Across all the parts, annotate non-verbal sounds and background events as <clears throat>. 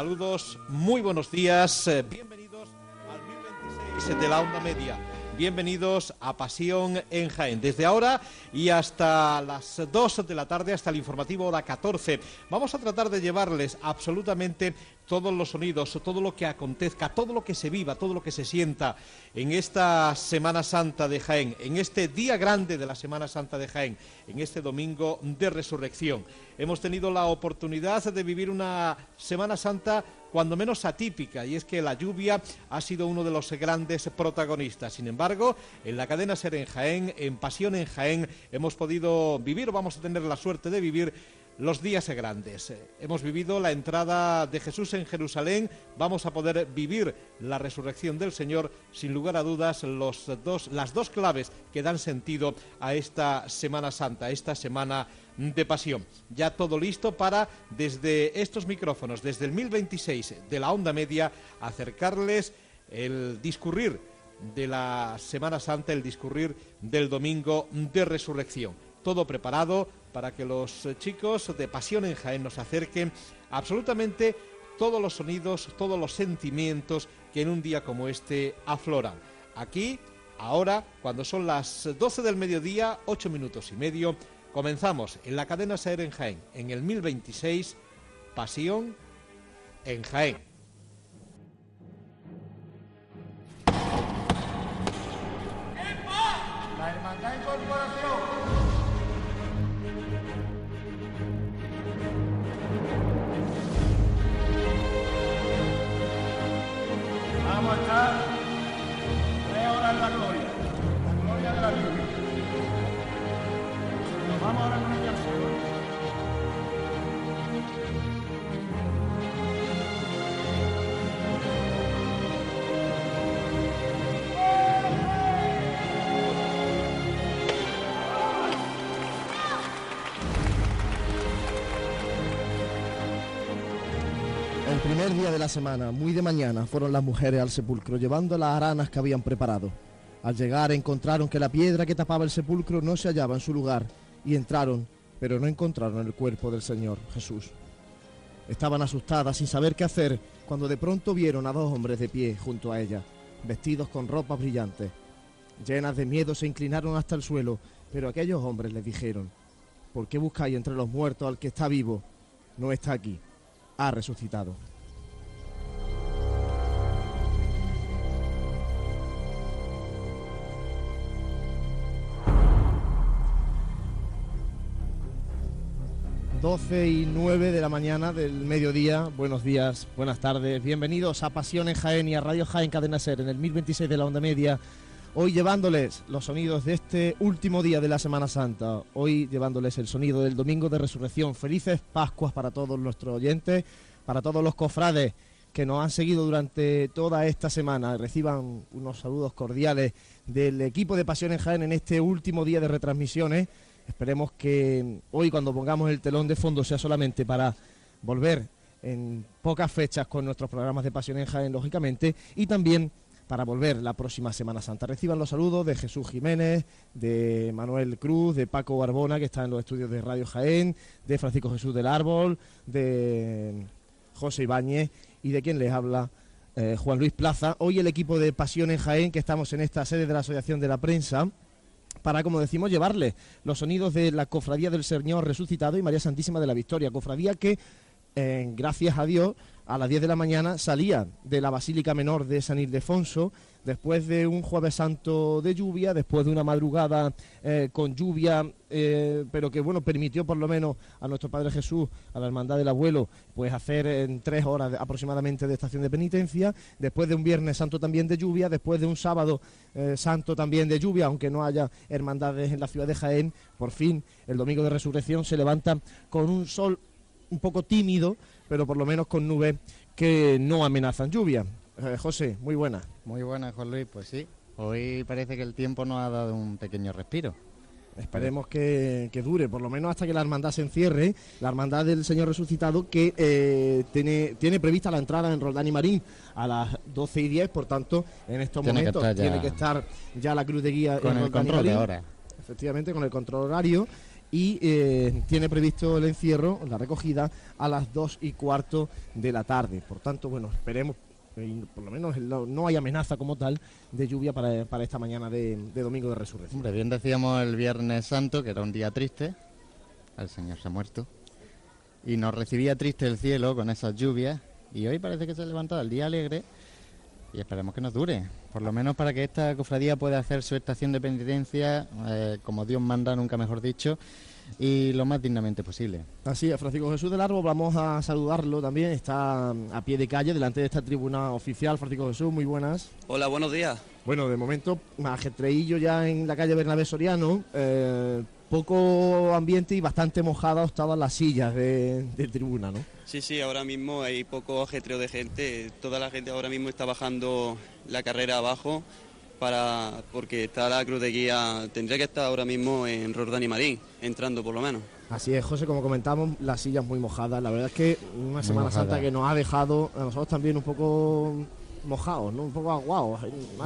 Saludos, muy buenos días. eh, Bienvenidos al 1026 de la onda media. Bienvenidos a Pasión en Jaén. Desde ahora y hasta las 2 de la tarde, hasta el informativo hora 14, vamos a tratar de llevarles absolutamente todos los sonidos, todo lo que acontezca, todo lo que se viva, todo lo que se sienta en esta Semana Santa de Jaén, en este día grande de la Semana Santa de Jaén, en este domingo de resurrección. Hemos tenido la oportunidad de vivir una Semana Santa cuando menos atípica, y es que la lluvia ha sido uno de los grandes protagonistas. Sin embargo, en la cadena Ser en Jaén, en Pasión en Jaén, hemos podido vivir, vamos a tener la suerte de vivir, los días grandes. Hemos vivido la entrada de Jesús en Jerusalén, vamos a poder vivir la resurrección del Señor, sin lugar a dudas, los dos, las dos claves que dan sentido a esta Semana Santa, esta Semana de Pasión. Ya todo listo para, desde estos micrófonos, desde el 1026 de la onda media, acercarles el discurrir de la Semana Santa, el discurrir del domingo de resurrección. Todo preparado para que los eh, chicos de Pasión en Jaén nos acerquen absolutamente todos los sonidos, todos los sentimientos que en un día como este afloran. Aquí, ahora, cuando son las 12 del mediodía, 8 minutos y medio, comenzamos en la cadena Ser en Jaén, en el 1026, Pasión en Jaén. La semana, muy de mañana, fueron las mujeres al sepulcro llevando las aranas que habían preparado. Al llegar encontraron que la piedra que tapaba el sepulcro no se hallaba en su lugar y entraron, pero no encontraron el cuerpo del Señor Jesús. Estaban asustadas sin saber qué hacer cuando de pronto vieron a dos hombres de pie junto a ella, vestidos con ropas brillantes. Llenas de miedo se inclinaron hasta el suelo, pero aquellos hombres les dijeron, ¿por qué buscáis entre los muertos al que está vivo? No está aquí, ha resucitado. Doce y nueve de la mañana del mediodía. Buenos días, buenas tardes. Bienvenidos a Pasión en Jaén y a Radio Jaén Cadena Ser en el 1026 de la onda media. Hoy llevándoles los sonidos de este último día de la Semana Santa. Hoy llevándoles el sonido del Domingo de Resurrección. Felices Pascuas para todos nuestros oyentes, para todos los cofrades que nos han seguido durante toda esta semana. Reciban unos saludos cordiales del equipo de Pasión en Jaén en este último día de retransmisiones. Esperemos que hoy cuando pongamos el telón de fondo sea solamente para volver en pocas fechas con nuestros programas de Pasión en Jaén, lógicamente, y también para volver la próxima Semana Santa. Reciban los saludos de Jesús Jiménez, de Manuel Cruz, de Paco Barbona, que está en los estudios de Radio Jaén, de Francisco Jesús del Árbol, de José Ibáñez y de quien les habla eh, Juan Luis Plaza. Hoy el equipo de Pasión en Jaén, que estamos en esta sede de la Asociación de la Prensa, para, como decimos, llevarle los sonidos de la Cofradía del Señor Resucitado y María Santísima de la Victoria. Cofradía que, gracias a Dios, a las 10 de la mañana salía de la Basílica Menor de San Ildefonso, después de un jueves santo de lluvia, después de una madrugada eh, con lluvia, eh, pero que bueno, permitió por lo menos a nuestro Padre Jesús, a la Hermandad del Abuelo, pues hacer en tres horas aproximadamente de estación de penitencia, después de un viernes santo también de lluvia, después de un sábado eh, santo también de lluvia, aunque no haya hermandades en la ciudad de Jaén, por fin el domingo de resurrección se levanta con un sol un poco tímido, pero por lo menos con nubes que no amenazan lluvia. Eh, José, muy buena. Muy buenas, Juan Luis. Pues sí, hoy parece que el tiempo nos ha dado un pequeño respiro. Esperemos que, que dure, por lo menos hasta que la hermandad se encierre, la hermandad del Señor Resucitado, que eh, tiene, tiene prevista la entrada en Roldán y Marín a las 12 y 10, por tanto, en estos Tiene momentos tiene que estar ya la cruz de guía Con en el control de ahora. efectivamente, con el control horario. y eh, tiene previsto el encierro, la recogida, a las 2 y cuarto de la tarde. Por tanto, bueno, esperemos, eh, por lo menos no hay amenaza como tal de lluvia para, para esta mañana de, de Domingo de Resurrección. Hombre, bien decíamos el Viernes Santo, que era un día triste, el Señor se ha muerto, y nos recibía triste el cielo con esas lluvias, y hoy parece que se ha levantado el día alegre, y esperemos que nos dure, por lo menos para que esta cofradía pueda hacer su estación de penitencia, eh, como Dios manda, nunca mejor dicho, y lo más dignamente posible. Así es, Francisco Jesús del Árbol, vamos a saludarlo también, está mm, a pie de calle delante de esta tribuna oficial. Francisco Jesús, muy buenas. Hola, buenos días. Bueno, de momento, ajetreillo ya en la calle Bernabé Soriano, eh, poco ambiente y bastante mojada estaban las sillas de, de tribuna, ¿no? Sí, sí, ahora mismo hay poco ajetreo de gente. Toda la gente ahora mismo está bajando la carrera abajo para porque está la cruz de guía. Tendría que estar ahora mismo en Roldán y Marín, entrando por lo menos. Así es, José, como comentamos, las sillas muy mojadas. La verdad es que una Semana mojada. Santa que nos ha dejado a nosotros también un poco mojados, ¿no? Un poco aguados.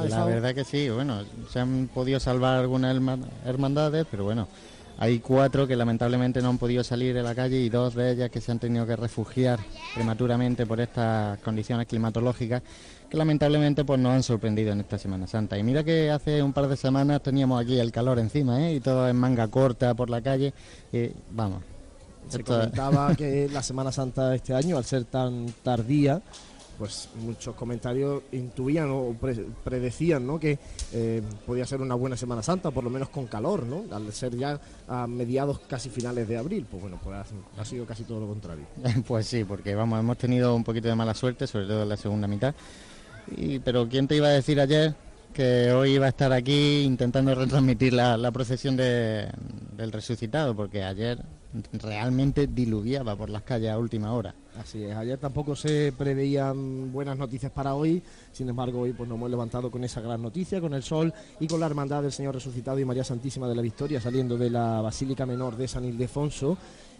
La verdad que sí, bueno, se han podido salvar algunas herma- hermandades, pero bueno, hay cuatro que lamentablemente no han podido salir de la calle y dos de ellas que se han tenido que refugiar prematuramente por estas condiciones climatológicas que lamentablemente pues nos han sorprendido en esta Semana Santa. Y mira que hace un par de semanas teníamos aquí el calor encima, ¿eh? Y todo en manga corta por la calle, y vamos. Se esto- comentaba que la Semana Santa de este año, al ser tan tardía, pues muchos comentarios intuían o pre- predecían ¿no? que eh, podía ser una buena Semana Santa, por lo menos con calor, ¿no? al ser ya a mediados casi finales de abril. Pues bueno, pues ha, ha sido casi todo lo contrario. <laughs> Pues sí, porque vamos, hemos tenido un poquito de mala suerte, sobre todo en la segunda mitad. Y, pero ¿quién te iba a decir ayer que hoy iba a estar aquí intentando retransmitir la, la procesión de- del resucitado? Porque ayer realmente diluviaba por las calles a última hora. Así es, ayer tampoco se preveían buenas noticias para hoy, sin embargo hoy pues nos hemos levantado con esa gran noticia, con el sol y con la hermandad del Señor Resucitado y María Santísima de la Victoria saliendo de la Basílica Menor de San Ildefonso.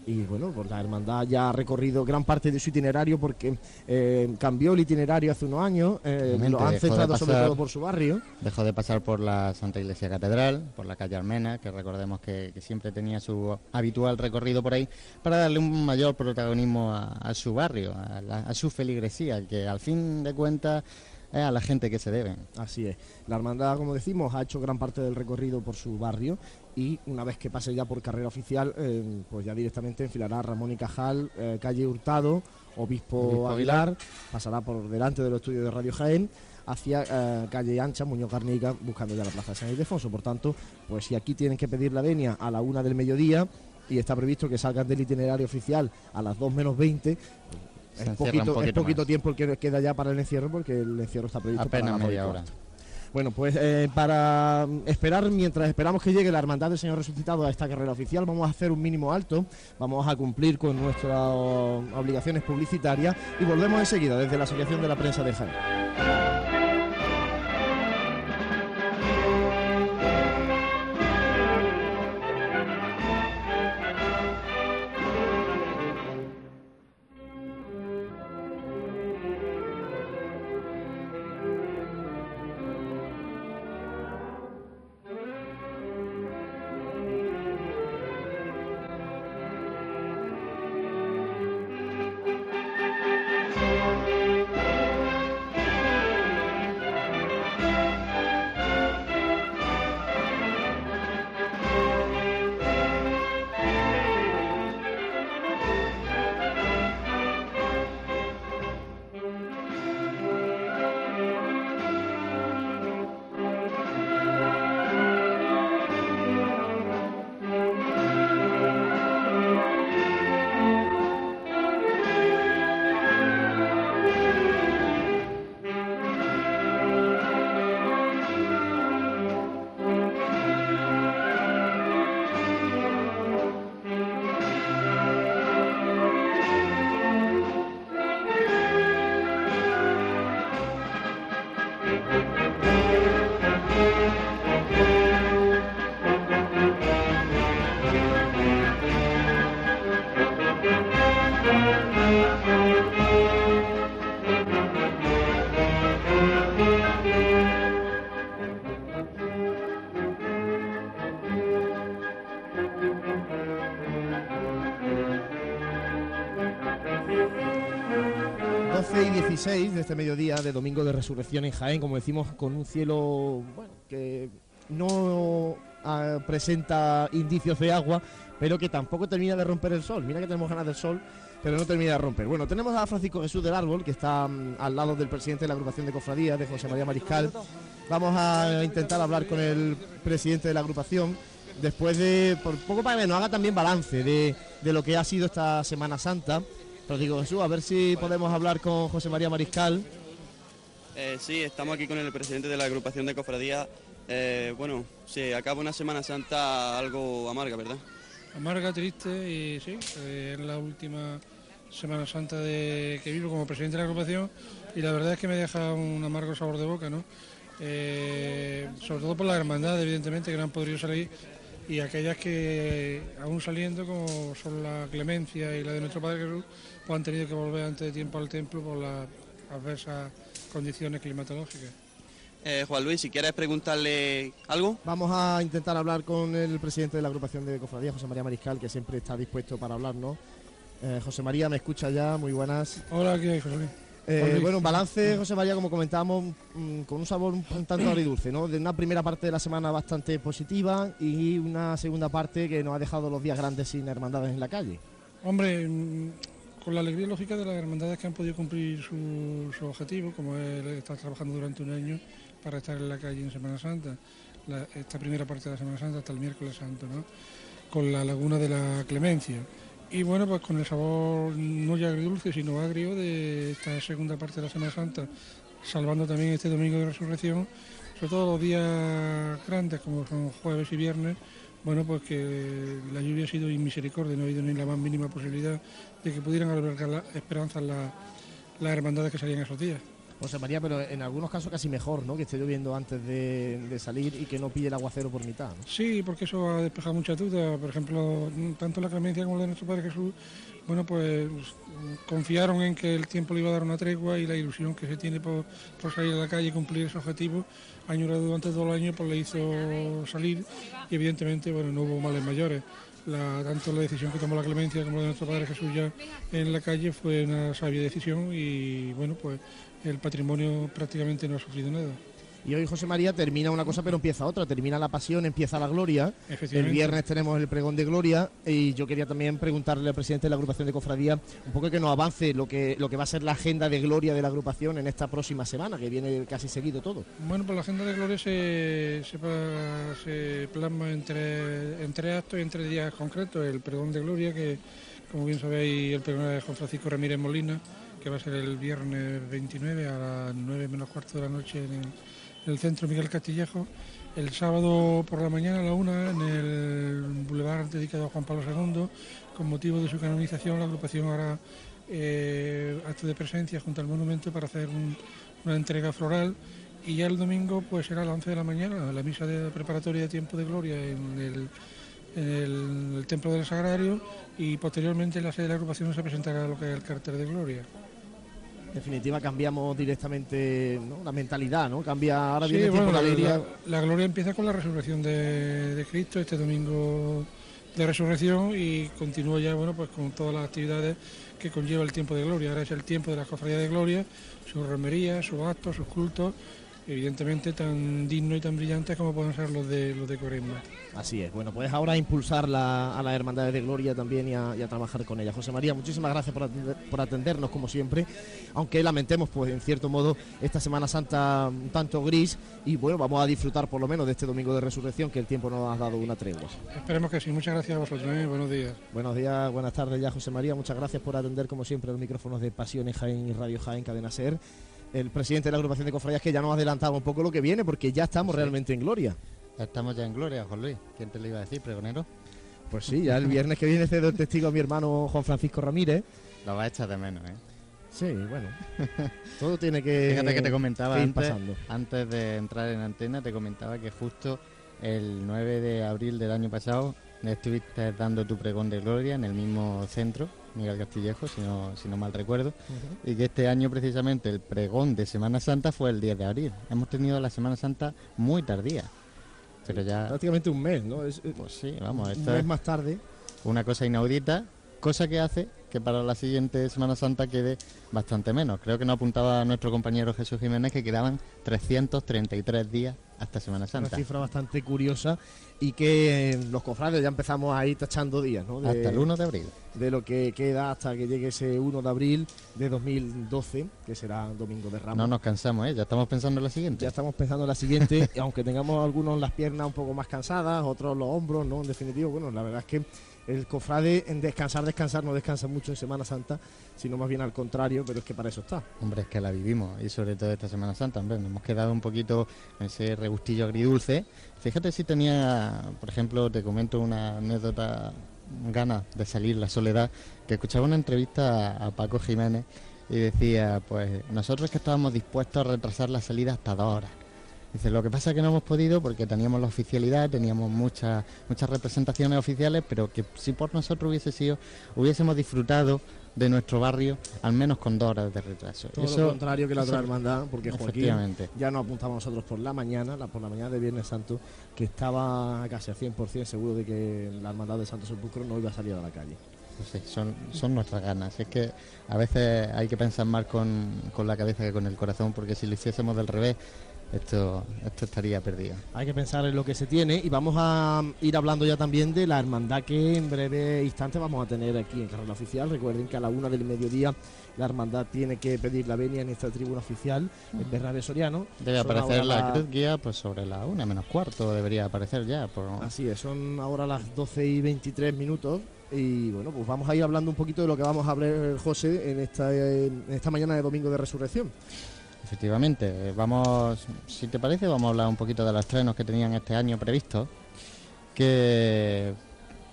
Y bueno, pues la hermandad ya ha recorrido gran parte de su itinerario porque eh, cambió el itinerario hace unos años, eh, lo han centrado sobre todo por su barrio. Dejó de pasar por la Santa Iglesia Catedral, por la calle Armena, que recordemos que, que siempre tenía su habitual recorrido por ahí, para darle un mayor protagonismo a, a su barrio, a, la- a su feligresía, que al fin de cuentas es a la gente que se debe. Así es. La hermandad, como decimos, ha hecho gran parte del recorrido por su barrio y una vez que pase ya por carrera oficial, eh, pues ya directamente enfilará Ramón y Cajal, eh, calle Hurtado, Obispo, Obispo Aguilar, pasará por delante de los estudios de Radio Jaén hacia eh, calle Ancha, Muñoz Garnica, buscando ya la plaza de San Ildefonso. Por tanto, pues si aquí tienen que pedir la venia a la una del mediodía y está previsto que salgan del itinerario oficial a las 2 menos 20, Se es poquito, es poquito más. tiempo el que queda ya para el encierro porque el encierro está previsto para Apenas media hora. Bueno, pues eh, para mm, esperar, mientras esperamos que llegue la Hermandad del Señor Resucitado a esta carrera oficial, vamos a hacer un mínimo alto, vamos a cumplir con nuestras obligaciones publicitarias y volvemos enseguida desde la Asociación de la Prensa de Jaén. 12 y 16 de este mediodía de domingo de resurrección en Jaén, como decimos, con un cielo bueno, que no ah, presenta indicios de agua, pero que tampoco termina de romper el sol. Mira que tenemos ganas del sol, pero no termina de romper. Bueno, tenemos a Francisco Jesús del Árbol, que está mm, al lado del presidente de la agrupación de cofradías, de José María Mariscal. Vamos a intentar hablar con el presidente de la agrupación. Después de, por poco para que nos haga también balance de, de lo que ha sido esta Semana Santa. Rodrigo Jesús, a ver si podemos hablar con José María Mariscal. Eh, sí, estamos aquí con el presidente de la agrupación de cofradías. Eh, bueno, se acaba una Semana Santa algo amarga, ¿verdad? Amarga, triste y sí, eh, es la última Semana Santa de, que vivo como presidente de la agrupación y la verdad es que me deja un amargo sabor de boca, ¿no? Eh, sobre todo por la hermandad, evidentemente, que no han podido salir y aquellas que aún saliendo, como son la Clemencia y la de nuestro Padre Jesús, han tenido que volver antes de tiempo al templo por las adversas condiciones climatológicas. Eh, Juan Luis, si quieres preguntarle algo. Vamos a intentar hablar con el presidente de la agrupación de cofradías, José María Mariscal, que siempre está dispuesto para hablarnos. Eh, José María, me escucha ya, muy buenas. Hola, ¿qué hay, José Luis? Eh, bueno, un balance, José María, como comentábamos, mm, con un sabor un, un tanto <clears throat> agridulce, ¿no? De una primera parte de la semana bastante positiva y una segunda parte que nos ha dejado los días grandes sin hermandades en la calle. Hombre, mm, con la alegría lógica de las hermandades que han podido cumplir su, objetivo, como es estar trabajando durante un año para estar en la calle en Semana Santa, esta primera parte de la Semana Santa hasta el miércoles santo, ¿no? con la laguna de la Clemencia. Y bueno, pues con el sabor no ya agridulce, sino agrio de esta segunda parte de la Semana Santa, salvando también este domingo de resurrección, sobre todo los días grandes como son jueves y viernes, bueno, pues que la lluvia ha sido inmisericordia, no ha habido ni la más mínima posibilidad de que pudieran albergar la esperanzas la- las hermandades que salían esos días. José María, pero en algunos casos casi mejor, ¿no? Que esté lloviendo antes de, de salir y que no pille el aguacero por mitad, ¿no? Sí, porque eso ha despejado muchas dudas. Por ejemplo, tanto la clemencia como la de nuestro Padre Jesús, bueno, pues confiaron en que el tiempo le iba a dar una tregua y la ilusión que se tiene por, por salir a la calle y cumplir ese objetivo, añorado durante todo el año, pues le hizo salir y evidentemente, bueno, no hubo males mayores. La- tanto la decisión que tomó la clemencia como la de nuestro Padre Jesús ya en la calle fue una sabia decisión y, bueno, pues el patrimonio prácticamente no ha sufrido nada. Y hoy José María termina una cosa pero empieza otra, termina la pasión, empieza la gloria. El viernes tenemos el pregón de gloria y yo quería también preguntarle al presidente de la agrupación de cofradía un poco que nos avance lo que, lo que va a ser la agenda de gloria de la agrupación en esta próxima semana, que viene casi seguido todo. Bueno, pues la agenda de Gloria se, se plasma entre, entre actos y entre días concretos. El pregón de Gloria, que como bien sabéis, el pregón de Juan Francisco Ramírez Molina, que va a ser el viernes 29 a las 9 menos cuarto de la noche en el, el centro Miguel Castillejo. El sábado por la mañana a la una en el bulevar dedicado a Juan Pablo II, con motivo de su canonización, la agrupación hará eh, acto de presencia junto al monumento para hacer un- una entrega floral y ya el domingo pues será a las 11 de la mañana la misa de preparatoria de tiempo de gloria en el, templo del Sagrario y posteriormente en la sede de la agrupación se presentará lo que es el cartel de gloria. Definitiva cambiamos directamente ¿no? la mentalidad, ¿no? Cambia, ahora Sí, viene tiempo bueno, la, alegría. la- la gloria empieza con la resurrección de, de Cristo este domingo de resurrección y continúa ya bueno pues con todas las actividades que conlleva el tiempo de gloria. Ahora es el tiempo de la cofradía de gloria, sus romerías, sus actos, sus cultos, evidentemente tan dignos y tan brillantes como pueden ser los de los de Cuaresma. Así es. Bueno, pues ahora impulsar la- a las hermandades de gloria también y a, y a trabajar con ellas. José María, muchísimas gracias por, atender- por atendernos como siempre, aunque lamentemos pues en cierto modo esta Semana Santa un tanto gris y bueno, vamos a disfrutar por lo menos de este domingo de resurrección que el tiempo nos ha dado una tregua. Esperemos que sí. Muchas gracias a vosotros. ¿eh? Buenos días. Buenos días, buenas tardes ya José María, muchas gracias por atender como siempre los micrófonos de Pasiones Jaén y Radio Jaén Cadena Ser. El presidente de la agrupación de cofradías que ya nos ha adelantado un poco lo que viene porque ya estamos Sí. realmente en gloria. Estamos ya en gloria, Juan Luis. ¿Quién te lo iba a decir, pregonero? Pues sí, ya el viernes que viene cedo el testigo a mi hermano Juan Francisco Ramírez. Lo va a echar de menos, ¿eh? Sí, bueno. <laughs> Todo tiene que, Fíjate que te comentaba antes, pasando. antes de entrar en antena, te comentaba que justo el 9 de abril del año pasado estuviste dando tu pregón de gloria en el mismo centro, Miguel Castillejo, si no, si no mal recuerdo, y que este año precisamente el pregón de Semana Santa fue el 10 de abril. Hemos tenido la Semana Santa muy tardía, pero ya, Prácticamente un mes, ¿no? Es, es pues sí, vamos, un mes es más tarde. una cosa inaudita, cosa que hace que para la siguiente Semana Santa quede bastante menos. Creo que nos apuntaba nuestro compañero Jesús Jiménez que quedaban 333 días hasta Semana Santa. Una cifra bastante curiosa y que eh, los cofrades ya empezamos a ir tachando días, ¿no? De, Hasta el 1 de abril. de lo que queda hasta que llegue ese 1 de abril de 2012, que será Domingo de Ramos. No nos cansamos, ¿eh? Ya estamos pensando en la siguiente. Ya estamos pensando en la siguiente, <laughs> aunque tengamos algunos las piernas un poco más cansadas, otros los hombros, ¿no? En definitiva, bueno, la verdad es que el cofrade en descansar, descansar, no descansa mucho en Semana Santa, sino más bien al contrario, pero es que para eso está. Hombre, es que la vivimos y sobre todo esta Semana Santa, hombre, nos hemos quedado un poquito en ese regustillo agridulce. Fíjate si tenía, por ejemplo, te comento una anécdota, ganas de salir la soledad, que escuchaba una entrevista a, a Paco Jiménez y decía, pues nosotros que estábamos dispuestos a retrasar la salida hasta dos horas. Dice, lo que pasa es que no hemos podido porque teníamos la oficialidad, teníamos muchas muchas representaciones oficiales, pero que si por nosotros hubiese sido, hubiésemos disfrutado de nuestro barrio al menos con dos horas de retraso. Todo Eso- lo contrario que la otra hermandad, porque Joaquín Efectivamente. ya nos apuntamos nosotros por la mañana, la, por la mañana de Viernes Santo, que estaba casi al 100% seguro de que la hermandad de Santo Sepulcro no iba a salir a la calle. Pues sí, son, son nuestras ganas. Es que a veces hay que pensar más con, con la cabeza que con el corazón, porque si lo hiciésemos del revés, esto, esto estaría perdido. Hay que pensar en lo que se tiene y vamos a ir hablando ya también de la hermandad que en breve instante vamos a tener aquí en Carrera Oficial. Recuerden que a la una del mediodía la hermandad tiene que pedir la venia en esta tribuna oficial en Bernabé Soriano. Debe Son aparecer la las- cruz guía pues sobre la una menos cuarto, debería aparecer ya. Por... Así es, son ahora las 12 y 23 minutos y bueno, pues vamos a ir hablando un poquito de lo que vamos a hablar, José, en esta, en esta mañana de Domingo de Resurrección. Efectivamente, eh, vamos, si te parece, vamos a hablar un poquito de los estrenos que tenían este año previstos, que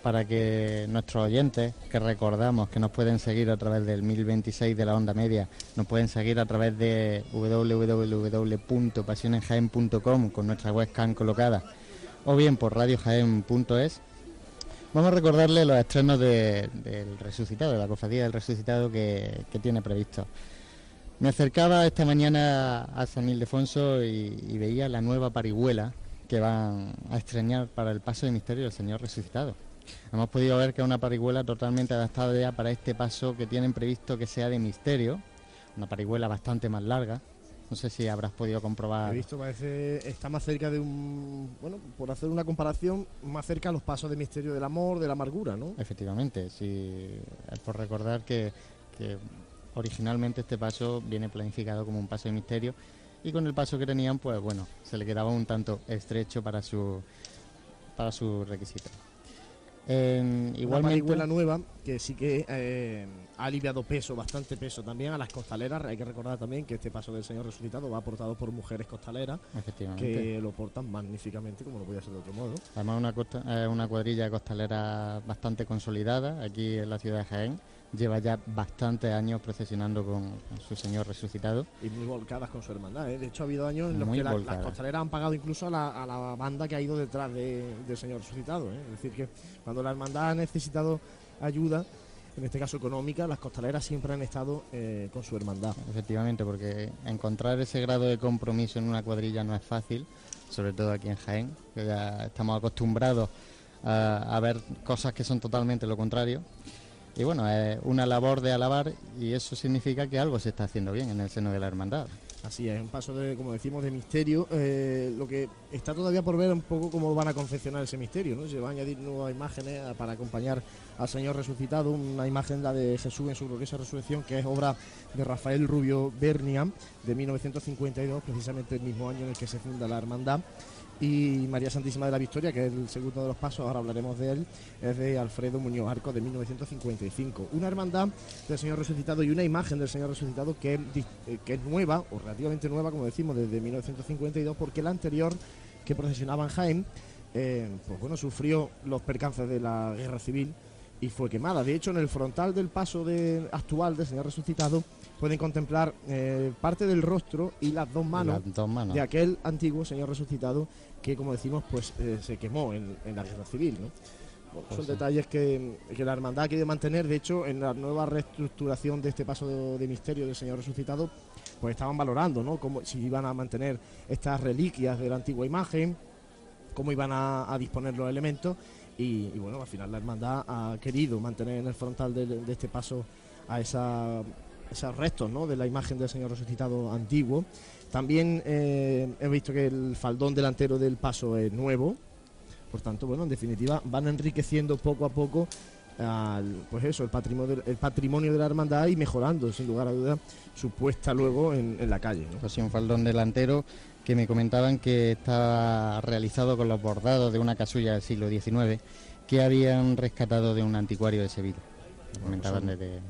para que nuestros oyentes, que recordamos que nos pueden seguir a través del 1026 de la onda media, nos pueden seguir a través de www.pasionenjaen.com con nuestra webcam colocada, o bien por radiojaen.es, Vamos a recordarle los estrenos de- del resucitado, de la cofradía del resucitado que tiene previsto. Me acercaba esta mañana a San Ildefonso y, y veía la nueva parihuela que van a estrenar para el paso de misterio del Señor resucitado. Hemos podido ver que es una parihuela totalmente adaptada ya para este paso que tienen previsto que sea de misterio, una parihuela bastante más larga. No sé si habrás podido comprobar. He visto, parece, está más cerca de un, bueno, por hacer una comparación, más cerca a los pasos de misterio del amor, de la amargura, ¿no? Efectivamente, sí, es por recordar que, que originalmente este paso viene planificado como un paso de misterio y con el paso que tenían, pues bueno, se le quedaba un tanto estrecho para su para su requisito. Una igualmente, parihuela nueva que sí que eh, ha aliviado peso, bastante peso también a las costaleras. Hay que recordar también que este paso del Señor resucitado va aportado por mujeres costaleras que lo portan magníficamente, como no podía ser de otro modo. además una, costa- eh, una cuadrilla costalera bastante consolidada aquí en la ciudad de Jaén, lleva ya bastantes años procesionando con, con su Señor resucitado. Y muy volcadas con su hermandad. ¿eh? De hecho, ha habido años en los Muy que la- las costaleras han pagado incluso a la, a la banda que ha ido detrás de- del Señor resucitado. ¿eh? Es decir, que cuando la hermandad ha necesitado ayuda, en este caso económica, las costaleras siempre han estado eh, con su hermandad. Efectivamente, porque encontrar ese grado de compromiso en una cuadrilla no es fácil, sobre todo aquí en Jaén, que ya estamos acostumbrados a, a ver cosas que son totalmente lo contrario. Y bueno, es una labor de alabar y eso significa que algo se está haciendo bien en el seno de la hermandad. Así es, un paso de, como decimos, de misterio. eh, lo que está todavía por ver un poco cómo van a confeccionar ese misterio, ¿no? Se van a añadir nuevas imágenes a- para acompañar al Señor resucitado, una imagen la de Jesús en su gloriosa resurrección, que es obra de Rafael Rubio Bernia, de 1952, precisamente el mismo año en el que se funda la hermandad. Y María Santísima de la Victoria, que es el segundo de los pasos, ahora hablaremos de él, es de Alfredo Muñoz Arco de 1955. Una hermandad del Señor resucitado y una imagen del Señor resucitado que eh, que es nueva, o relativamente nueva, como decimos, desde 1952, porque la anterior que procesionaba en Jaén, eh, pues bueno, sufrió los percances de la guerra civil y fue quemada. De hecho, en el frontal del paso de- actual del Señor resucitado pueden contemplar eh, parte del rostro y las dos manos Las dos manos. de aquel antiguo Señor resucitado que, como decimos, pues eh, se quemó en, en la guerra civil. ¿no? Bueno, Pues son sí. detalles que, que la hermandad quiere mantener. De hecho, en la nueva reestructuración de este paso de, de misterio del Señor resucitado, pues estaban valorando, ¿no? Cómo, si iban a mantener estas reliquias de la antigua imagen, cómo iban a, a disponer los elementos Y, y bueno, al final la hermandad ha querido mantener en el frontal de, de este paso a esa, esos restos ¿no? de la imagen del Señor resucitado antiguo. También eh, he visto que el faldón delantero del paso es nuevo, por tanto, bueno, en definitiva van enriqueciendo poco a poco al, pues eso, el patrimonio, del- el patrimonio de la hermandad y mejorando, sin lugar a dudas, su puesta luego en, en la calle. ¿no? Pues sí, un faldón delantero que me comentaban que está realizado con los bordados de una casulla del siglo XIX que habían rescatado de un anticuario de Sevilla. Me comentaban son- desde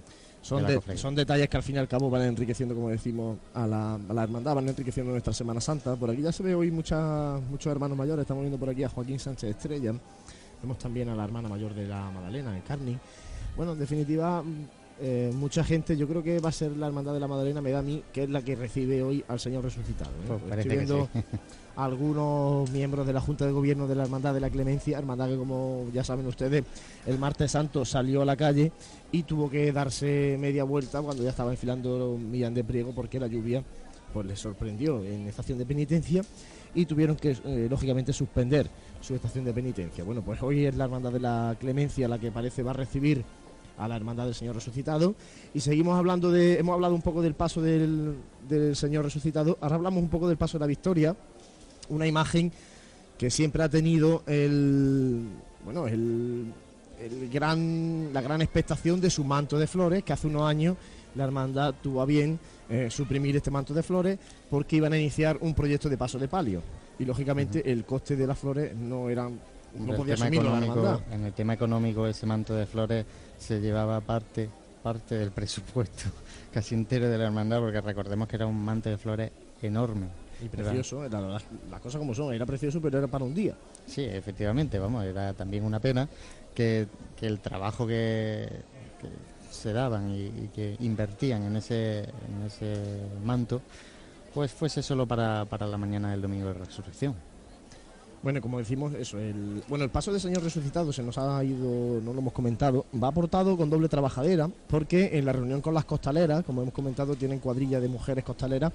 Son, de de- son detalles que al fin y al cabo van enriqueciendo, como decimos, a la, a la hermandad, van enriqueciendo nuestra Semana Santa. Por aquí ya se ve hoy mucha- muchos hermanos mayores, estamos viendo por aquí a Joaquín Sánchez Estrella, vemos también a la hermana mayor de la Magdalena, Carni. Bueno, en definitiva, eh, mucha gente, yo creo que va a ser la hermandad de la Magdalena, me da a mí, que es la que recibe hoy al Señor resucitado. ¿eh? Pues Estoy viendo sí. <laughs> algunos miembros de la Junta de Gobierno de la Hermandad de la Clemencia, hermandad que como ya saben ustedes, el martes santo salió a la calle y tuvo que darse media vuelta cuando ya estaba enfilando Millán de Priego porque la lluvia pues les sorprendió en estación de penitencia y tuvieron que eh, lógicamente suspender su estación de penitencia. Bueno, pues hoy es la Hermandad de la Clemencia la que parece va a recibir a la Hermandad del Señor Resucitado. Y seguimos hablando de hemos hablado un poco del paso del, del Señor Resucitado, ahora hablamos un poco del paso de la Victoria, una imagen que siempre ha tenido el bueno, el, el gran la gran expectación de su manto de flores que hace unos años la hermandad tuvo a bien eh, suprimir este manto de flores porque iban a iniciar un proyecto de paso de palio. Y lógicamente el coste de las flores no eran no podía asumirlo la hermandad. en el tema económico ese manto de flores se llevaba parte parte del presupuesto <laughs> casi entero de la hermandad porque recordemos que era un manto de flores enorme Y precioso, era las, las cosas como son, era precioso, pero era para un día. Sí, efectivamente, vamos, era también una pena que, que el trabajo que, que se daban y, y que invertían en ese, en ese manto, pues fuese solo para, para la mañana del domingo de resurrección. Bueno, como decimos, eso, el, bueno, el paso del Señor resucitado se nos ha ido, no lo hemos comentado, va aportado con doble trabajadera, porque en la reunión con las costaleras, como hemos comentado, tienen cuadrilla de mujeres costaleras,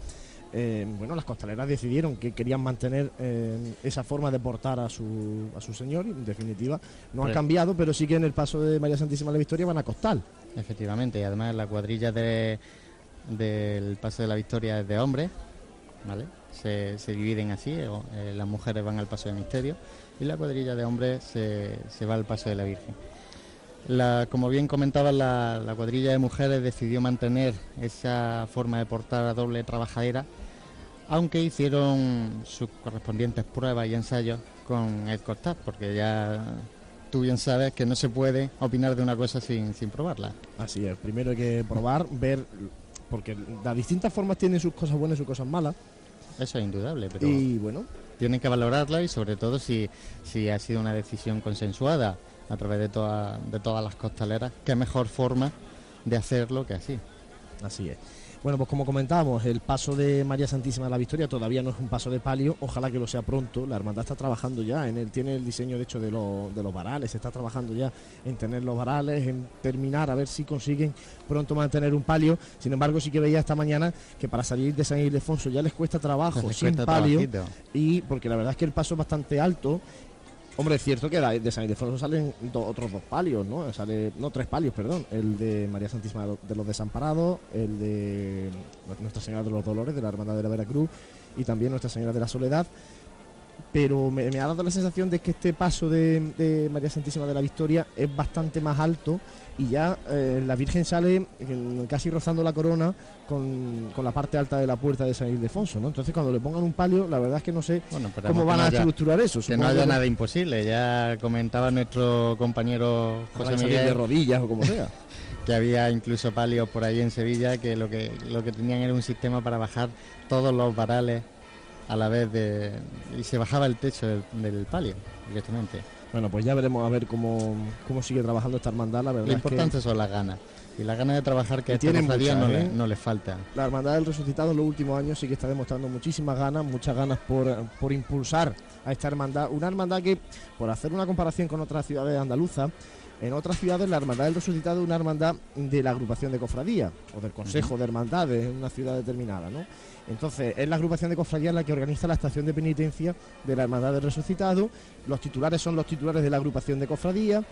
eh, bueno, las costaleras decidieron que querían mantener eh, esa forma de portar a su, a su Señor, y en definitiva no han Pero- cambiado, pero sí que en el paso de María Santísima de la Victoria van a costal. Efectivamente, y además la cuadrilla de, del Paso de la Victoria es de hombres, ¿vale? Se, dividen así, o, eh, las mujeres van al Paso de Misterio y la cuadrilla de hombres se, se va al Paso de la Virgen. La- como bien comentaba, la, la cuadrilla de mujeres decidió mantener esa forma de portar a doble trabajadera, aunque hicieron sus correspondientes pruebas y ensayos con Ed Cortaz, porque ya tú bien sabes que no se puede opinar de una cosa sin, sin probarla. Así es, primero hay que probar, ver, porque las distintas formas tienen sus cosas buenas y sus cosas malas, Eso es indudable, pero y bueno, tienen que valorarla y sobre todo si, si ha sido una decisión consensuada a través de, toda- de todas las costaleras, qué mejor forma de hacerlo que así. Así es. Bueno, pues como comentábamos, el paso de María Santísima de la Victoria todavía no es un paso de palio, ojalá que lo sea pronto. La hermandad está trabajando ya en él, tiene el diseño de hecho de, los- de los varales, está trabajando ya en tener los varales, en terminar, a ver si consiguen pronto mantener un palio. Sin embargo, sí que veía esta mañana que para salir de San Ildefonso ya les cuesta trabajo Les sin cuesta palio trabajito. y porque la verdad es que el paso es bastante alto. Hombre, es cierto que de San Ildefonso salen otros dos palios, ¿no? Sale, no, tres palios, perdón. El de María Santísima de los Desamparados, el de Nuestra Señora de los Dolores, de la Hermandad de la Veracruz, y también Nuestra Señora de la Soledad. Pero me, ha dado la sensación de que este paso de María Santísima de la Victoria es bastante más alto y ya eh, la Virgen sale eh, casi rozando la corona con, con la parte alta de la puerta de San Ildefonso, ¿no? Entonces cuando le pongan un palio, la verdad es que no sé Bueno, cómo van no a haya- estructurar eso. Que no haya nada imposible. Ya comentaba nuestro compañero José salir de Miguel rodillas o como sea. <laughs> que había incluso palios por ahí en Sevilla que lo que lo que tenían era un sistema para bajar todos los varales a la vez de y se bajaba el techo del, del palio directamente. Bueno, pues ya veremos a ver cómo, cómo sigue trabajando esta hermandad. La verdad Lo es que importante son las ganas y las ganas de trabajar que cofradía muchas, no, le- ¿eh? no les falta. la hermandad del resucitado en los últimos años sí que está demostrando muchísimas ganas, muchas ganas por, por impulsar a esta hermandad. Una hermandad que, por hacer una comparación con otras ciudades andaluzas, En otras ciudades la Hermandad del Resucitado es una hermandad de la agrupación de cofradías o del Consejo de Hermandades en una ciudad determinada, ¿no? Entonces es la agrupación de cofradías la que organiza la estación de penitencia de la Hermandad del Resucitado. Los titulares son los titulares de la agrupación de cofradías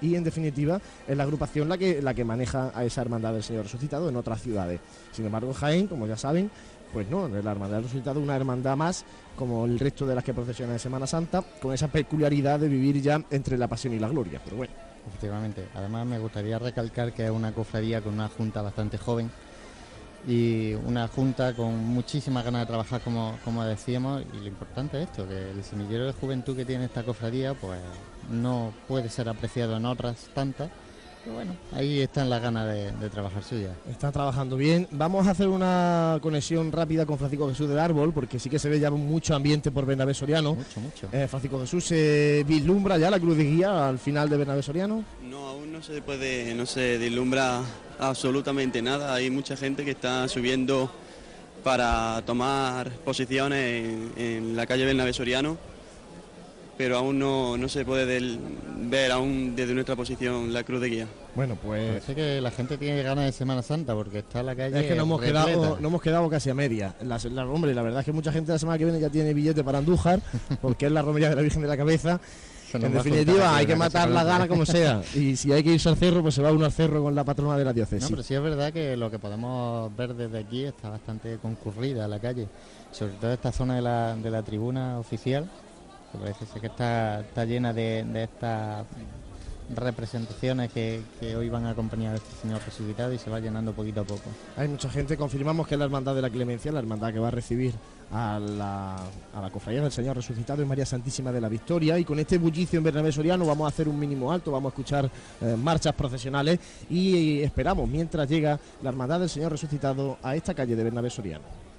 y en definitiva es la agrupación la que, la que maneja a esa hermandad del Señor Resucitado en otras ciudades. Sin embargo, Jaén, como ya saben, pues no, la hermandad del Resucitado es una hermandad más como el resto de las que procesionan en Semana Santa, con esa peculiaridad de vivir ya entre la pasión y la gloria. Pero bueno. Efectivamente. Además me gustaría recalcar que es una cofradía con una junta bastante joven y una junta con muchísimas ganas de trabajar como, como decíamos. Y lo importante es esto, que el semillero de juventud que tiene esta cofradía pues no puede ser apreciado en otras tantas pero bueno, ahí están las ganas de, de trabajar suya. Están trabajando bien. Vamos a hacer una conexión rápida con Francisco Jesús del Árbol, porque sí que se ve ya mucho ambiente por Bernabé Soriano. Mucho, mucho. Eh, Francisco Jesús, ¿se vislumbra ya la cruz de guía al final de Bernabé Soriano? No, aún no se puede, no se vislumbra absolutamente nada. Hay mucha gente que está subiendo para tomar posiciones en, en la calle Bernabé Soriano, pero aún no, no se puede del- ver aún desde nuestra posición la cruz de guía. Bueno, pues Parece que la gente tiene ganas de Semana Santa porque está la calle es que nos hemos, repleta. quedado, nos hemos quedado casi a media. La, la- hombre, la verdad es que mucha gente la semana que viene ya tiene billete para Andújar, <laughs> porque es la romería de la Virgen de la Cabeza. En definitiva, hay que matar la gana como sea. <laughs> Y si hay que irse al cerro, pues se va uno al cerro con la patrona de la No, diócesis. pero sí es verdad que lo que podemos ver desde aquí está bastante concurrida la calle, sobre todo esta zona de la, de la tribuna oficial, parece ser que está, está llena de, de estas representaciones que, que hoy van a acompañar a este señor resucitado y se va llenando poquito a poco. Hay mucha gente, confirmamos que es la Hermandad de la Clemencia, la hermandad que va a recibir a la, a la cofradía del Señor Resucitado y María Santísima de la Victoria. Y con este bullicio en Bernabé Soriano vamos a hacer un mínimo alto, vamos a escuchar eh, marchas procesionales y esperamos mientras llega la Hermandad del Señor Resucitado a esta calle de Bernabé Soriano.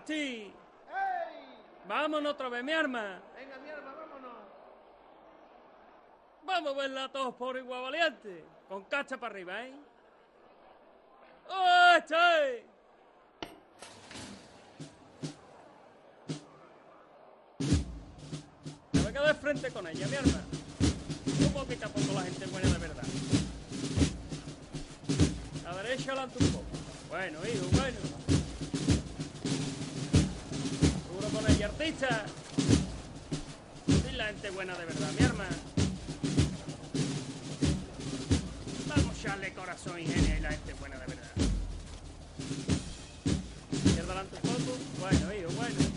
¡Casti! ¡Vámonos otra vez, mi arma! Venga, mi arma, vámonos. ¡Vamos a verla todos por igual valiente! Con cacha para arriba, ¿eh? ¡Oh, estoy! Me voy a quedar frente con ella, mi arma. Un poquito a poco la gente buena de verdad. La derecha adelante un poco. Bueno, hijo, bueno. Con ella, artista. Sí, la gente buena de verdad, mi arma. Vamos a echarle corazón y genio y la gente buena de verdad. Izquierda adelante un poco. Bueno, hijo, bueno.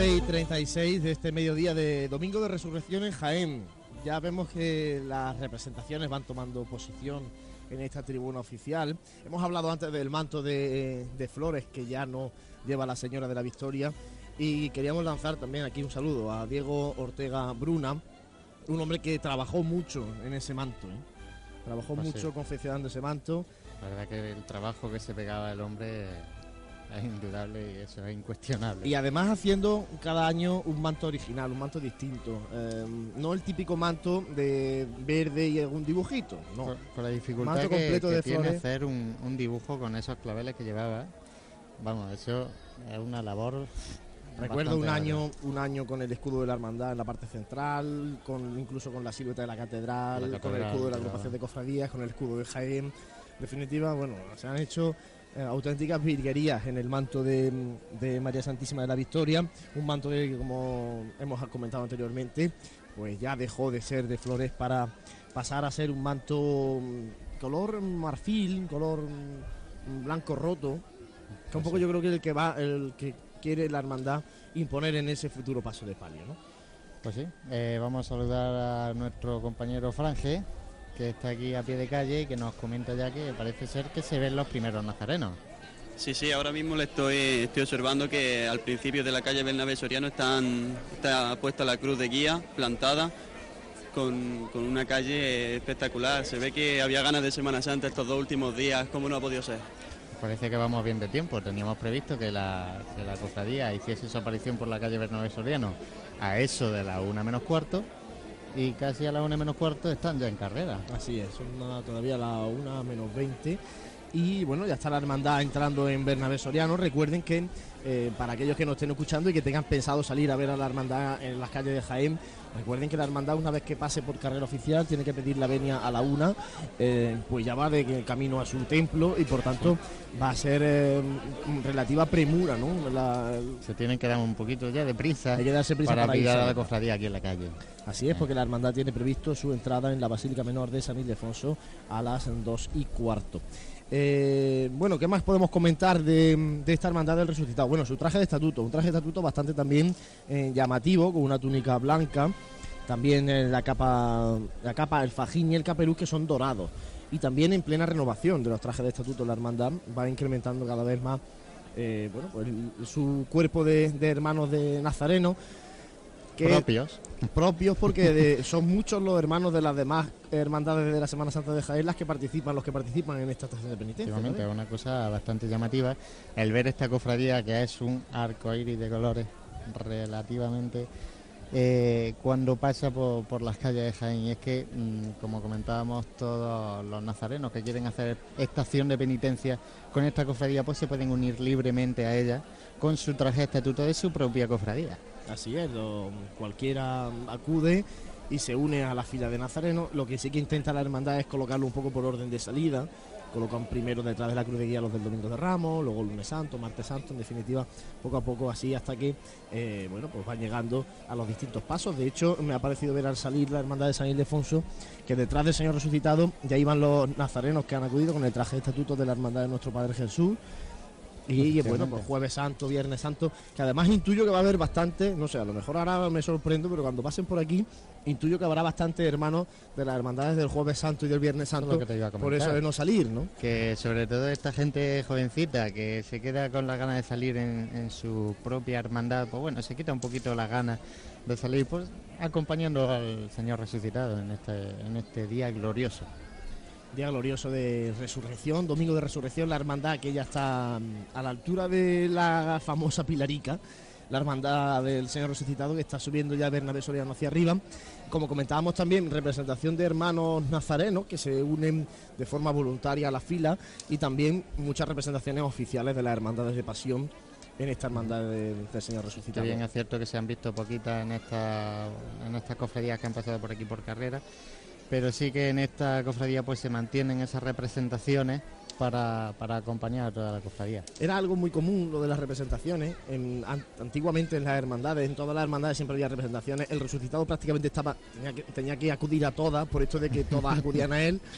12 y 36 de este mediodía de Domingo de Resurrección en Jaén. Ya vemos que las representaciones van tomando posición en esta tribuna oficial. Hemos hablado antes del manto de, de flores que ya no lleva la señora de la Victoria y queríamos lanzar también aquí un saludo a Diego Ortega Bruna, un hombre que trabajó mucho en ese manto. ¿eh? Trabajó Pues sí. mucho confeccionando ese manto. La verdad que el trabajo que se pegaba el hombre <laughs> es indudable y eso es incuestionable. Y además haciendo cada año un manto original, un manto distinto. Eh, no el típico manto de verde y algún dibujito, no. Con, con la dificultad Manto que, completo que de tiene flores. hacer un, un dibujo con esos claveles que llevaba. Vamos, eso es una labor. Recuerdo un año, un año con el escudo de la hermandad en la parte central, con incluso con la silueta de la catedral, La con el catedral, escudo de la claro. agrupación de cofradías, con el escudo de Jaén. En definitiva, bueno, se han hecho eh, auténticas virguerías en el manto de, de María Santísima de la Victoria, un manto que, como hemos comentado anteriormente, pues ya dejó de ser de flores para pasar a ser un manto mm, color marfil, color mm, blanco roto, que un poco yo creo que el que va, el que quiere la hermandad imponer en ese futuro paso de palio, ¿no? Pues sí, eh, vamos a saludar a nuestro compañero Franje, que está aquí a pie de calle y que nos comenta ya que parece ser que se ven los primeros nazarenos. Sí, sí, ahora mismo le estoy, estoy observando que al principio de la calle Bernabé Soriano están, está puesta la cruz de guía plantada con, con una calle espectacular. Se ve que había ganas de Semana Santa estos dos últimos días, ¿cómo no ha podido ser? Parece que vamos bien de tiempo. Teníamos previsto que la, que la cofradía hiciese su aparición por la calle Bernabé Soriano a eso de la una menos cuarto y casi a la una menos cuarto están ya en carrera. Así es, son una- todavía la una menos 20. Y bueno, ya está la hermandad entrando en Bernabé Soriano. Recuerden que eh, para aquellos que nos estén escuchando y que tengan pensado salir a ver a la hermandad en las calles de Jaén, recuerden que la hermandad una vez que pase por carrera oficial tiene que pedir la venia a la una, eh, pues ya va de camino a su templo y por tanto va a ser eh, relativa premura, ¿no? La- Se tienen que dar un poquito ya de prisa, Hay que darse prisa para, para irse. a la cofradía aquí en la calle. Así es, porque la hermandad tiene previsto su entrada en la Basílica Menor de San Ildefonso a las dos y cuarto. Eh, bueno, ¿qué más podemos comentar de, de esta hermandad del resucitado? Bueno, su traje de estatuto, un traje de estatuto bastante también eh, llamativo, con una túnica blanca, también eh, la capa, la capa, el fajín y el capeluz que son dorados. Y también en plena renovación de los trajes de estatuto, la hermandad va incrementando cada vez más bueno, pues, su cuerpo de, de hermanos de Nazareno. Que- Propios. propios porque de- son muchos los hermanos de las demás hermandades de la Semana Santa de Jaén las que participan, los que participan en esta estación de penitencia. Efectivamente, es una cosa bastante llamativa el ver esta cofradía que es un arco iris de colores relativamente eh, cuando pasa por, por las calles de Jaén. Y es que, mm, como comentábamos, todos los nazarenos que quieren hacer esta acción de penitencia con esta cofradía, pues se pueden unir libremente a ella con su traje estatuto de su propia cofradía. Así es, lo- cualquiera acude y se une a la fila de Nazareno. Lo que sí que intenta la hermandad es colocarlo un poco por orden de salida. Colocan primero detrás de la cruz de guía los del Domingo de Ramos, luego lunes santo, martes santo, en definitiva, poco a poco así hasta que eh, bueno pues van llegando a los distintos pasos. De hecho, me ha parecido ver al salir la hermandad de San Ildefonso que detrás del Señor resucitado ya iban los nazarenos que han acudido con el traje de estatuto de la hermandad de nuestro Padre Jesús. Y bueno, pues jueves santo, viernes santo, que además intuyo que va a haber bastante, no sé, a lo mejor ahora me sorprendo, pero cuando pasen por aquí, intuyo que habrá bastante hermanos de las hermandades del jueves santo y del viernes santo, que te iba a por eso de no salir, ¿no? que sobre todo esta gente jovencita que se queda con las ganas de salir en, en su propia hermandad, pues bueno, se quita un poquito las ganas de salir, pues acompañando al Señor resucitado en este, en este día glorioso. Día glorioso de resurrección, domingo de resurrección, la hermandad que ya está mm, a la altura de la famosa Pilarica, la hermandad del Señor resucitado que está subiendo ya Bernabé Soriano hacia arriba. Como comentábamos también, representación de hermanos nazarenos que se unen de forma voluntaria a la fila y también muchas representaciones oficiales de las hermandades de pasión en esta hermandad de- del Señor resucitado. bien es cierto que se han visto poquitas en, esta, en estas cofradías que han pasado por aquí por carrera, pero sí que en esta cofradía pues se mantienen esas representaciones para, para acompañar a toda la cofradía. Era algo muy común lo de las representaciones. En- an- antiguamente en las hermandades, en todas las hermandades siempre había representaciones. El resucitado prácticamente estaba tenía que, tenía que acudir a todas, por esto de que todas acudían a él. <laughs>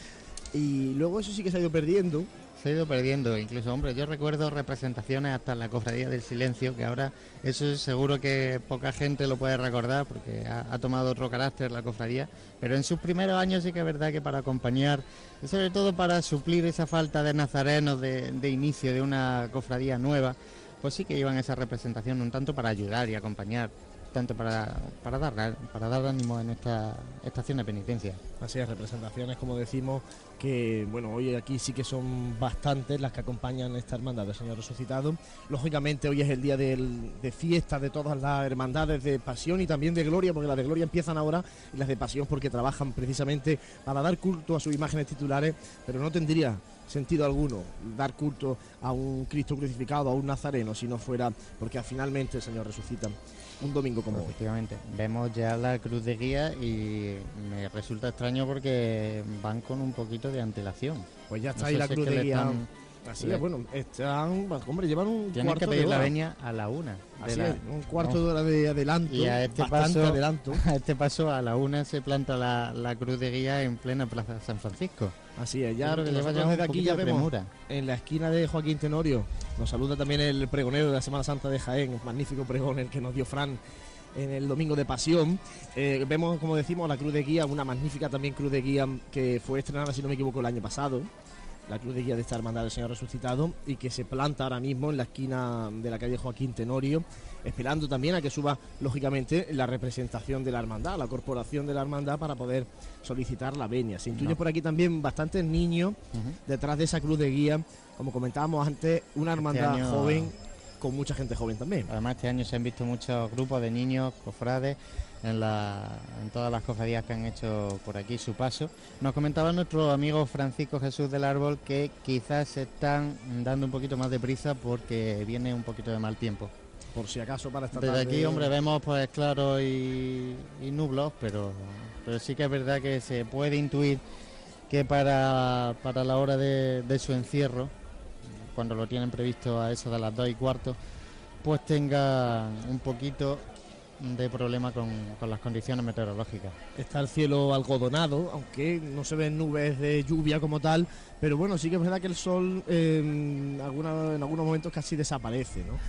y luego eso sí que se ha ido perdiendo. Se ha ido perdiendo, incluso, hombre, yo recuerdo representaciones hasta en la Cofradía del Silencio, que ahora eso es seguro que poca gente lo puede recordar porque ha, ha tomado otro carácter la cofradía, pero en sus primeros años sí que es verdad que para acompañar, y sobre todo para suplir esa falta de nazarenos de, de inicio de una cofradía nueva, pues sí que iban esa representación un tanto para ayudar y acompañar, tanto para, para, dar, para dar ánimo en esta estación de penitencia. Así es, representaciones, como decimos, que bueno, hoy aquí sí que son bastantes las que acompañan esta hermandad del Señor Resucitado. Lógicamente hoy es el día de fiesta de todas las hermandades de pasión y también de gloria, porque las de gloria empiezan ahora y las de pasión porque trabajan precisamente para dar culto a sus imágenes titulares, pero no tendría sentido alguno dar culto a un Cristo crucificado, a un Nazareno, si no fuera porque finalmente el Señor resucita un domingo como hoy. Efectivamente, vemos ya la cruz de guía y me resulta extraño porque van con un poquito de antelación. Pues ya está No ahí la si es cruz que de guía. están- Así es, bueno, están, hombre, llevan un Tienen cuarto que pedir de la hora. veña a la una. de Así la- es, un cuarto no, de hora de adelanto, Y a este paso- adelanto. <laughs> A este paso a la una se planta la, la cruz de guía en plena Plaza San Francisco. Así es, ya que nosotros desde aquí ya vemos premura. en la esquina de Joaquín Tenorio. Nos saluda también el pregonero de la Semana Santa de Jaén, magnífico pregón el que nos dio Fran en el domingo de Pasión. Eh, vemos, como decimos, la cruz de guía, una magnífica también cruz de guía que fue estrenada, si no me equivoco, el año pasado. La cruz de guía de esta hermandad del Señor Resucitado y que se planta ahora mismo en la esquina de la calle Joaquín Tenorio, esperando también a que suba, lógicamente, la representación de la hermandad, la corporación de la hermandad para poder solicitar la venia. Se intuye No. por aquí también bastantes niños detrás de esa cruz de guía, como comentábamos antes, una hermandad año- joven con mucha gente joven también. Además este año se han visto muchos grupos de niños, cofrades, en, la, en todas las cofradías que han hecho por aquí su paso. Nos comentaba nuestro amigo Francisco Jesús del Árbol que quizás se están dando un poquito más de prisa porque viene un poquito de mal tiempo. Por si acaso para esta Desde tarde. aquí, hombre, vemos pues claros y, y nublos, pero, pero sí que es verdad que se puede intuir que para, para la hora de, de su encierro, cuando lo tienen previsto a eso de las dos y cuarto, pues tenga un poquito de problema con, con las condiciones meteorológicas. Está el cielo algodonado, aunque no se ven nubes de lluvia como tal, pero bueno, sí que es verdad que el sol eh, en, alguna- en algunos momentos casi desaparece, ¿no?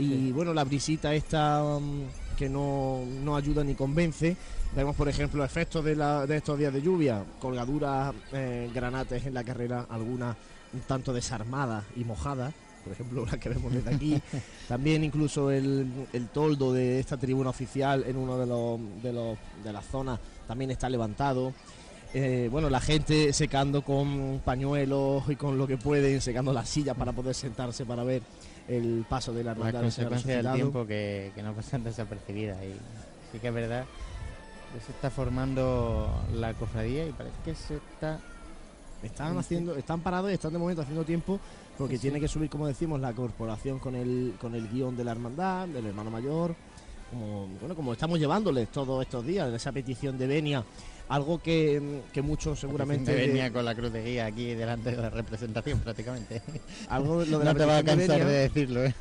Y bueno, la brisita esta mm, que no, no ayuda ni convence. Vemos, por ejemplo, efectos de, la- de estos días de lluvia, colgaduras, eh, granates en la carrera, algunas un tanto desarmadas y mojadas, por ejemplo, la que vemos desde aquí. <laughs> También incluso el, el toldo de esta tribuna oficial en uno de los de, los, de las zonas también está levantado. Eh, bueno, la gente secando con pañuelos y con lo que pueden, secando las sillas para poder sentarse para ver el paso de la Las hermandad del resucitado. tiempo que, que no pasan desapercibidas. Y sí que es verdad que se está formando la cofradía y parece que se está Están haciendo, están parados y están de momento haciendo tiempo porque Sí. tiene que subir, como decimos, la corporación con el, con el guion de la hermandad, del hermano mayor, como, bueno, como estamos llevándoles todos estos días, esa petición de venia, algo que, que muchos seguramente... de venía con la cruz de guía aquí delante de la representación prácticamente. <laughs> algo lo de la no te vas a de cansar venia- de decirlo, ¿eh?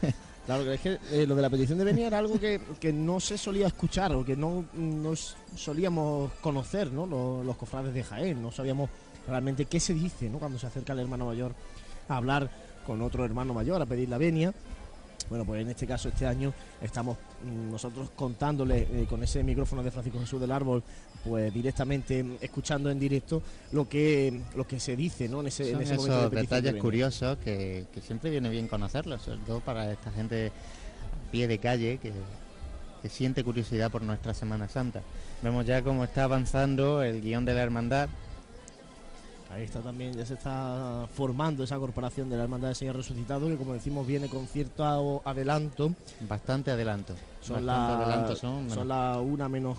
Claro, que es que eh, lo de la petición de venia era algo que, que no se solía escuchar o que no nos solíamos conocer, ¿no? Los, los cofrades de Jaén, no sabíamos realmente qué se dice, ¿no? Cuando se acerca el hermano mayor a hablar con otro hermano mayor a pedir la venia. Bueno, pues en este caso, este año, estamos mm, nosotros contándole eh, con ese micrófono de Francisco Jesús del Árbol, pues directamente mm, escuchando en directo lo que lo que se dice, ¿no? En ese, en Son ese momento de esos de detalles venia. curiosos que, que siempre viene bien conocerlos, sobre todo para esta gente a pie de calle que, que siente curiosidad por nuestra Semana Santa. Vemos ya cómo está avanzando el guion de la hermandad. Ahí está también, ya se está formando esa corporación de la Hermandad del Señor Resucitado, que como decimos viene con cierto adelanto. Bastante adelanto. Son las son. son las una menos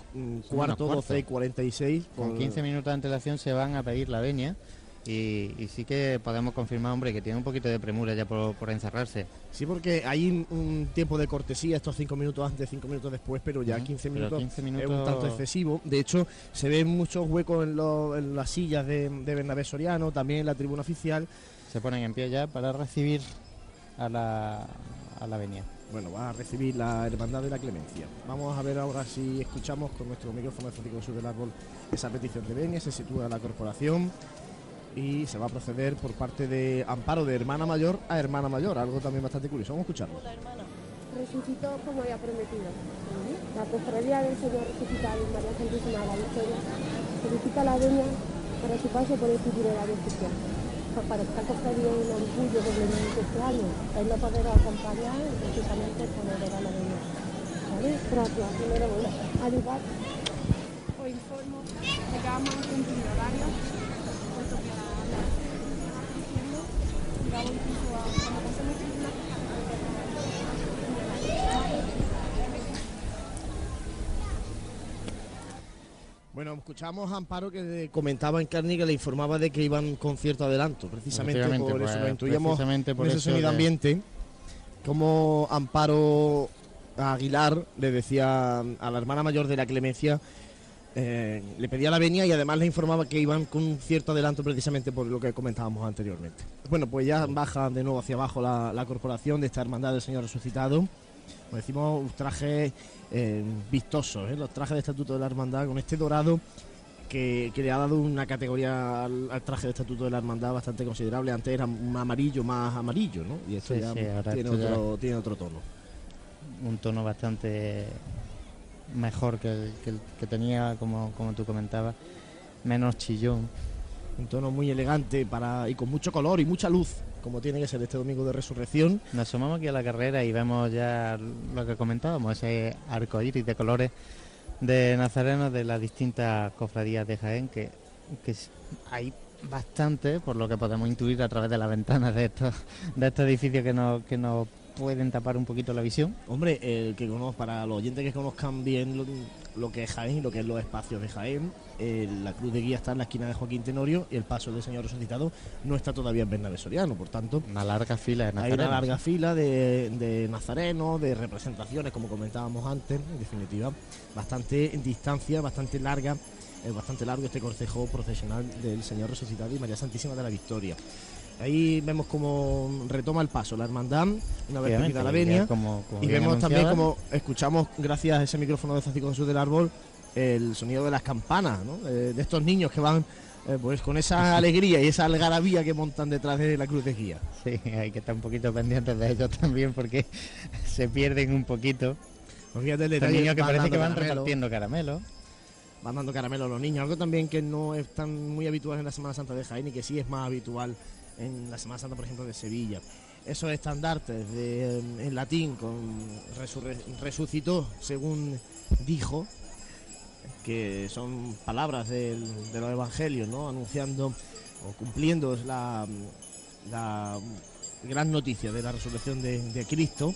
cuarto, menos 12 y cuarto. 46. Con por- 15 minutos de antelación se van a pedir la venia y, y sí que podemos confirmar, hombre, que tiene un poquito de premura ya por, por encerrarse. Sí, porque hay un, tiempo de cortesía, estos 5 minutos antes, 5 minutos después, pero ya Ujú, 15 pero minutos 15 es un tanto excesivo. De hecho, se ven muchos huecos en, en las sillas de, de Bernabé Soriano, también en la tribuna oficial. Se ponen en pie ya para recibir a la, a la venia. Bueno, va a recibir la Hermandad de la Clemencia. Vamos a ver ahora si escuchamos con nuestro micrófono de Francisco Jesús del Árbol esa petición de venia, se sitúa la corporación y se va a proceder por parte de Amparo de hermana mayor a hermana mayor, algo también bastante curioso. Vamos a escucharlo. resucitó como había prometido. La cofradía del Señor resucitado en María Santísima de la Victoria solicita la venia para su paso por este itinerario especial. Pues para esta cofradía es un orgullo doblemente este año, es no poder acompañar y precisamente poder dar la venia. ¿Vale? Gracias. Primero, bueno, al igual os informo de que vamos a cumplir horarios, puesto que la la- y vamos incluso a cuando pasemos Cristina, Bueno, escuchamos a Amparo que comentaba en Carni que le informaba de que iban con cierto adelanto, precisamente por eso pues, lo intuíamos precisamente por en ese sonido de- ambiente, como Amparo Aguilar le decía a la hermana mayor de la Clemencia, eh, le pedía la venia y además le informaba que iban con cierto adelanto precisamente por lo que comentábamos anteriormente. Bueno, pues ya baja de nuevo hacia abajo la, la corporación de esta hermandad del Señor Resucitado. Como decimos, un traje eh, vistosos, ¿eh? los trajes de estatuto de la hermandad con este dorado que, que le ha dado una categoría al, al traje de estatuto de la hermandad bastante considerable. Antes era un amarillo más amarillo, ¿no? Y esto Sí, ya sí, ahora tiene, esto ya- otro, tiene otro tono. un tono bastante mejor que el que, tenía, como, como tú comentabas, menos chillón. Un tono muy elegante para y con mucho color y mucha luz, como tiene que ser este domingo de resurrección. Nos asomamos aquí a la carrera y vemos ya lo que comentábamos, ese arco iris de colores de nazarenos de las distintas cofradías de Jaén, que, que hay bastante, por lo que podemos intuir a través de las ventanas de estos, de estos edificios que nos, que nos pueden tapar un poquito la visión. Hombre, el que conozca, para los oyentes que conozcan bien lo, lo que es Jaén y lo que es los espacios de Jaén, eh, la cruz de guía está en la esquina de Joaquín Tenorio y el paso del Señor Resucitado no está todavía en Bernabé Soriano, por tanto, Una larga fila de hay nazarenos. una larga fila de, de nazarenos, de representaciones, como comentábamos antes, en definitiva, bastante en distancia, bastante larga, es bastante largo este cortejo procesional del Señor Resucitado y María Santísima de la Victoria. Ahí vemos cómo retoma el paso la hermandad, una vez cogida la venia, como- como y vemos también como escuchamos, gracias a ese micrófono de Zacico Jesús del Árbol, el sonido de las campanas, ¿no? Eh, de estos niños que van eh, pues con esa <laughs> alegría y esa algarabía que montan detrás de la cruz de guía. Sí, hay que estar un poquito pendientes de ellos también porque <laughs> se pierden un poquito. Pues fíjate el Estos detalle, niños que parece que van caramelo, repartiendo caramelos. van dando caramelo a los niños, algo también que no es tan muy habitual en la Semana Santa de Jaén y que sí es más habitual en la Semana Santa, por ejemplo, de Sevilla. Esos estandartes de, en latín con resurre- resucitó, según dijo, que son palabras del- de los evangelios, ¿no? anunciando o cumpliendo la, la gran noticia de la resurrección de, de Cristo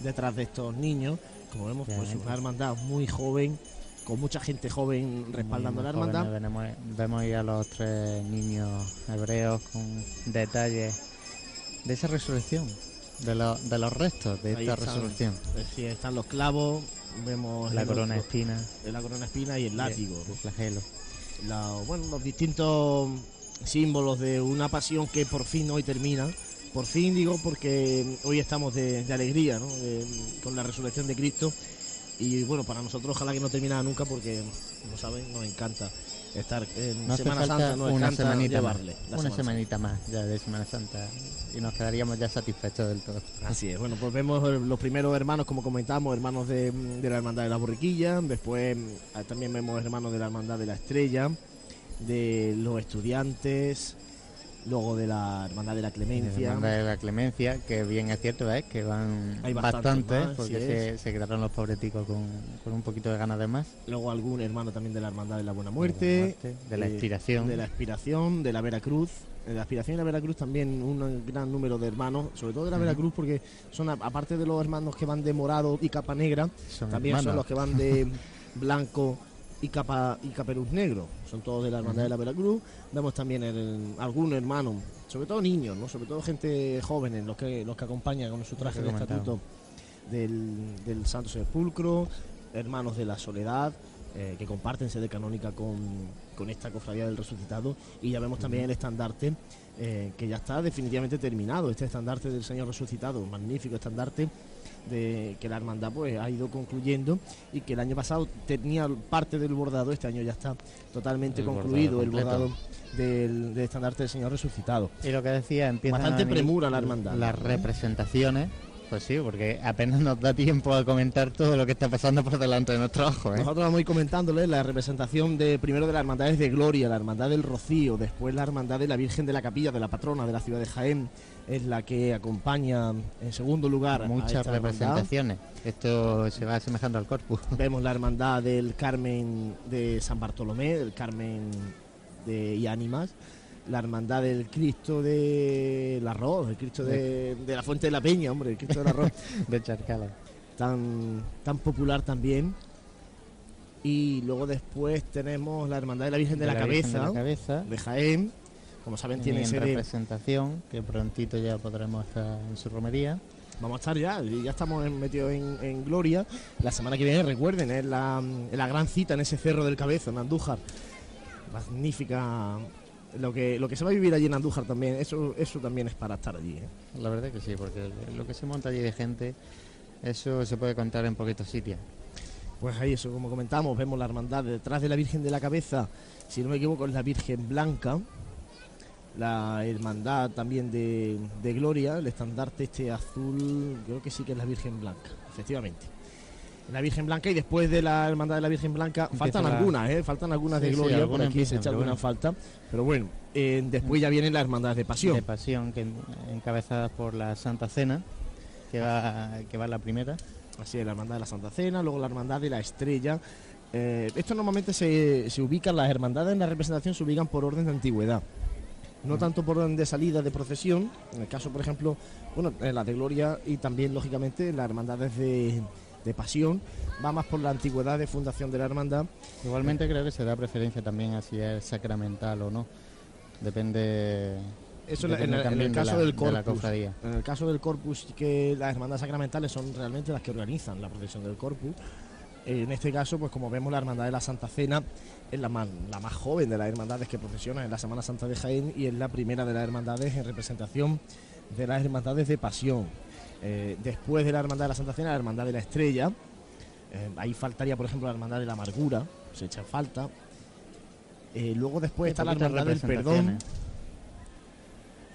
detrás de estos niños. Como vemos, pues una hermandad muy joven, con mucha gente joven respaldando Muy la hermandad. Vemos, vemos ahí a los tres niños hebreos con detalles de esa resurrección, de, los de los restos de Ahí esta están, resurrección. es decir, están los clavos, vemos La el corona otro- espina, la corona espina y el látigo. el flagelo. la- bueno, los distintos símbolos de una pasión que por fin hoy termina. Por fin digo porque hoy estamos de, de alegría, ¿no? De- con la resurrección de Cristo. Y bueno, para nosotros ojalá que no termine nunca porque, como saben, nos encanta estar en No Semana Santa, nos una encanta semanita llevarle. una Semana semanita más ya de Semana Santa y nos quedaríamos ya satisfechos del todo. Así es, bueno, pues vemos los primeros hermanos, como comentamos, hermanos de, de la Hermandad de la Borriquilla, después eh, también vemos hermanos de la Hermandad de la Estrella, de los estudiantes, luego de la Hermandad de la Clemencia. Hermandad de la Clemencia, que bien es cierto, es que van Hay bastantes más, porque se, se quedaron los pobreticos con, con un poquito de ganas de más. Luego algún hermano también de la Hermandad de la Buena Muerte, de la eh, expiración. de la Expiración, de la Veracruz. De la Aspiración y la Veracruz también un gran número de hermanos, sobre todo de la. Veracruz, porque son, aparte de los hermanos que van de morado y capa negra, Son también son los que van de <laughs> blanco y capa y caperuz negro. Son todos de la hermandad de la Veracruz. Vemos también el, algún hermano, sobre todo niños, ¿no? sobre todo gente jóvenes, los que los que acompañan con su traje de estatuto del, del Santo Sepulcro, hermanos de la Soledad, eh, que comparten sede canónica con, con esta cofradía del resucitado. Y ya vemos también el estandarte, eh, que ya está definitivamente terminado, este estandarte del Señor resucitado, magnífico estandarte de que la hermandad pues ha ido concluyendo y que el año pasado tenía parte del bordado, este año ya está totalmente El bordado concluido el bordado del, del estandarte del Señor resucitado. Y lo que decía, empieza Bastante premura la hermandad. Las representaciones, pues sí, porque apenas nos da tiempo a comentar todo lo que está pasando por delante de nuestros ojos. ¿eh? Nosotros vamos a ir comentándoles la representación de primero de las hermandades de Gloria, la hermandad del Rocío, después la hermandad de la Virgen de la Capilla, de la patrona de la ciudad de Jaén, es la que acompaña en segundo lugar a Muchas esta hermandad. representaciones. Esto se va asemejando al corpus. <laughs> Vemos la hermandad del Carmen de San Bartolomé, del Carmen de y Ánimas, la hermandad del Cristo del Arroz, el Cristo de, de la Fuente de la Peña, hombre, el Cristo del Arroz, <laughs> de Charcala. tan, tan popular también. Y luego después tenemos la hermandad de la Virgen de, la, Virgen Cabeza, de la cabeza. de Jaén, como saben tiene en sede representación, que prontito ya podremos estar en su romería. Vamos a estar ya, ya estamos en- metidos en, en Gloria. La semana que viene, recuerden, es la, es la gran cita en ese cerro del Cabezo, en Andújar. Magnífica. Lo que, lo que se va a vivir allí en Andújar también, eso, eso también es para estar allí. ¿eh? La verdad que sí, porque lo que se monta allí de gente, eso se puede contar en poquitos sitios. Pues ahí, eso, como comentamos, vemos la hermandad detrás de la Virgen de la Cabeza, si no me equivoco, es la Virgen Blanca. La hermandad también de, de Gloria, el estandarte este azul, creo que sí que es la Virgen Blanca, efectivamente. La Virgen Blanca y después de la hermandad de la Virgen Blanca faltan la- algunas, ¿eh? faltan algunas de sí, Gloria, por aquí se echa alguna bueno. falta, pero bueno, eh, después ya vienen las hermandades de pasión. De pasión, que encabezadas por la Santa Cena, que va, que va la primera. Así es, la hermandad de la Santa Cena, luego la hermandad de la Estrella. Eh, esto normalmente se, se ubican, las hermandades en la representación se ubican por orden de antigüedad. No tanto por orden de salida de procesión, en el caso, por ejemplo, bueno, en la de Gloria y también, lógicamente, en las hermandades de, de Pasión, va más por la antigüedad de fundación de la hermandad. Igualmente creo que se da preferencia también a si es sacramental o no. Depende, Eso en, depende en el- en el de caso la- del de la corpus. En el caso del corpus, que las hermandades sacramentales son realmente las que organizan la procesión del corpus. En este caso, pues como vemos, la hermandad de la Santa Cena es la más, la más joven de las hermandades que procesionan en la Semana Santa de Jaén y es la primera de las hermandades en representación de las hermandades de pasión. Eh, después de la hermandad de la Santa Cena, la hermandad de la Estrella. Eh, ahí faltaría, por ejemplo, la hermandad de la Amargura, se echa falta. Eh, luego después está la hermandad del Perdón.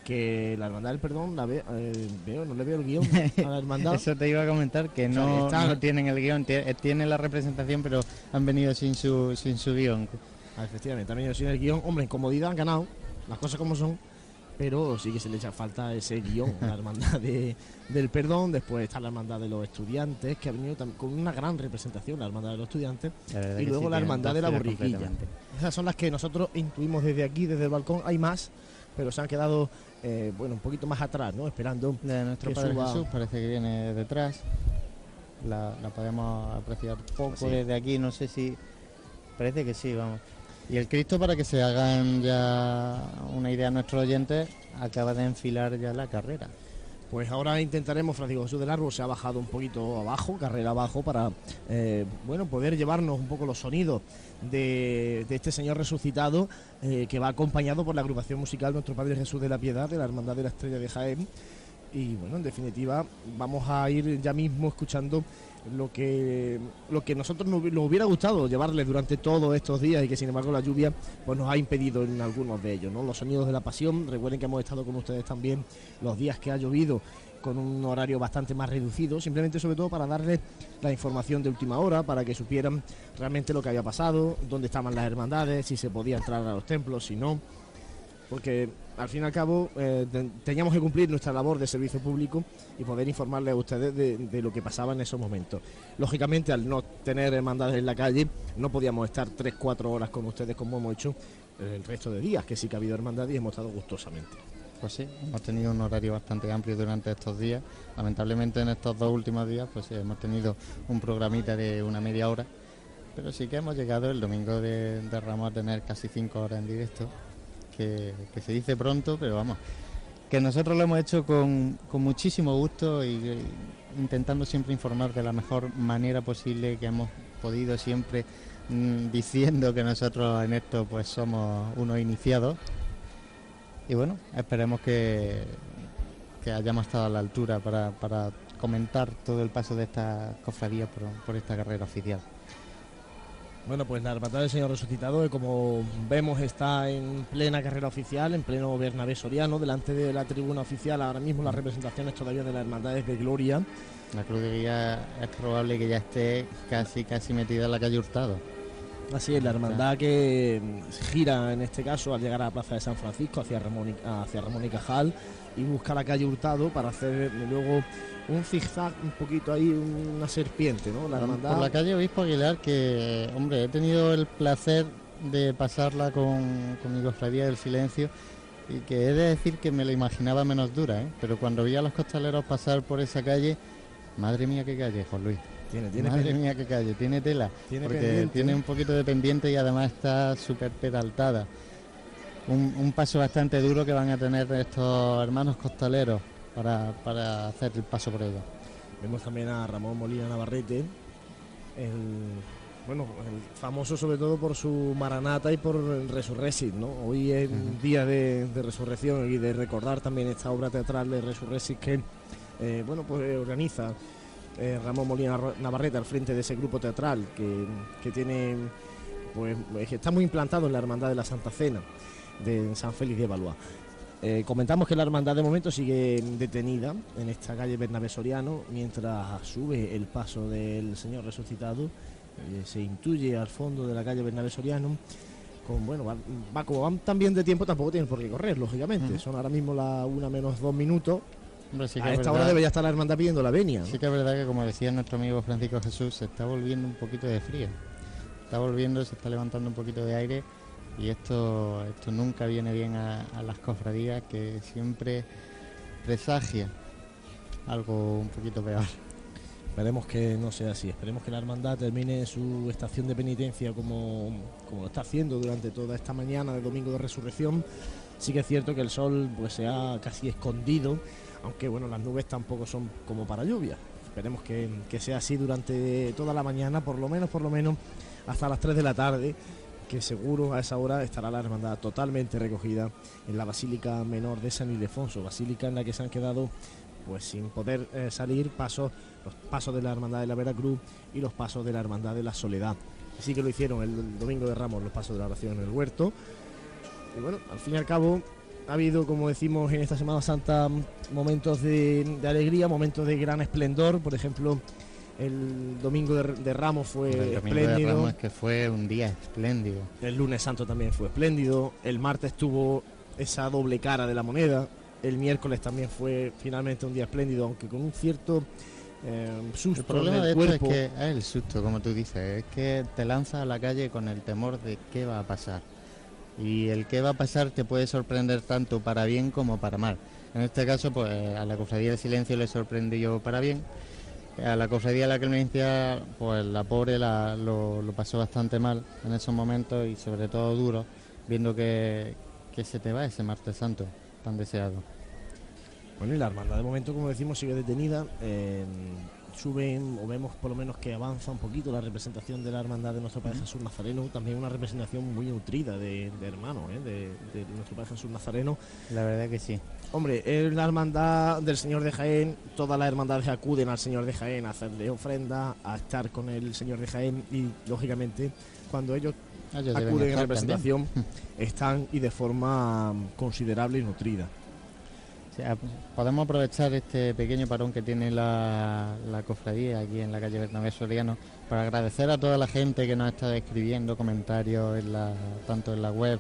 Que la hermandad del perdón la ve- eh, veo, no le veo el guion <laughs> a la hermandad. Eso te iba a comentar, que no, no tienen el guion, eh, tienen la representación, pero han venido sin su, sin su guion. Ah, efectivamente, también sin el guion. Hombre, en comodidad han ganado, las cosas como son, pero sí que se le echa falta ese guion. la hermandad de- del perdón, después está la hermandad de los estudiantes, que ha venido con una gran representación, la hermandad de los estudiantes. Y luego sí, la hermandad de la borriquilla. Esas son las que nosotros intuimos desde aquí, desde el balcón. Hay más, pero se han quedado, eh, bueno, un poquito más atrás, ¿no? Esperando. De nuestro que Padre suba- Jesús parece que viene detrás. La, la podemos apreciar poco Sí. desde aquí, no sé si... Parece que sí, vamos. Y el Cristo, para que se hagan ya una idea a nuestros oyentes, acaba de enfilar ya la carrera. Pues ahora intentaremos, Francisco Jesús del Árbol se ha bajado un poquito abajo, carrera abajo, para eh, bueno poder llevarnos un poco los sonidos de, este Señor resucitado, eh, que va acompañado por la agrupación musical Nuestro Padre Jesús de la Piedad, de la Hermandad de la Estrella de Jaén. Y bueno, en definitiva, vamos a ir ya mismo escuchando lo que lo que nosotros nos hubiera gustado llevarles durante todos estos días y que sin embargo la lluvia pues nos ha impedido en algunos de ellos, ¿no? Los sonidos de la pasión, recuerden que hemos estado con ustedes también los días que ha llovido con un horario bastante más reducido, simplemente sobre todo para darles la información de última hora, para que supieran realmente lo que había pasado, dónde estaban las hermandades, si se podía entrar a los templos, si no, porque al fin y al cabo eh, te- teníamos que cumplir nuestra labor de servicio público y poder informarles a ustedes de, de lo que pasaba en esos momentos. Lógicamente, al no tener hermandades en la calle, no podíamos estar 3-4 horas con ustedes como hemos hecho el resto de días, que sí que ha habido hermandades y hemos estado gustosamente. Pues sí, hemos tenido un horario bastante amplio durante estos días. Lamentablemente en estos dos últimos días pues hemos tenido un programita de una media hora. Pero sí que hemos llegado el domingo de, de Ramos a tener casi cinco horas en directo. Que, se dice pronto, pero vamos. Que nosotros lo hemos hecho con, con muchísimo gusto y, y intentando siempre informar de la mejor manera posible que hemos podido siempre mm, diciendo que nosotros en esto pues somos unos iniciados y bueno, esperemos que, que hayamos estado a la altura para, para comentar todo el paso de esta cofradía por, por esta carrera oficial. Bueno, pues la Hermandad del Señor Resucitado, que como vemos está en plena carrera oficial, en pleno Bernabé Soriano, delante de la tribuna oficial, ahora mismo las representaciones todavía de las Hermandades de Gloria. La cruz de guía es probable que ya esté casi casi metida en la calle Hurtado. Así es, la hermandad que mm, gira en este caso al llegar a la Plaza de San Francisco hacia Ramón y, hacia Ramón y Cajal y busca la calle Hurtado para hacer luego un zigzag un poquito ahí, una serpiente, ¿no? La hermandad... Por la calle Obispo Aguilar, que, hombre, he tenido el placer de pasarla con, con mi cofradía del silencio y que he de decir que me la imaginaba menos dura, ¿eh? pero cuando vi a los costaleros pasar por esa calle, madre mía qué calle, Juan Luis. Tiene, tiene Madre mía qué calle, tiene tela, Tiene porque pendiente, tiene un poquito de pendiente y además está súper pedaltada. Un, un paso bastante duro que van a tener estos hermanos costaleros para, para hacer el paso por ella. Vemos también a Ramón Molina Navarrete, el bueno, el famoso sobre todo por su maranata y por el Resurrexit, ¿no? Hoy es un día de, de resurrección y de recordar también esta obra teatral de Resurrexit que, eh, bueno, pues organiza eh, Ramón Molina Navarrete al frente de ese grupo teatral que, que tiene, pues, que está muy implantado en la Hermandad de la Santa Cena de San Félix de Valois. Eh, comentamos que la hermandad de momento sigue detenida en esta calle Bernabé Soriano mientras sube el paso del Señor resucitado. eh, se intuye al fondo de la calle Bernabé Soriano. Con, bueno, va, va- como van tan bien de tiempo, tampoco tienen por qué correr, lógicamente. Son ahora mismo la una menos dos minutos. Hombre, sí que a es esta verdad- hora debería estar la hermandad pidiendo la venia. ¿no? Sí que es verdad que como decía nuestro amigo Francisco Jesús, se está volviendo un poquito de frío. Está volviendo, se está levantando un poquito de aire y esto, esto nunca viene bien a, a las cofradías que siempre presagia algo un poquito peor. Esperemos que no sea así, esperemos que la hermandad termine su estación de penitencia como, como lo está haciendo durante toda esta mañana de domingo de resurrección. Sí que es cierto que el sol pues se ha casi escondido, aunque bueno, las nubes tampoco son como para lluvia. Esperemos que, que sea así durante toda la mañana, por lo menos, por lo menos hasta las 3 de la tarde, que seguro a esa hora estará la hermandad totalmente recogida en la Basílica Menor de San Ildefonso, basílica en la que se han quedado pues sin poder eh, salir pasos los pasos de la Hermandad de la Veracruz y los pasos de la Hermandad de la Soledad. Sí que lo hicieron el domingo de Ramos, los pasos de la oración en el huerto. Y bueno, al fin y al cabo ha habido, como decimos en esta Semana Santa, momentos de, de alegría, momentos de gran esplendor. Por ejemplo, el domingo de, de Ramos fue el domingo de espléndido. Ramos es que fue un día espléndido. El lunes santo también fue espléndido. El martes tuvo esa doble cara de la moneda. El miércoles también fue finalmente un día espléndido, aunque con un cierto eh, susto El problema en de esto cuerpo. es que es el susto, como tú dices, es que te lanzas a la calle con el temor de qué va a pasar. Y el qué va a pasar te puede sorprender tanto para bien como para mal. En este caso, pues a la Cofradía del Silencio le sorprendió para bien. A la Cofradía de la Clemencia, pues la pobre la- lo, pasó bastante mal en esos momentos y sobre todo duro, viendo que, que se te va ese martes santo tan deseado. Bueno, y la hermandad de momento, como decimos, sigue detenida. Suben, o vemos por lo menos que avanza un poquito la representación de la hermandad de nuestro Padre Jesús Nazareno. También una representación muy nutrida de, de hermanos, ¿eh? de, de nuestro Padre Jesús Nazareno. La verdad que sí. Hombre, es la hermandad del Señor de Jaén. Todas las hermandades acuden al Señor de Jaén a hacerle ofrenda, a estar con el Señor de Jaén. Y lógicamente, cuando ellos Ellos deben acuden en también. representación, <laughs> están y de forma considerable y nutrida. O sea, podemos aprovechar este pequeño parón que tiene la, cofradía aquí en la calle Bernabé Soriano para agradecer a toda la gente que nos estado escribiendo comentarios tanto en la web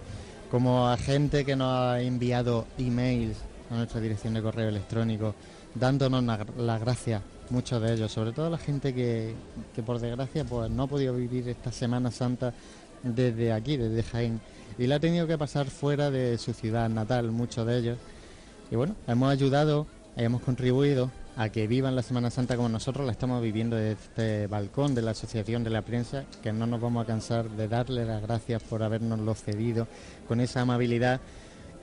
como a gente que nos ha enviado emails a nuestra dirección de correo electrónico dándonos la- las gracias, muchos de ellos, sobre todo la gente que, que por desgracia pues no ha podido vivir esta Semana Santa desde aquí, desde Jaén, y la ha tenido que pasar fuera de su ciudad natal, muchos de ellos. Y bueno, hemos ayudado, hemos contribuido a que vivan la Semana Santa como nosotros la estamos viviendo desde este balcón de la Asociación de la Prensa, que no nos vamos a cansar de darle las gracias por habernoslo cedido, con esa amabilidad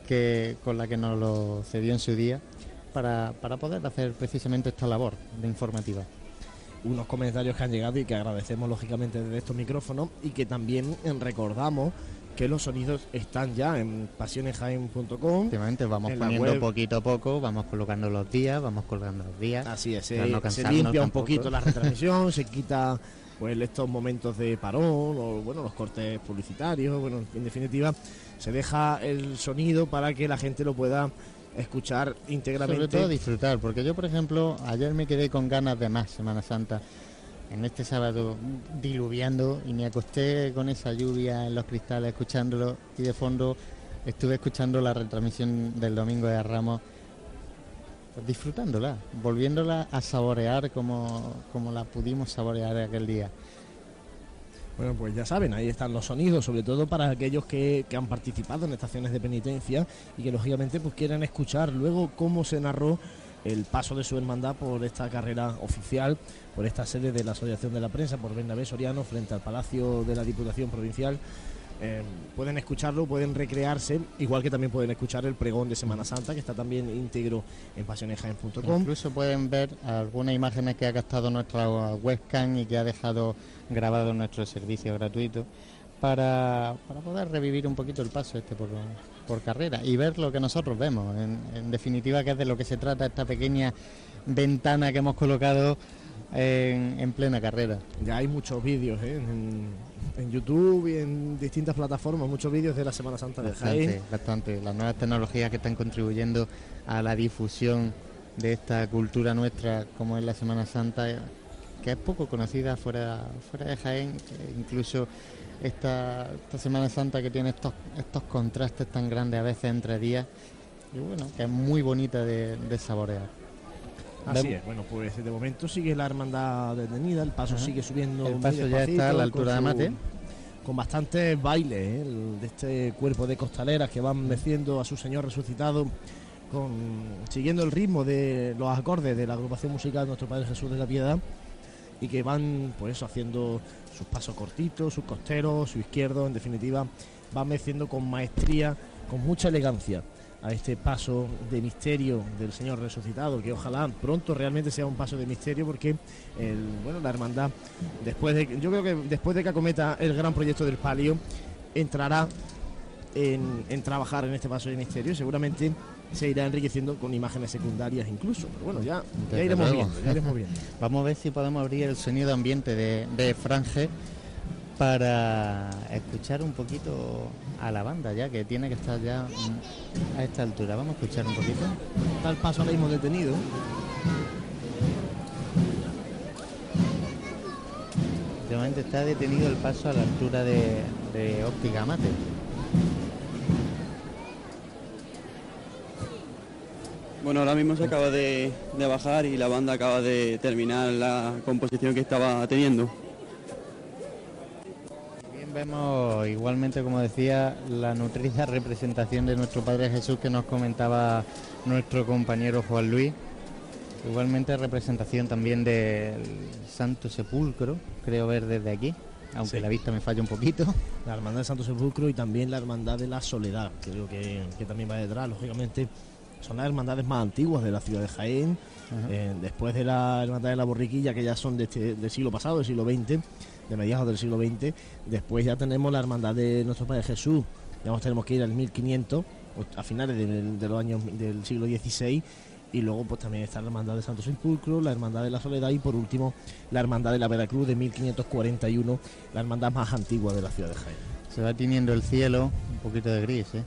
que, con la que nos lo cedió en su día, para, para poder hacer precisamente esta labor de informativa. unos comentarios que han llegado y que agradecemos lógicamente desde estos micrófonos y que también recordamos que los sonidos están ya en pasionesjaen.com. Últimamente vamos poniendo web. poquito a poco, vamos colocando los días, vamos colgando los días. Así es, se, no se cansarnos limpia un poquito la <laughs> retransmisión, se quita pues estos momentos de parón o bueno, los cortes publicitarios, bueno, en definitiva, se deja el sonido para que la gente lo pueda escuchar íntegramente. Sobre todo disfrutar, porque yo, por ejemplo, ayer me quedé con ganas de más Semana Santa. En este sábado diluviando y me acosté con esa lluvia en los cristales escuchándolo y de fondo estuve escuchando la retransmisión del domingo de Ramos, pues disfrutándola, volviéndola a saborear como, como la pudimos saborear aquel día. Bueno, pues ya saben, ahí están los sonidos, sobre todo para aquellos que, que han participado en estaciones de penitencia y que lógicamente pues quieran escuchar luego cómo se narró el paso de su hermandad por esta carrera oficial, por esta sede de la Asociación de la Prensa, por Bernabé Soriano, frente al Palacio de la Diputación Provincial. Eh, pueden escucharlo, pueden recrearse, igual que también pueden escuchar el pregón de Semana Santa, que está también íntegro en pasionesjaen.com. Incluso pueden ver algunas imágenes que ha captado nuestra webcam y que ha dejado grabado nuestro servicio gratuito para, para poder revivir un poquito el paso este por, por carrera y ver lo que nosotros vemos. En, en definitiva, que es de lo que se trata esta pequeña ventana que hemos colocado en, en plena carrera. Ya hay muchos vídeos ¿eh? en, en YouTube y en distintas plataformas, muchos vídeos de la Semana Santa de Jaén. Bastante, bastante. Las nuevas tecnologías que están contribuyendo a la difusión de esta cultura nuestra, como es la Semana Santa, que es poco conocida fuera, fuera de Jaén, incluso esta, esta Semana Santa que tiene estos, estos contrastes tan grandes a veces entre días, y bueno, que es muy bonita de, de saborear. Así es, bueno, pues de momento sigue la hermandad detenida, el paso Ajá. sigue subiendo. El paso ya está a la altura con de Mate. Con bastantes bailes ¿eh? el- de este cuerpo de costaleras que van meciendo a su Señor resucitado, con, siguiendo el ritmo de los acordes de la agrupación musical Nuestro Padre Jesús de la Piedad y que van, pues eso, haciendo sus pasos cortitos, sus costeros, su izquierdo, en definitiva, van meciendo con maestría, con mucha elegancia a este paso de misterio del Señor resucitado, que ojalá pronto realmente sea un paso de misterio, porque el, bueno, la hermandad, después de, yo creo que después de que acometa el gran proyecto del palio, entrará en, en trabajar en este paso de misterio y seguramente se irá enriqueciendo con imágenes secundarias incluso. Pero bueno, ya, iremos viendo, ya iremos viendo. <laughs> Vamos a ver si podemos abrir el sonido ambiente de, de Franje para escuchar un poquito a la banda ya que tiene que estar ya a esta altura. Vamos a escuchar un poquito. Está el paso ahora mismo detenido. De momento está detenido el paso a la altura de, de óptica mate. Bueno, ahora mismo se acaba de, de bajar y la banda acaba de terminar la composición que estaba teniendo. Vemos igualmente, como decía, la nutrida <laughs> representación de nuestro Padre Jesús que nos comentaba nuestro compañero Juan Luis. Igualmente representación también del Santo Sepulcro, creo ver desde aquí, aunque Sí. la vista me falla un poquito. La hermandad del Santo Sepulcro y también la hermandad de la Soledad, creo que, que también va detrás, lógicamente. Son las hermandades más antiguas de la ciudad de Jaén, eh, después de la hermandad de la Borriquilla, que ya son de este- del siglo pasado, del siglo XX, de mediados del siglo XX. Después ya tenemos la hermandad de nuestro Padre Jesús, ya tenemos que ir al 1500, o a finales de, los años del siglo XVI. Y luego pues también está la hermandad de Santo Sepulcro, la hermandad de la Soledad y por último la hermandad de la Veracruz de 1541, la hermandad más antigua de la ciudad de Jaén. Se va tiñendo el cielo, un poquito de gris, ¿eh?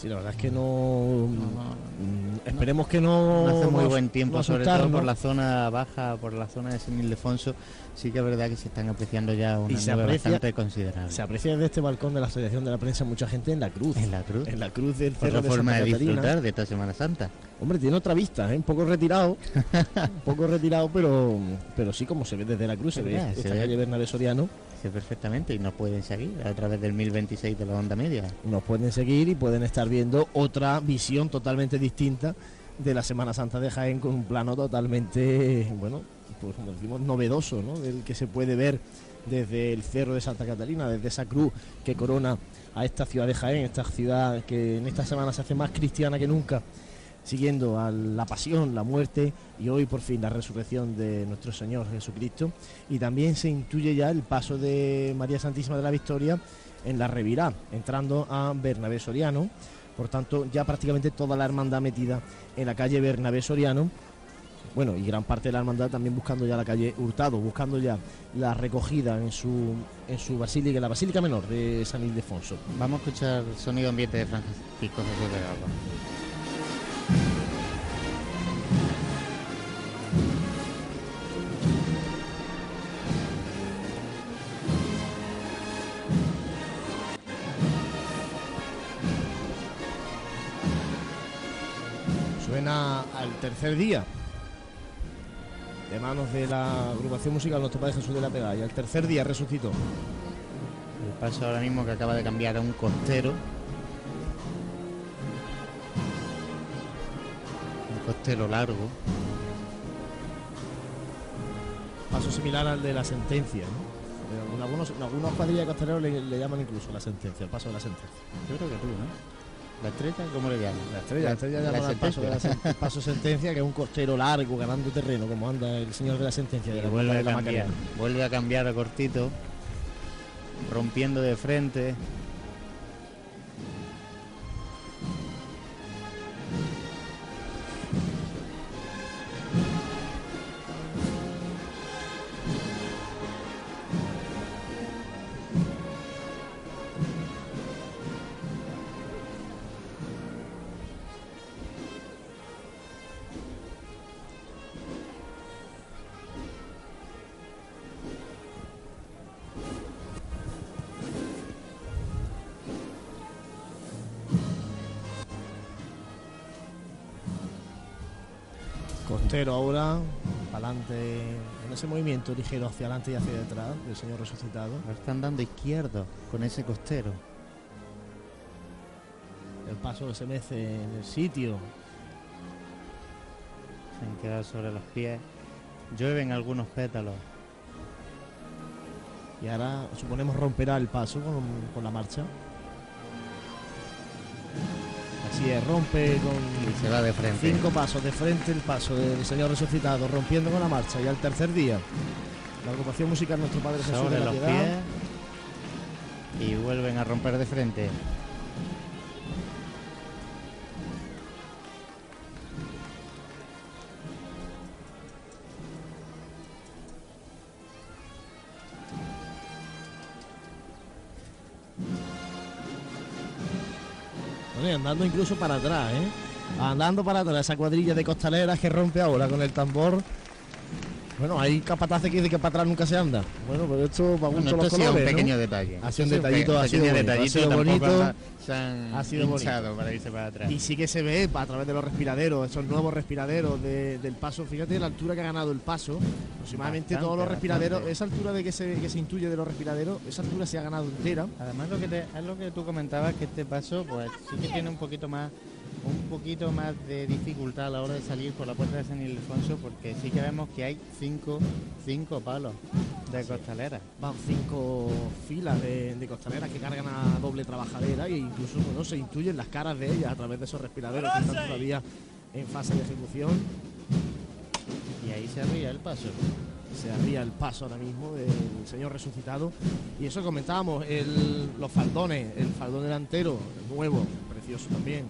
Sí, la verdad es que no. mm, esperemos que no. No hace muy buen tiempo, sobre todo por la zona baja, por la zona de San Ildefonso. Sí que es verdad que se están apreciando ya una Y se aprecia- bastante considerable. Se aprecia desde este balcón de la Asociación de la Prensa mucha gente en la cruz. En la cruz. En la cruz del Otra cerro de forma Santa de Catarina. disfrutar de esta Semana Santa. Hombre, tiene otra vista, ¿eh? un poco retirado. <laughs> un poco retirado, pero pero sí como se ve desde la cruz, se ve verdad, se ve. Bernabé Soriano. Perfectamente, y nos pueden seguir a través del 1026 de la onda media. Nos pueden seguir y pueden estar viendo otra visión totalmente distinta de la Semana Santa de Jaén con un plano totalmente, bueno, pues como decimos, novedoso, ¿no? Del que se puede ver desde el cerro de Santa Catalina, desde esa cruz que corona a esta ciudad de Jaén, esta ciudad que en esta semana se hace más cristiana que nunca, siguiendo a la pasión, la muerte y hoy por fin la resurrección de nuestro Señor Jesucristo. Y también se intuye ya el paso de María Santísima de la Victoria en la revirá, entrando a Bernabé Soriano. Por tanto, ya prácticamente toda la hermandad metida en la calle Bernabé Soriano. Bueno, y gran parte de la hermandad también buscando ya la calle Hurtado, buscando ya la recogida en su, en su basílica, en la basílica menor de San Ildefonso. Vamos a escuchar sonido ambiente de Francisco Jesús de Galva. Tercer día de manos de la agrupación musical Nuestro Padre Jesús de la Pegada. Y al tercer día resucitó. El paso ahora mismo que acaba de cambiar a un costero. Un costero largo. Paso similar al de la sentencia. ¿no? En algunos, en algunos cuadrillas de costaleros le, le llaman incluso la sentencia, el paso de la sentencia. Yo creo que tú, ¿no? ¿La estrella? ¿Cómo le llaman? La estrella, la estrella llama al paso, de la sen- paso sentencia, que es un costero largo, ganando terreno, como anda el señor de la sentencia. De la, vuelve de a la cambiar. Vuelve a cambiar a cortito. Rompiendo de frente. Costero ahora, para adelante, en ese movimiento ligero hacia adelante y hacia detrás del señor resucitado. Ahora están dando izquierdo con ese costero. El paso se mece en el sitio. Se han quedado sobre los pies. Llueven algunos pétalos. Y ahora suponemos romperá el paso con, con la marcha. Así es, rompe con Y se va de frente. cinco pasos de frente el paso del Señor resucitado, rompiendo con la marcha. Y al tercer día, la agrupación musical Nuestro Padre Jesús sobre de la los pies. Y vuelven a romper de frente. Andando incluso para atrás, ¿eh? Andando para atrás, esa cuadrilla de costaleras que rompe ahora con el tambor. Bueno, hay capataces que dicen que para atrás nunca se anda. Bueno, pero esto para Bueno, gusto esto los ha sido un colores, ¿no? pequeño detalle. Ha sido un detallito, pe- ha sido bonito, ha detallito, sido bonito. anda- Se han Ha sido bonito. hinchado para irse para atrás. Y sí que se ve a través de los respiraderos, esos nuevos respiraderos de- del paso. Fíjate la altura que ha ganado el paso. Aproximadamente Bastante, todos los respiraderos, bastante. esa altura de que se, que se intuye de los respiraderos, esa altura se ha ganado entera. Además lo que te- es lo que tú comentabas que este paso pues sí que tiene un poquito más un poquito más de dificultad a la hora de salir por la puerta de San Ildefonso porque sí que vemos que hay cinco, cinco palos de costalera. Van cinco filas de, de costaleras que cargan a doble trabajadera e incluso bueno, se intuyen las caras de ellas a través de esos respiraderos que están todavía en fase de ejecución. Y ahí se ría el paso. se arría el paso ahora mismo del Señor resucitado. Y eso comentábamos, el- los faldones, el faldón delantero, nuevo, precioso también.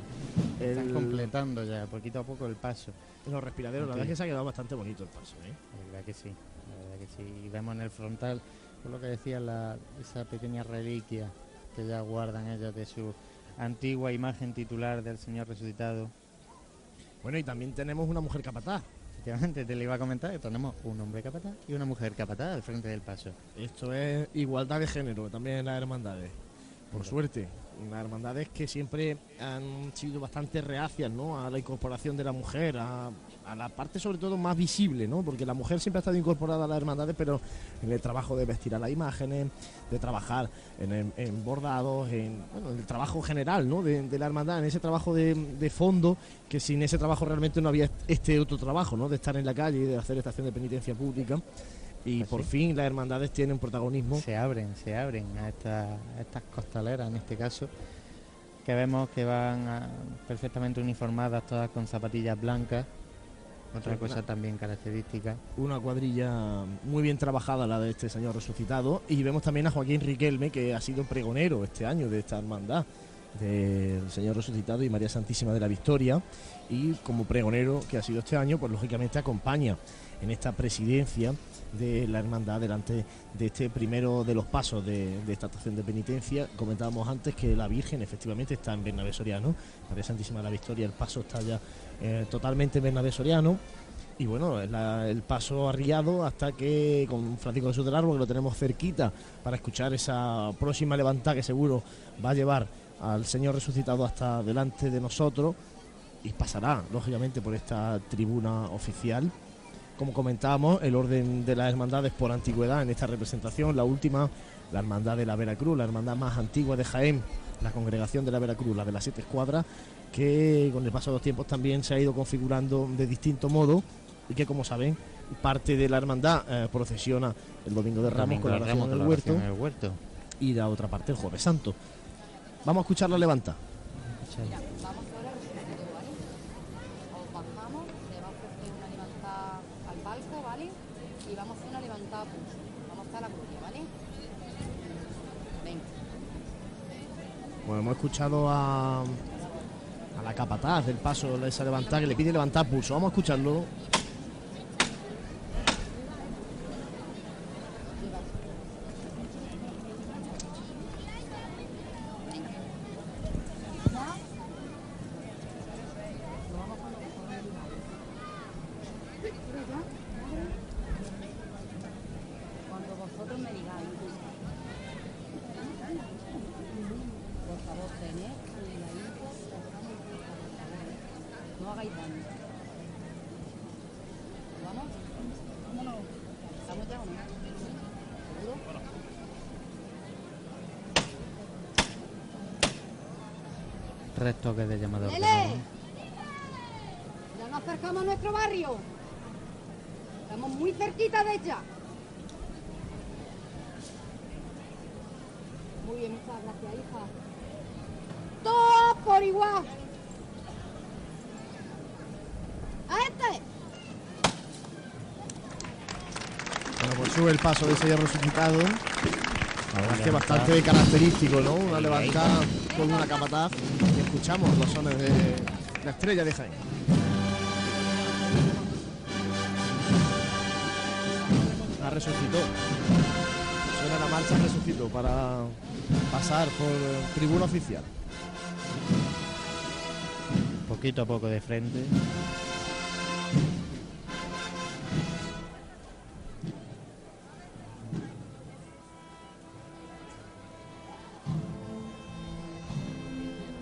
Están completando ya poquito a poco el paso. los respiraderos, la verdad es que se ha quedado bastante bonito el paso. ¿eh? La verdad que sí, la verdad que sí. Y vemos en el frontal, por lo que decía, la, esa pequeña reliquia que ya guardan ellos de su antigua imagen titular del Señor resucitado. Bueno, y también tenemos una mujer capataz. Efectivamente, te lo iba a comentar, que tenemos un hombre capataz y una mujer capataz al frente del paso. Esto es igualdad de género también en las hermandades. Por suerte, las hermandades que siempre han sido bastante reacias a la incorporación de la mujer, a, la parte sobre todo más visible, ¿no? porque la mujer siempre ha estado incorporada a las hermandades, pero en el trabajo de vestir a las imágenes, de trabajar en, bordados, en, el trabajo general ¿no? de, la hermandad, en ese trabajo de, de fondo, que sin ese trabajo realmente no había este otro trabajo, ¿no? de estar en la calle y de hacer estación de penitencia pública. Y Pues por sí. fin las hermandades tienen protagonismo. Se abren, se abren a, esta- a estas costaleras en este caso, que vemos que van ah, perfectamente uniformadas, todas con zapatillas blancas, Otra cosa también característica. Una cuadrilla muy bien trabajada la de este señor resucitado. Y vemos también a Joaquín Riquelme, que ha sido pregonero este año de esta hermandad del Señor resucitado y María Santísima de la Victoria. Y como pregonero que ha sido este año, pues lógicamente acompaña en esta presidencia de la hermandad delante de este primero de los pasos de, esta estación de penitencia. Comentábamos antes que la Virgen efectivamente está en Bernabé Soriano, María Santísima de la Victoria, el paso está ya eh, totalmente en Bernabé Soriano. Y bueno, el paso arriado hasta que con Francisco Jesús del Árbol, que lo tenemos cerquita para escuchar esa próxima levantada que seguro va a llevar al Señor resucitado hasta delante de nosotros y pasará, lógicamente, por esta tribuna oficial. Como comentábamos, el orden de las hermandades por antigüedad en esta representación, la última, la hermandad de la Veracruz, la hermandad más antigua de Jaén, la congregación de la Veracruz, la de las siete escuadras, que con el paso de los tiempos también se ha ido configurando de distinto modo y que, como saben, parte de la hermandad eh, procesiona el domingo de Ramos Domingo con la oración Ramos en el con la huerto oración en el huerto. y la otra parte el Jueves Santo. Vamos a escuchar la levanta. Mira, vamos ahora a resolver, ¿vale? Os bajamos, se va a ofrecer una levantada al palco, ¿vale? Y vamos a hacer una levantada a pulso. Vamos a estar a la gloria, ¿vale? Venga. Bueno, hemos escuchado a, a la capataz del paso esa levantada que le pide levantar pulso. Vamos a escucharlo. Cuando vosotros me digáis, por favor, tened cuidadito, no hagáis daño. ¿Vamos? Vámonos. ¿Estamos ya o no? ¿Seguro? Tres toques de llamador. de ¡Lele! nuevo. Ya a nuestro barrio. Estamos muy cerquita de ella. Muy bien, muchas gracias, hija. Todos por igual. A este. Bueno, pues sube el paso de ese Señor resucitado. Es que bastante característico, ¿no? Una levantada con una capataz. Y escuchamos los sones de la estrella de Jaén. La resucitó. Suena la marcha resucitó para pasar por tribuna oficial. Poquito a poco de frente.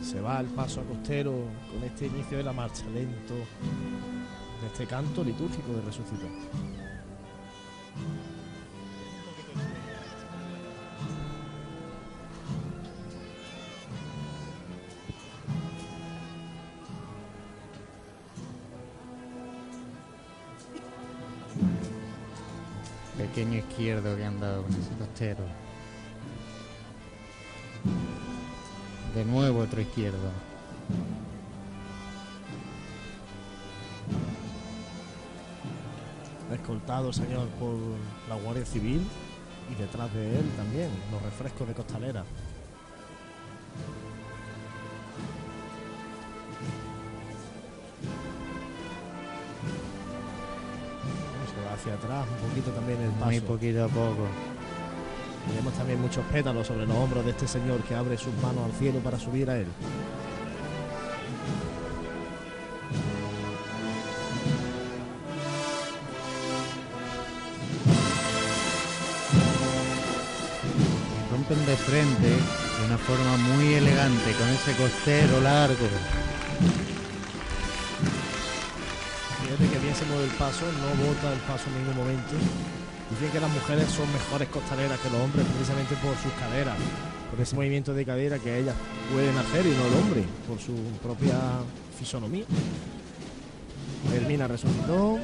Se va el paso a costero con este inicio de la marcha lento de este canto litúrgico de resucitó. De nuevo otro izquierdo. escoltado, señor, por la Guardia Civil y detrás de él también los refrescos de costalera. Se va hacia atrás un poquito también el paso. Muy poquito a poco. Y Vemos también muchos pétalos sobre los hombros de este señor que abre sus manos al cielo para subir a él. Rompen de frente de una forma muy elegante con ese costero largo. Fíjate que bien se mueve el paso, no bota el paso en ningún momento. Dicen que las mujeres son mejores costaleras que los hombres precisamente por sus caderas, por ese movimiento de cadera que ellas pueden hacer y no el hombre, por su propia fisonomía. Hermina resucitó.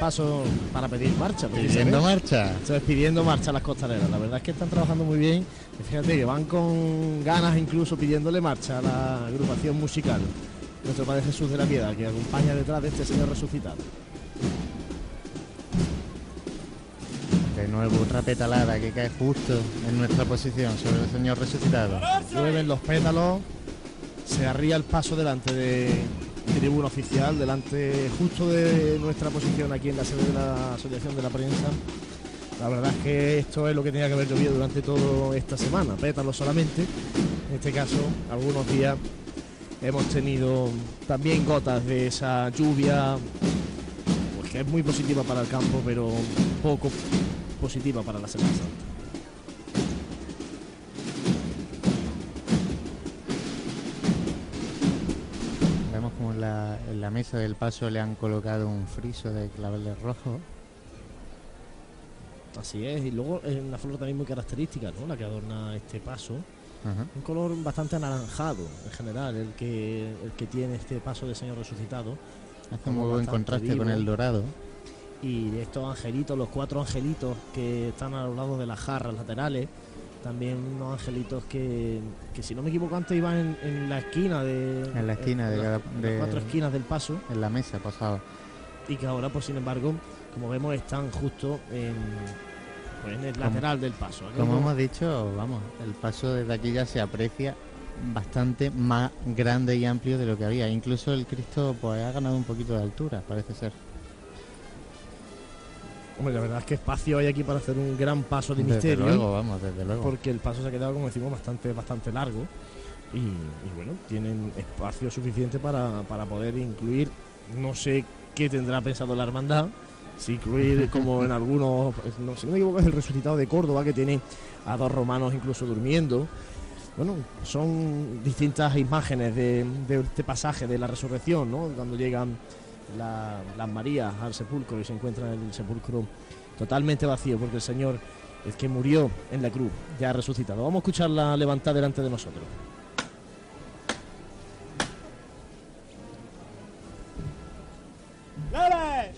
Paso para pedir marcha. Pidiendo marcha. Esto es pidiendo marcha a las costaleras. La verdad es que están trabajando muy bien. Fíjate que van con ganas incluso pidiéndole marcha a la agrupación musical. Nuestro Padre Jesús de la Piedad, que acompaña detrás de este Señor resucitado. De nuevo otra petalada que cae justo en nuestra posición sobre el Señor resucitado. Llueven los pétalos, se arría el paso delante de tribuna oficial, delante justo de nuestra posición aquí en la sede de la Asociación de la Prensa. La verdad es que esto es lo que tenía que haber llovido durante toda esta semana, pétalos solamente. En este caso, algunos días hemos tenido también gotas de esa lluvia, pues que es muy positiva para el campo, pero poco positiva para la Semana Santa. Mesa del paso le han colocado un friso de claveles rojos. Así es, y luego es una flor también muy característica, ¿no? La que adorna este paso. Ajá. Un color bastante anaranjado en general, el que, el que tiene este paso de Señor resucitado. Hace muy buen contraste con vivo. el dorado. Y estos angelitos, los cuatro angelitos que están a los lados de las jarras laterales, también unos angelitos que, que si no me equivoco antes iban en, en la esquina de... En la esquina de las- cada- en de- las cuatro esquinas del paso En la mesa pasaba. y que ahora, pues sin embargo, como vemos, están justo en, pues, en el Como- lateral del paso. Como hemos dicho, vamos, el paso desde aquí ya se aprecia bastante más grande y amplio de lo que había. Incluso el Cristo pues ha ganado un poquito de altura, parece ser. Hombre, la verdad es que espacio hay aquí para hacer un gran paso de Desde misterio. luego, vamos, desde luego. Porque el paso se ha quedado, como decimos, bastante, bastante largo. Y, y bueno, tienen espacio suficiente para, para poder incluir, no sé qué tendrá pensado la hermandad, si incluir <laughs> como en algunos, pues, no sé, no me equivoco, es el resucitado de Córdoba, que tiene a dos romanos incluso durmiendo. Bueno, son distintas imágenes de, de este pasaje de la resurrección, ¿no? Cuando llegan la- las Marías al sepulcro y se encuentra el sepulcro totalmente vacío, porque el Señor, el que murió en la cruz, ya ha resucitado. Vamos a escucharla levantar delante de nosotros. ¡Lele!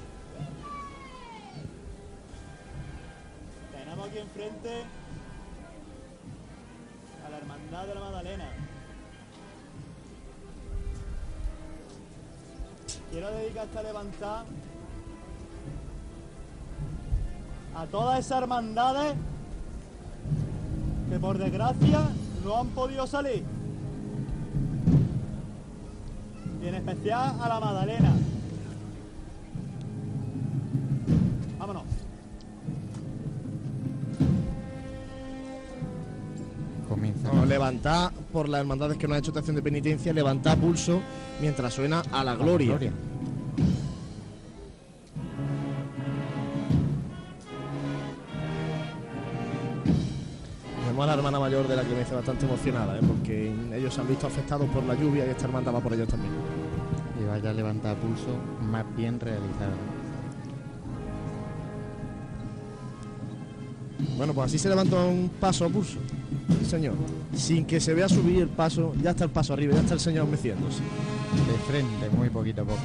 Tenemos aquí enfrente Quiero dedicar esta levantada a todas esas hermandades que por desgracia no han podido salir. Y en especial a la Magdalena. Vámonos. Comienza. No, levantá por las hermandades que nos ha hecho esta acción de penitencia, levantá pulso mientras suena a la gloria. Vemos a la hermana mayor de la clemencia bastante emocionada, ¿eh? porque ellos se han visto afectados por la lluvia y esta hermandad va por ellos también. Y vaya a levantar pulso más bien realizado. Bueno, pues así se levanta un paso a pulso. Señor. Sin que se vea subir el paso, ya está el paso arriba, ya está el señor meciéndose. De frente, muy poquito a poco.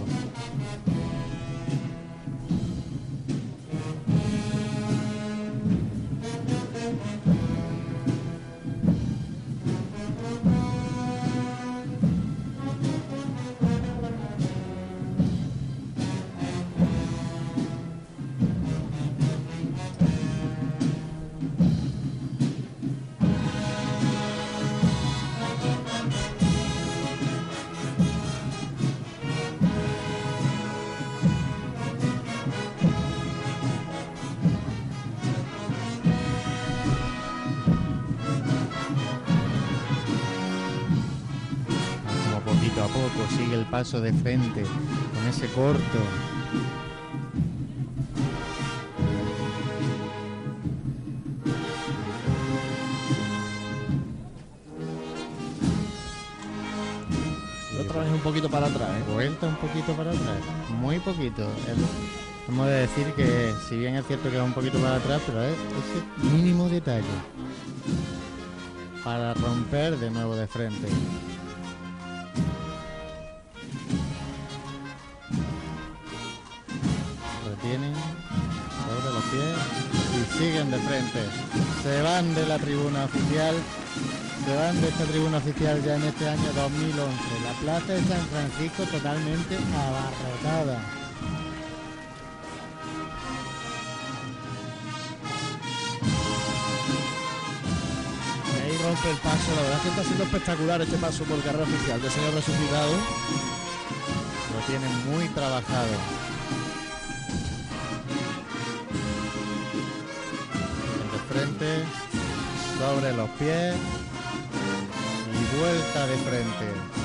Sigue el paso de frente con ese corto. Otra vez un poquito para atrás, ¿eh? Vuelta un poquito para atrás, muy poquito. Hemos de decir que si bien es cierto que va un poquito para atrás, pero es ese mínimo detalle para romper de nuevo de frente. De frente. Se van de la tribuna oficial, se van de esta tribuna oficial ya en este año 2011. La plaza de San Francisco totalmente abarrotada. Rompe el paso, la verdad que está siendo espectacular este paso por carrera oficial del señor resucitado. Lo tienen muy trabajado. Sobre los pies y vuelta de frente.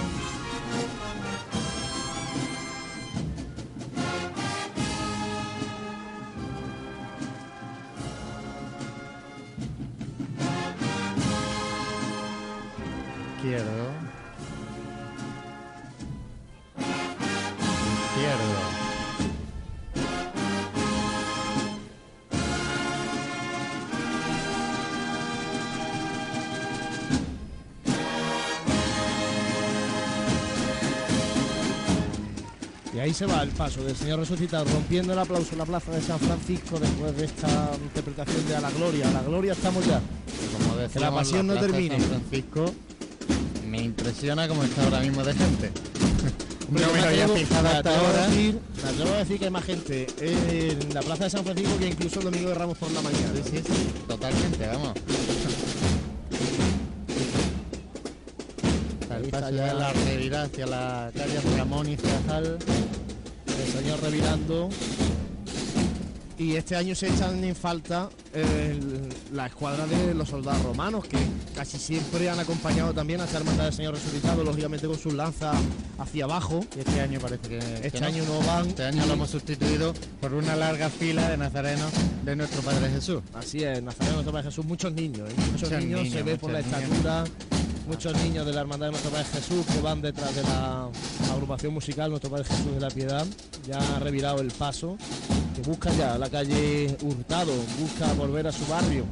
Ahí se va el paso del Señor resucitado, rompiendo el aplauso en la plaza de San Francisco después de esta interpretación de A la Gloria. A la Gloria estamos ya. Como Que la pasión no termine. San Francisco me impresiona como está ahora mismo de gente. <laughs> Hombre, no me me había fijado hasta ahora. decir- me atrevo a decir que hay más gente en la plaza de San Francisco que incluso el domingo de Ramos por la mañana. Sí, sí, sí, totalmente, vamos. <laughs> El paso ya de la hacia la calle Ramón y Cajal. Señor revirando. Y este año se echan en falta el- la escuadra de los soldados romanos, que casi siempre han acompañado también a esta hermandad del Señor Resucitado, lógicamente con sus lanzas hacia abajo. Y este año parece que. Este que año no van. Este año lo hemos sustituido por una larga fila de nazarenos de nuestro Padre Jesús. Así es, Nazareno Nuestro Padre Jesús, muchos niños, ¿eh? muchos, Muchos niños, se ve por la niños. estatura, muchos niños de la Hermandad de Nuestro Padre Jesús que van detrás de la agrupación musical Nuestro Padre Jesús de la Piedad, ya ha revirado el paso, que busca ya la calle Hurtado, busca volver a su barrio.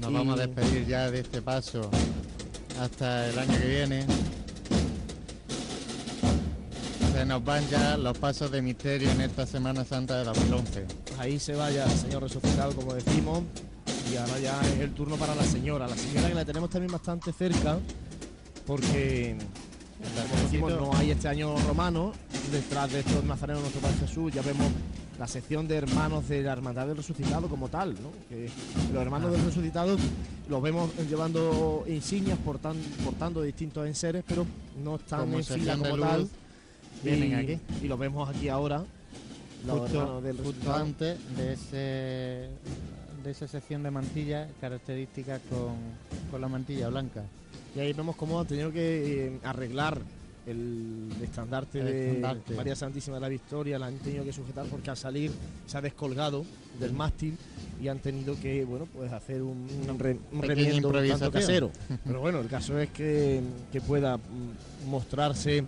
Nos Y- vamos a despedir ya de este paso hasta el año que viene. Se nos van ya los pasos de misterio en esta Semana Santa de 2011. Ahí se vaya Señor resucitado, como decimos, y ahora ya es el turno para la señora, la señora que la tenemos también bastante cerca, porque como decimos, no hay este año romano, detrás de estos nazarenos nuestro Padre Jesús, ya vemos la sección de hermanos de la Hermandad del Resucitado como tal, ¿no? Que los hermanos del Resucitado los vemos llevando insignias, portan- portando distintos enseres, pero no están Como en fila como luz, tal. vienen y, aquí. y los vemos aquí ahora. Los Justo, hermanos del justo Resucitado. antes de ese de esa sección de mantilla característica con, con la mantilla blanca. Y ahí vemos cómo han tenido que eh, arreglar el estandarte El de. María Santísima de la Victoria, la han tenido que sujetar porque al salir se ha descolgado del mástil y han tenido que bueno pues hacer un, un re- un pequeña remiendo tanto casero. <laughs> Pero bueno, el caso es que, que pueda mm, mostrarse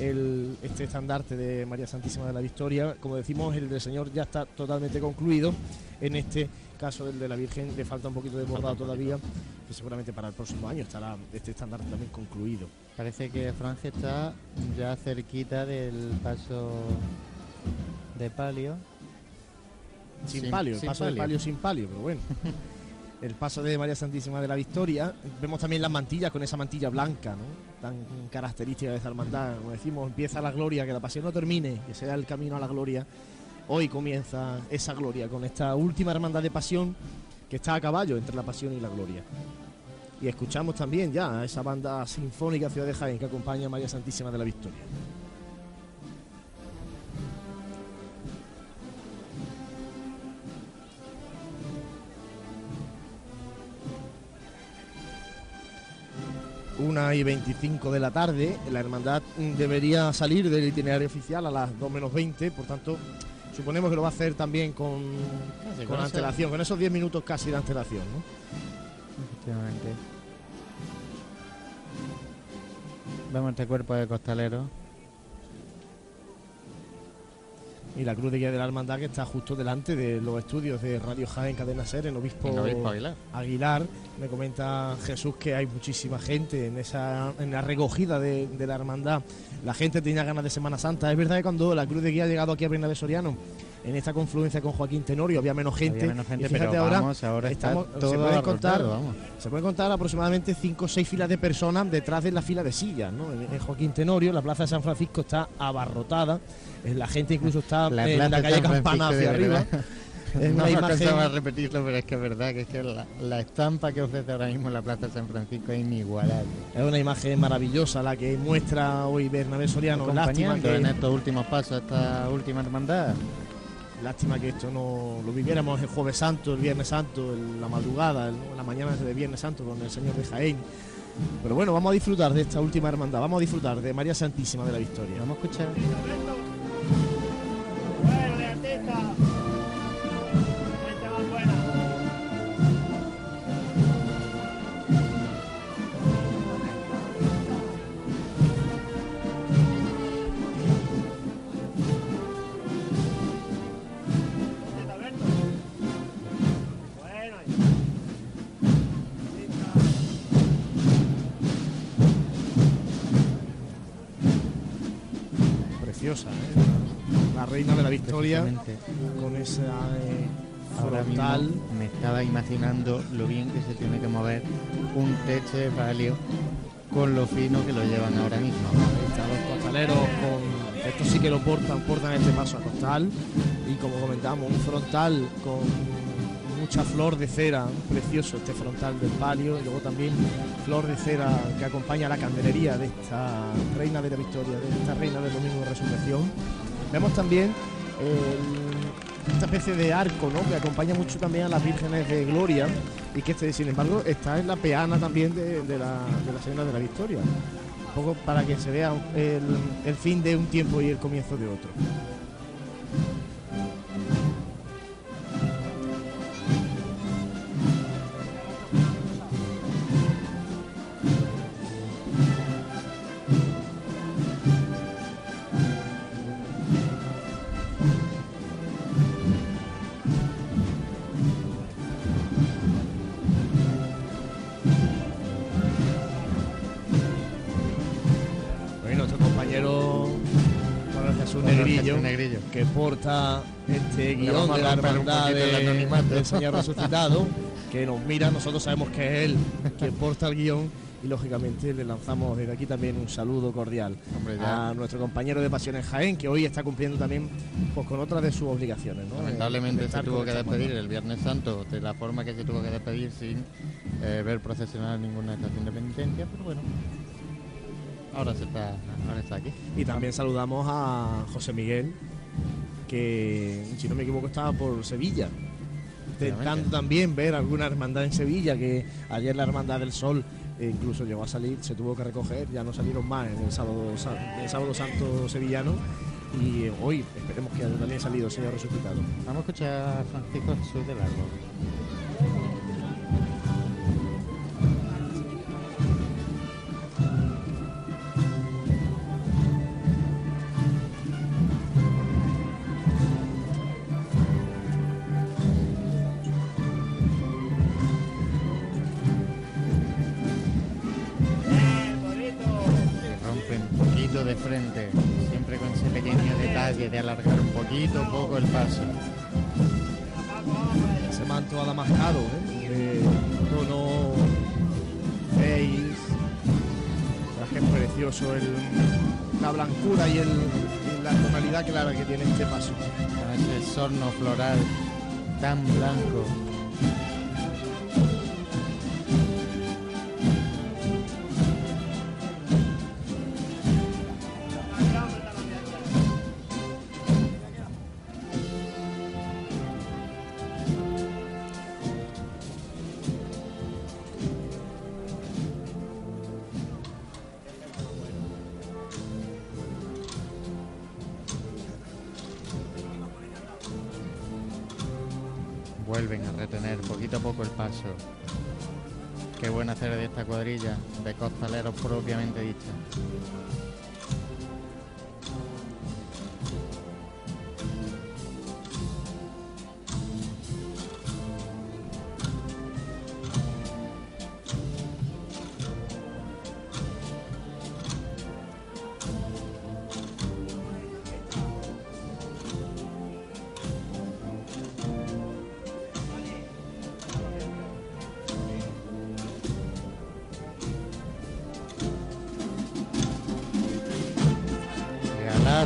el, este estandarte de María Santísima de la Victoria. Como decimos, el del Señor ya está totalmente concluido. En este caso, el de la Virgen, le falta un poquito de bordado todavía, que seguramente para el próximo año estará este estandarte también concluido. Parece que Franje está ya cerquita del paso de palio. Sin, palio, el paso de palio sin palio, pero bueno. <laughs> El paso de María Santísima de la Victoria. Vemos también las mantillas con esa mantilla blanca, ¿no? Tan característica de esta hermandad. Como decimos, empieza la gloria, que la pasión no termine, que sea el camino a la gloria. Hoy comienza esa gloria con esta última hermandad de pasión que está a caballo entre la pasión y la gloria. Y escuchamos también ya a esa banda sinfónica Ciudad de Jaén que acompaña a María Santísima de la Victoria. Una y 25 de la tarde, la hermandad debería salir del itinerario oficial a las 2 menos 20, por tanto, suponemos que lo va a hacer también con, con con antelación, con esos 10 minutos casi de antelación. ¿no? Efectivamente. Vemos este cuerpo de costalero. Y la cruz de guía de la hermandad que está justo delante de los estudios de Radio Jaén Cadena Ser en Obispo, En Obispo Aguilar. Aguilar. Me comenta Jesús que hay muchísima gente en esa en la recogida de, de la hermandad. La gente tenía ganas de Semana Santa. Es verdad que cuando la cruz de guía ha llegado aquí a Bernabé Soriano, en esta confluencia con Joaquín Tenorio había menos gente. Había menos gente, y fíjate pero ahora, vamos, ahora está estamos- todo se pueden contar, abarrotado, vamos. se pueden contar aproximadamente cinco o seis filas de personas detrás de la fila de sillas, ¿no? En, en Joaquín Tenorio, la plaza de San Francisco está abarrotada, la gente incluso está La en la calle Campana hacia arriba. <laughs> Es no imagen de repetirlo, pero es que es verdad que es que la, la estampa que ofrece ahora mismo la Plaza de San Francisco es inigualable. Es una imagen maravillosa la que muestra hoy Bernabé Soriano. Lástima Acompañando en que, estos últimos pasos, esta última hermandad. lástima que esto no lo viviéramos el Jueves Santo, el Viernes Santo, el- la madrugada, el- la mañana de Viernes Santo con el Señor de Jaén. Pero bueno, vamos a disfrutar de esta última hermandad, vamos a disfrutar de María Santísima de la Victoria. Vamos a escuchar. Preciosa, ¿eh? La reina de la Victoria con esa eh, Ahora frontal. mismo me estaba imaginando lo bien que se tiene que mover un techo de palio con lo fino que lo llevan ahora mismo. Ahí están los costaleros con. Estos sí que lo portan, portan este paso a costal. Y como comentamos, un frontal con mucha flor de cera, precioso este frontal del palio. Y luego también flor de cera que acompaña la candelería de esta reina de la victoria, de esta reina del domingo de resurrección. Vemos también el- esta especie de arco, ¿no? Que acompaña mucho también a las vírgenes de gloria y que este, sin embargo, está en la peana también de, la, de la Señora de la Victoria. Un poco para que se vea el fin de un tiempo y el comienzo de otro. La hermandad poquito el de- del Señor resucitado, que nos mira, nosotros sabemos que es él quien <laughs> porta el guion y lógicamente le lanzamos desde aquí también un saludo cordial Hombre, a nuestro compañero de Pasiones Jaén, que hoy está cumpliendo también pues, con otra de sus obligaciones. ¿no? Lamentablemente se tuvo que despedir el Viernes Santo de la forma que se tuvo que despedir sin eh, ver procesionar ninguna estación de penitencia, pero bueno, ahora se está, ahora está aquí. Y también saludamos a José Miguel, que si no me equivoco estaba por Sevilla. Intentando también ver alguna hermandad en Sevilla, que ayer la Hermandad del Sol eh, incluso llegó a salir, se tuvo que recoger, ya no salieron más en el sábado, el sábado santo sevillano. Y eh, hoy esperemos que haya también salido el Señor resucitado. Vamos a escuchar a Francisco Jesús del Árbol. Paso. Ese manto adamascado, ¿eh? de tono beige, es precioso el- la blancura y, el, y la tonalidad clara que tiene este paso. Con ese sorno floral tan blanco.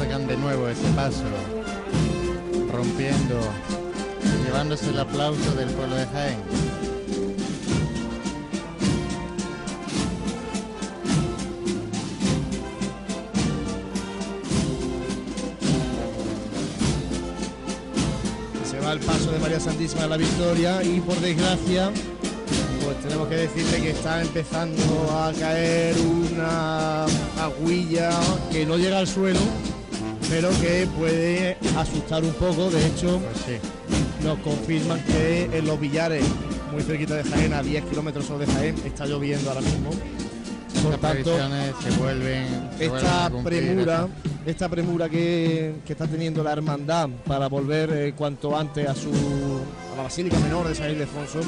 De nuevo ese paso, rompiendo, llevándose el aplauso del pueblo de Jaén. Se va el paso de María Santísima de la Victoria y por desgracia, pues tenemos que decirle que está empezando a caer una aguilla que no llega al suelo, pero que puede asustar un poco. De hecho, nos confirman que en los billares, muy cerquita de Jaén, a 10 kilómetros sobre Jaén, está lloviendo ahora mismo. Por Estas tanto, se vuelven, se esta premura, esta premura que, que está teniendo la hermandad para volver eh, cuanto antes a su a la Basílica Menor de San Ildefonso,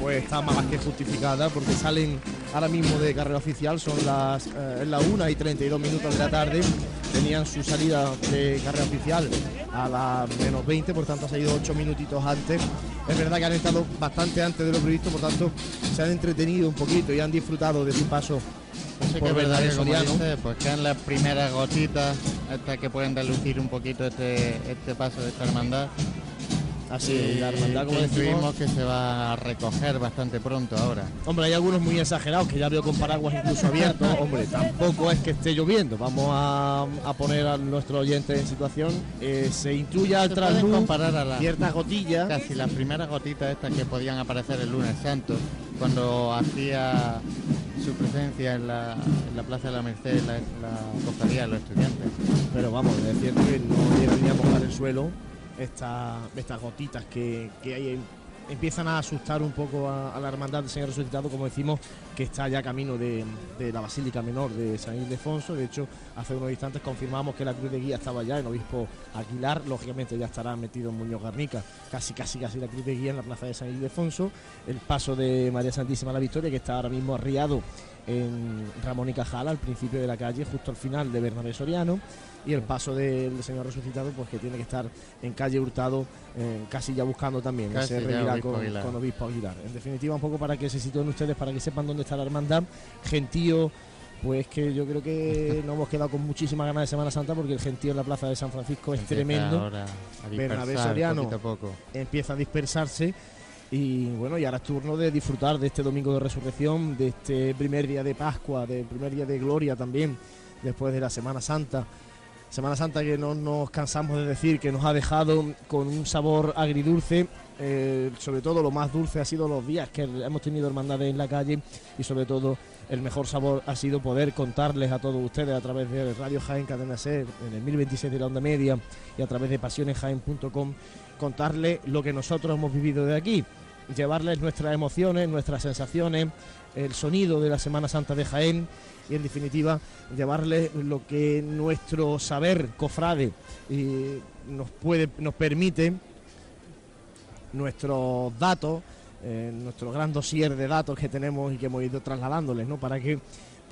pues está más que justificada porque salen ahora mismo de carrera oficial, son las eh, la 1 y 32 minutos de la tarde, tenían su salida de carrera oficial a las menos 20, por tanto ha salido 8 minutitos antes. Es verdad que han estado bastante antes de lo previsto, por tanto se han entretenido un poquito y han disfrutado de su paso Sí que es verdad que como Soriano. dice, pues quedan las primeras gotitas estas que pueden delucir un poquito este, este paso de esta hermandad. Así, Y la hermandad, como decimos- que se va a recoger bastante pronto ahora. Hombre, hay algunos muy exagerados que ya veo con paraguas incluso abiertos. Hombre, tampoco es que esté lloviendo. Vamos a, a poner a nuestro oyente en situación. Eh, se incluye al trasluz comparar a la- ciertas gotillas. Casi las primeras gotitas estas que podían aparecer el lunes santo, cuando hacía su presencia en la, en la Plaza de la Merced, la, la cofradía de los estudiantes. Pero vamos, es cierto que no debería mojar el suelo esta- estas gotitas que, que hay empiezan a asustar un poco a, a la hermandad del Señor Resucitado, como decimos, que está ya camino de, de la Basílica Menor de San Ildefonso. De hecho, hace unos instantes confirmamos que la cruz de guía estaba ya en Obispo Aguilar. Lógicamente ya estará metido en Muñoz Garnica, casi, casi, casi la cruz de guía en la plaza de San Ildefonso. El paso de María Santísima a la Victoria, que está ahora mismo arriado en Ramón y Cajal, al principio de la calle, justo al final de Bernabé Soriano. Y el paso del Señor Resucitado, pues que tiene que estar en calle Hurtado, eh, casi ya buscando también Casi ese ya revirar Obispo con, Obispo Aguilar. En definitiva, un poco para que se sitúen ustedes, para que sepan dónde está la hermandad. Gentío, pues que yo creo que <laughs> no hemos quedado con muchísimas ganas de Semana Santa porque el gentío en la plaza de San Francisco es Empieza tremendo. Bernabé Soriano a poco. empieza a dispersarse. Y bueno, y ahora es turno de disfrutar de este domingo de resurrección, de este primer día de Pascua, del primer día de gloria también, después de la Semana Santa. Semana Santa que no nos cansamos de decir que nos ha dejado con un sabor agridulce. eh, sobre todo lo más dulce ha sido los días que hemos tenido hermandades en la calle y sobre todo el mejor sabor ha sido poder contarles a todos ustedes a través de Radio Jaén Cadena Ser en el 1026 de la onda media y a través de pasionesjaén.com contarles lo que nosotros hemos vivido de aquí, llevarles nuestras emociones, nuestras sensaciones, el sonido de la Semana Santa de Jaén y en definitiva llevarles lo que nuestro saber cofrade eh, nos puede nos permite nuestros datos eh, nuestro gran dossier de datos que tenemos y que hemos ido trasladándoles no para que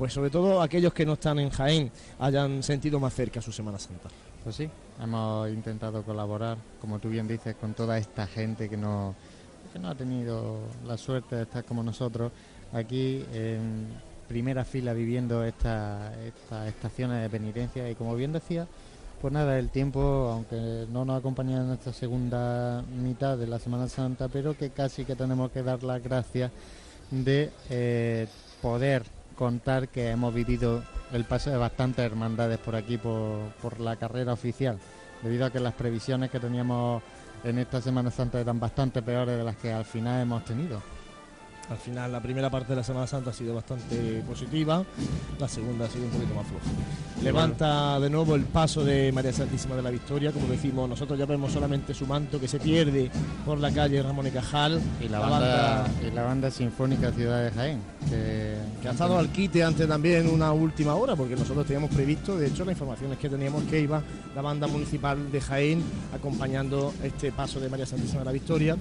pues sobre todo aquellos que no están en Jaén hayan sentido más cerca su Semana Santa. Pues sí, hemos intentado colaborar, como tú bien dices, con toda esta gente que no, que no ha tenido la suerte de estar como nosotros aquí en primera fila viviendo esta- estas estaciones de penitencia y como bien decía, pues nada, el tiempo, aunque no nos acompaña en esta segunda mitad de la Semana Santa, pero que casi que tenemos que dar las gracias de eh, poder contar que hemos vivido el paso de bastantes hermandades por aquí, por, por la carrera oficial, debido a que las previsiones que teníamos en esta Semana Santa eran bastante peores de las que al final hemos tenido. Al final, la primera parte de la Semana Santa ha sido bastante positiva, la segunda ha sido un poquito más floja. Levanta de nuevo el paso de María Santísima de la Victoria, como decimos, nosotros ya vemos solamente su manto que se pierde por la calle Ramón y Cajal. Y la, banda, y la banda sinfónica Ciudad de Jaén, que, que ha estado al quite antes también una última hora, porque nosotros teníamos previsto, de hecho, las informaciones que teníamos que iba la banda municipal de Jaén acompañando este paso de María Santísima de la Victoria.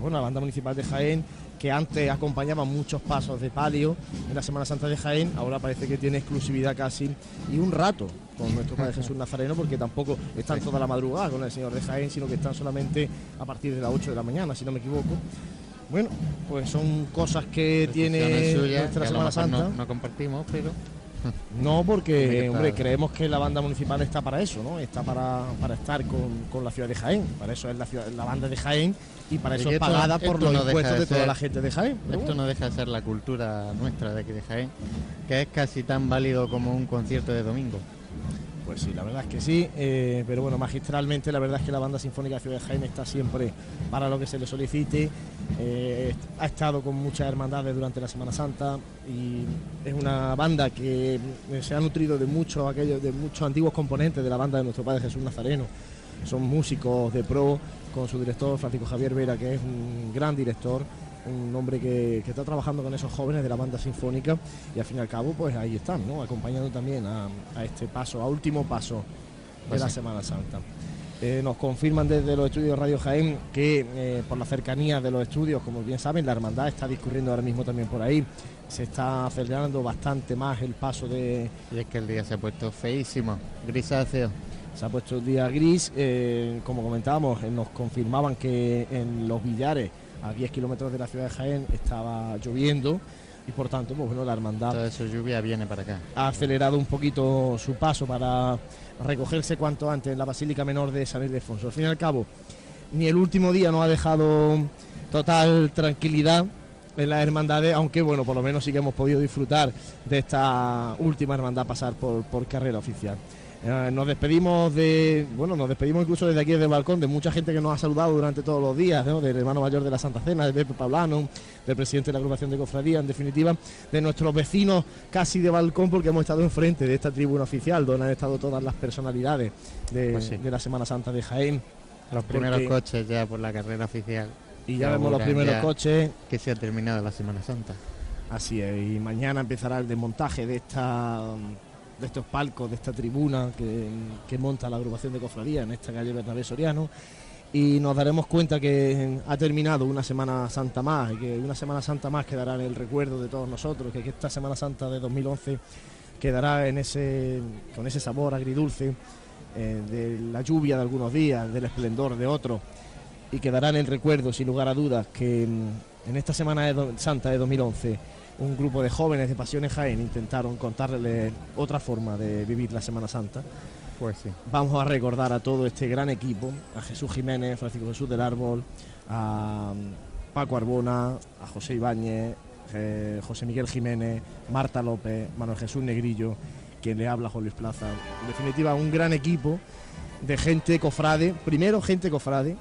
Bueno, la banda municipal de Jaén que antes acompañaba muchos pasos de palio en la Semana Santa de Jaén, ahora parece que tiene exclusividad casi y un rato con nuestro Padre Jesús Nazareno, porque tampoco están toda la madrugada con el Señor de Jaén, sino que están solamente a partir de las 8 de la mañana, si no me equivoco. Bueno, pues son cosas que tiene suyas, nuestra que Semana Santa. No, no compartimos, pero No, porque hombre, creemos que la banda municipal está para eso, ¿no? Está para, para estar con, con la ciudad de Jaén. Para eso es la, ciudad- la banda de Jaén y para eso es esto- pagada por esto los no impuestos de de, toda ser- la gente de Jaén. Esto bueno. no deja de ser la cultura nuestra de aquí de Jaén, que es casi tan válido como un concierto de domingo. Pues sí, la verdad es que sí, eh, pero bueno, magistralmente la verdad es que la banda sinfónica de Ciudad de Jaén está siempre para lo que se le solicite, eh, ha estado con muchas hermandades durante la Semana Santa y es una banda que eh, se ha nutrido de muchos aquellos, de muchos antiguos componentes de la banda de nuestro Padre Jesús Nazareno. Son músicos de pro con su director Francisco Javier Vera, que es un gran director, un hombre que, que está trabajando con esos jóvenes de la banda sinfónica y al fin y al cabo pues ahí están, ¿no? acompañando también a, a este paso, a último paso de la. Semana Santa. Eh, nos confirman desde los estudios Radio Jaén que eh, por la cercanía de los estudios, como bien saben, la hermandad está discurriendo ahora mismo también por ahí. Se está acelerando bastante más el paso de, Y es que el día se ha puesto feísimo, grisáceo. se ha puesto el día gris, eh, como comentábamos, nos confirmaban que en los billares, a 10 kilómetros de la ciudad de Jaén, estaba lloviendo y por tanto, pues bueno, la hermandad Toda esa lluvia viene para acá. ha acelerado un poquito su paso para recogerse cuanto antes en la Basílica Menor de San Ildefonso. Al fin y al cabo, ni el último día nos ha dejado total tranquilidad en las hermandades, aunque bueno, por lo menos sí que hemos podido disfrutar de esta última hermandad pasar por, por carrera oficial. Eh, nos despedimos de, bueno, nos despedimos incluso desde aquí desde el balcón de mucha gente que nos ha saludado durante todos los días, ¿no? del hermano mayor de la Santa Cena, de Pepe Pablano, del presidente de la agrupación de cofradía, en definitiva, de nuestros vecinos casi de balcón, porque hemos estado enfrente de esta tribuna oficial, donde han estado todas las personalidades de, Pues sí. de la Semana Santa de Jaén. Los primeros Porque- coches ya por la carrera oficial. Y ya vemos los primeros coches. Que se ha terminado la Semana Santa. Así es, y mañana empezará el desmontaje de esta de estos palcos, de esta tribuna que, monta la agrupación de cofradía en esta calle Bernabé Soriano. Y nos daremos cuenta que ha terminado una Semana Santa más, y que una Semana Santa más quedará en el recuerdo de todos nosotros, que, esta Semana Santa de 2011 quedará en ese, con ese sabor agridulce eh, de la lluvia de algunos días, del esplendor de otros, y quedará en el recuerdo, sin lugar a dudas, que mm, en esta Semana de Santa de 2011 un grupo de jóvenes de Pasiones Jaén intentaron contarles otra forma de vivir la Semana Santa. Pues sí. Vamos a recordar a todo este gran equipo, a Jesús Jiménez, Francisco Jesús del Árbol, a mm, Paco Arbona, a José Ibáñez, eh, José Miguel Jiménez, Marta López, Manuel Jesús Negrillo, quien le habla Juan Luis Plaza. En definitiva, un gran equipo de gente cofrade, primero gente cofrade,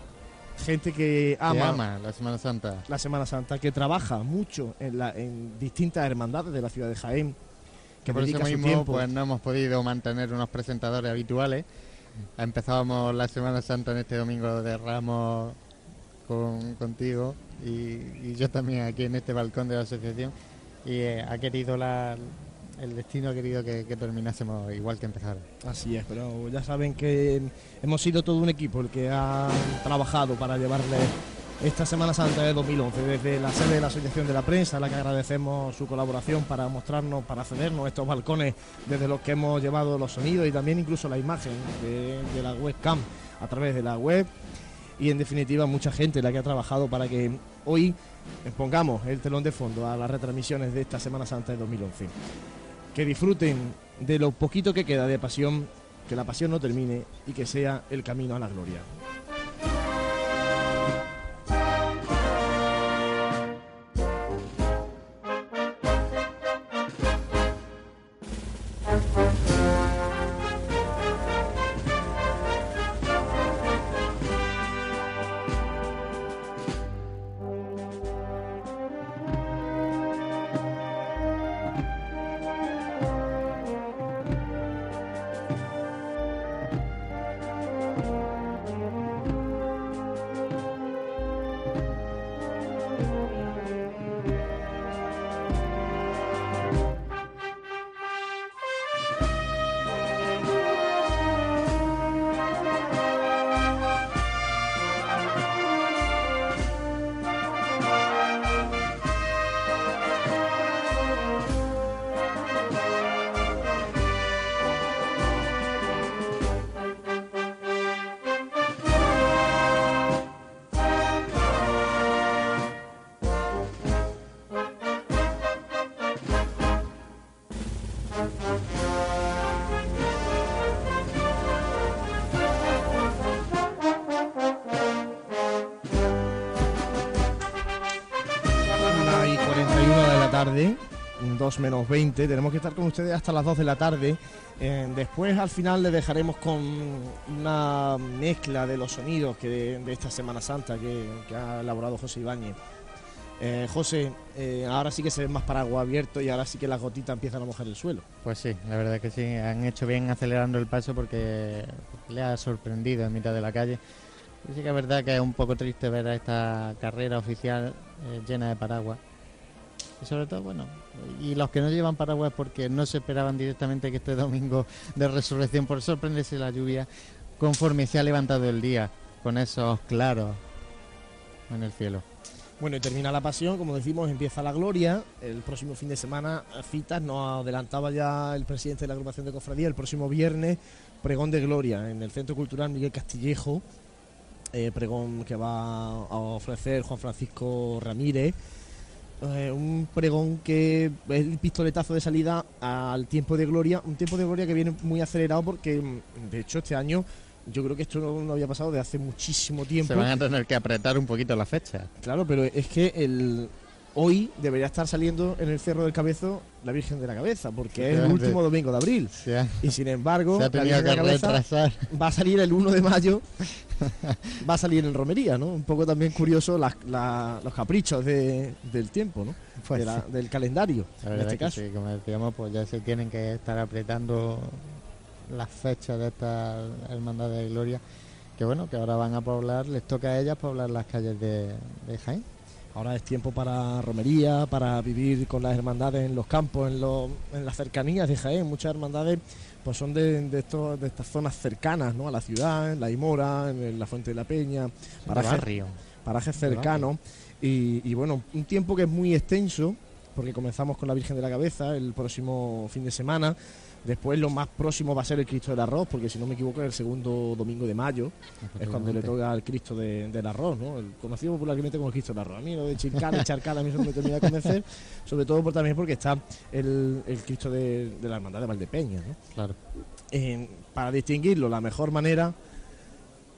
gente que Que ama, la Semana Santa. la Semana Santa, que trabaja mucho en, la- en distintas hermandades de la ciudad de Jaén, que por eso mismo tiempo. pues no hemos podido mantener unos presentadores habituales. Empezábamos la Semana Santa en este domingo de Ramos con, contigo y, y yo también aquí en este balcón de la asociación y eh, ha querido la, el destino ha querido que, terminásemos igual que empezaron. Así es, pero ya saben que hemos sido todo un equipo el que ha trabajado para llevarle esta Semana Santa de 2011, desde la sede de la Asociación de la Prensa, a la que agradecemos su colaboración para mostrarnos, para cedernos estos balcones desde los que hemos llevado los sonidos y también incluso la imagen de, de la webcam a través de la web y en definitiva mucha gente la que ha trabajado para que hoy pongamos el telón de fondo a las retransmisiones de esta Semana Santa de 2011 que disfruten de lo poquito que queda de pasión, que la pasión no termine y que sea el camino a la gloria. 2 menos 20. Tenemos que estar con ustedes hasta las 2 de la tarde. Eh, después, al final, les dejaremos con una mezcla de los sonidos que de, de esta Semana Santa que, que ha elaborado José Ibáñez. Eh, José, eh, ahora sí que se ven más paraguas abiertos y ahora sí que las gotitas empiezan a mojar el suelo. Pues sí, la verdad que sí, han hecho bien acelerando el paso porque le ha sorprendido en mitad de la calle. Y sí que es verdad que es un poco triste ver a esta carrera oficial eh, llena de paraguas. Y sobre todo, bueno, y los que no llevan paraguas porque no se esperaban directamente que este domingo de resurrección, por sorprenderse la lluvia, conforme se ha levantado el día, con esos claros en el cielo. Bueno, y termina la pasión, como decimos, empieza la gloria. El próximo fin de semana, citas, nos adelantaba ya el presidente de la agrupación de cofradía, el próximo viernes, pregón de gloria en el Centro Cultural Miguel Castillejo. eh, pregón que va a ofrecer Juan Francisco Ramírez. Eh, un pregón que es el pistoletazo de salida al tiempo de gloria, un tiempo de gloria que viene muy acelerado porque mm, de hecho este año yo creo que esto no, no había pasado de hace muchísimo tiempo. Se van a tener que apretar un poquito la fecha. Claro, pero es que el hoy debería estar saliendo en el Cerro del Cabezo la Virgen de la Cabeza, porque es el último domingo de abril. Y sin embargo, la Virgen de la Cabeza retrasar. va a salir el 1 de mayo, <laughs> va a salir en romería, ¿no? Un poco también curioso las- la- los caprichos de- del tiempo, ¿no? Pues De la- sí. del calendario, La en este que caso. sí, como decíamos, pues ya se tienen que estar apretando las fechas de esta hermandad de gloria. Que bueno, que ahora van a poblar, les toca a ellas poblar las calles de, de Jaén. Ahora es tiempo para romería, para vivir con las hermandades en los campos, en, los- en las cercanías de Jaén. Muchas hermandades pues son de, de, estos, de estas zonas cercanas ¿no? a la ciudad, en la Imora, en la Fuente de la Peña, parajes, parajes cercanos. Y, y bueno, un tiempo que es muy extenso, porque comenzamos con la Virgen de la Cabeza el próximo fin de semana. Después lo más próximo va a ser el Cristo del Arroz, porque si no me equivoco es el segundo domingo de mayo, es cuando le toca al Cristo de- del Arroz, ¿no? El conocido popularmente como el Cristo del Arroz. A mí lo de Chilcal y Charcal a mí eso me termina de convencer, <laughs> sobre todo por, también porque está el, el Cristo de, de la Hermandad de Valdepeña, ¿no? Claro. Eh, para distinguirlo, la mejor manera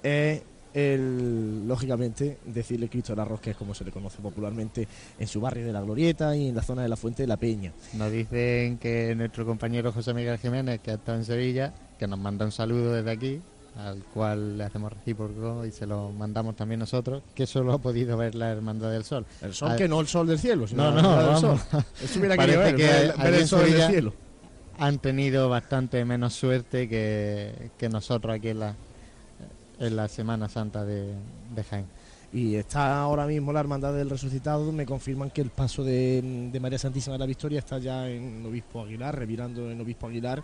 es, el, lógicamente, decirle Cristo del Arroz, que es como se le conoce popularmente en su barrio de la Glorieta y en la zona de la Fuente de la Peña. Nos dicen que nuestro compañero José Miguel Jiménez, que ha estado en Sevilla, que nos manda un saludo desde aquí, al cual le hacemos recíproco y se lo mandamos también nosotros, que solo ha podido ver la Hermandad del Sol. El sol, Ah, que no el sol del cielo, sino No, la no, del vamos. sol. Eso hubiera Parece ver, que ver, allí ver el sol del cielo. han tenido bastante menos suerte que, que nosotros aquí en la, en la Semana Santa de, de Jaén. Y está ahora mismo la Hermandad del Resucitado. Me confirman que el paso de, de María Santísima de la Victoria está ya en Obispo Aguilar, revirando en Obispo Aguilar.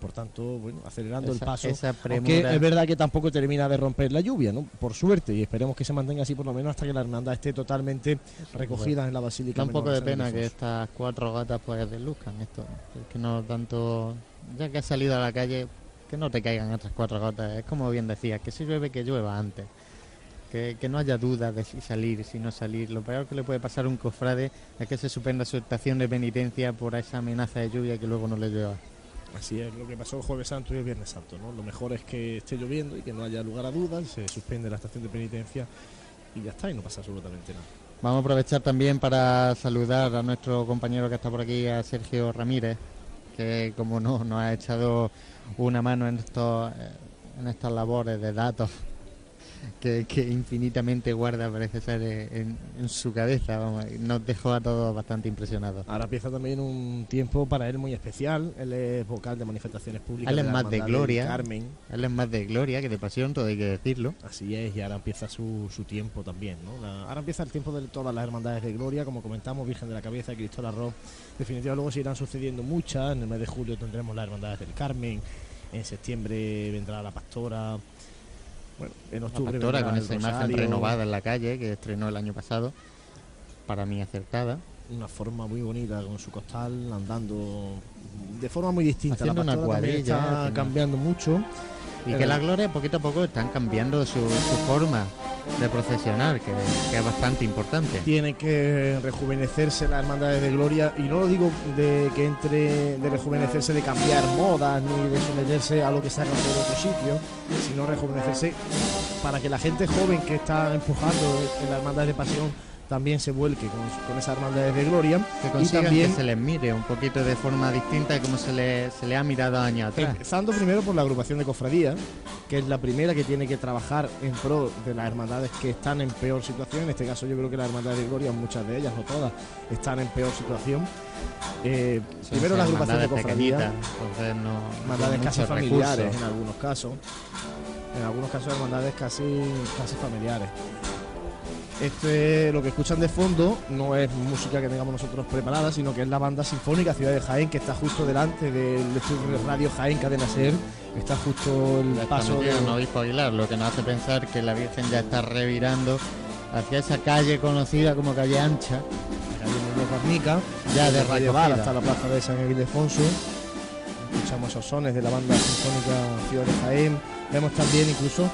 Por tanto, bueno, acelerando el paso. esa Aunque es verdad que tampoco termina de romper la lluvia, ¿no? Por suerte, y esperemos que se mantenga así por lo menos hasta que la hermandad esté totalmente recogida en la Basílica. Da un poco de pena que estas cuatro gatas pues desluzcan esto. Es que no tanto... Ya que has salido a la calle, que no te caigan otras cuatro gotas. Es como bien decías, que si llueve, que llueva antes. Que, que no haya dudas de si salir, si no salir. Lo peor que le puede pasar a un cofrade es que se suspenda su estación de penitencia por esa amenaza de lluvia que luego no le llueva. Así es lo que pasó el Jueves Santo y el Viernes Santo, ¿no? Lo mejor es que esté lloviendo y que no haya lugar a dudas, se suspende la estación de penitencia y ya está, y no pasa absolutamente nada. Vamos a aprovechar también para saludar a nuestro compañero que está por aquí, a Sergio Ramírez, que como no nos ha echado una mano en estos eh, en estas labores de datos que, que infinitamente guarda parece ser eh, en, en su cabeza. Vamos, nos dejó a todos bastante impresionados. Ahora empieza también un tiempo para él muy especial. Él es vocal de manifestaciones públicas. Él es la más de gloria. Carmen. Él es más de gloria que de pasión, todo hay que decirlo. Así es, y ahora empieza su, su tiempo también. ¿no? La- ahora empieza el tiempo de todas las hermandades de gloria, como comentamos, Virgen de la Cabeza, Cristo Arroz. Definitivamente luego se irán sucediendo muchas. En el mes de julio tendremos las hermandades del Carmen. En septiembre vendrá la Pastora. Bueno, en octubre pastora con esa imagen Rosario. renovada en la calle que estrenó el año pasado, para mí acertada. Una forma muy bonita con su costal, andando de forma muy distinta. Haciendo la una Pastora cuadrilla, está haciendo- cambiando mucho. Y que la gloria poquito a poco están cambiando su, su forma de procesionar, que, que es bastante importante. tiene que rejuvenecerse las hermandades de gloria y no lo digo de que entre de rejuvenecerse de cambiar modas ni de someterse a lo que sacan de otro sitio sino rejuvenecerse para que la gente joven que está empujando en la hermandad de pasión también se vuelque con, con esas hermandades de gloria. Que y también que se les mire un poquito de forma distinta de como se le, se le ha mirado años atrás. Empezando primero por la agrupación de cofradías, que es la primera que tiene que trabajar en pro de las hermandades que están en peor situación. En este caso, yo creo que las hermandades de Gloria, muchas de ellas, no todas, están en peor situación. Eh, primero la agrupación de cofradías, entonces no- hermandades casi familiares recursos. en algunos casos. En algunos casos, hermandades casi, casi familiares. Este, lo que escuchan de fondo no es música que tengamos nosotros preparada, sino que es la banda sinfónica Ciudad de Jaén, que está justo delante del estudio de radio Jaén Cadena Ser. Está justo el paso de, no obispo Aguilar, lo que nos hace pensar que la Virgen ya está revirando hacia esa calle conocida como calle ancha, la calle Muñoz ya de recogida. hasta la plaza de San Ildefonso. Escuchamos esos sones de la banda sinfónica Ciudad de Jaén. Vemos también incluso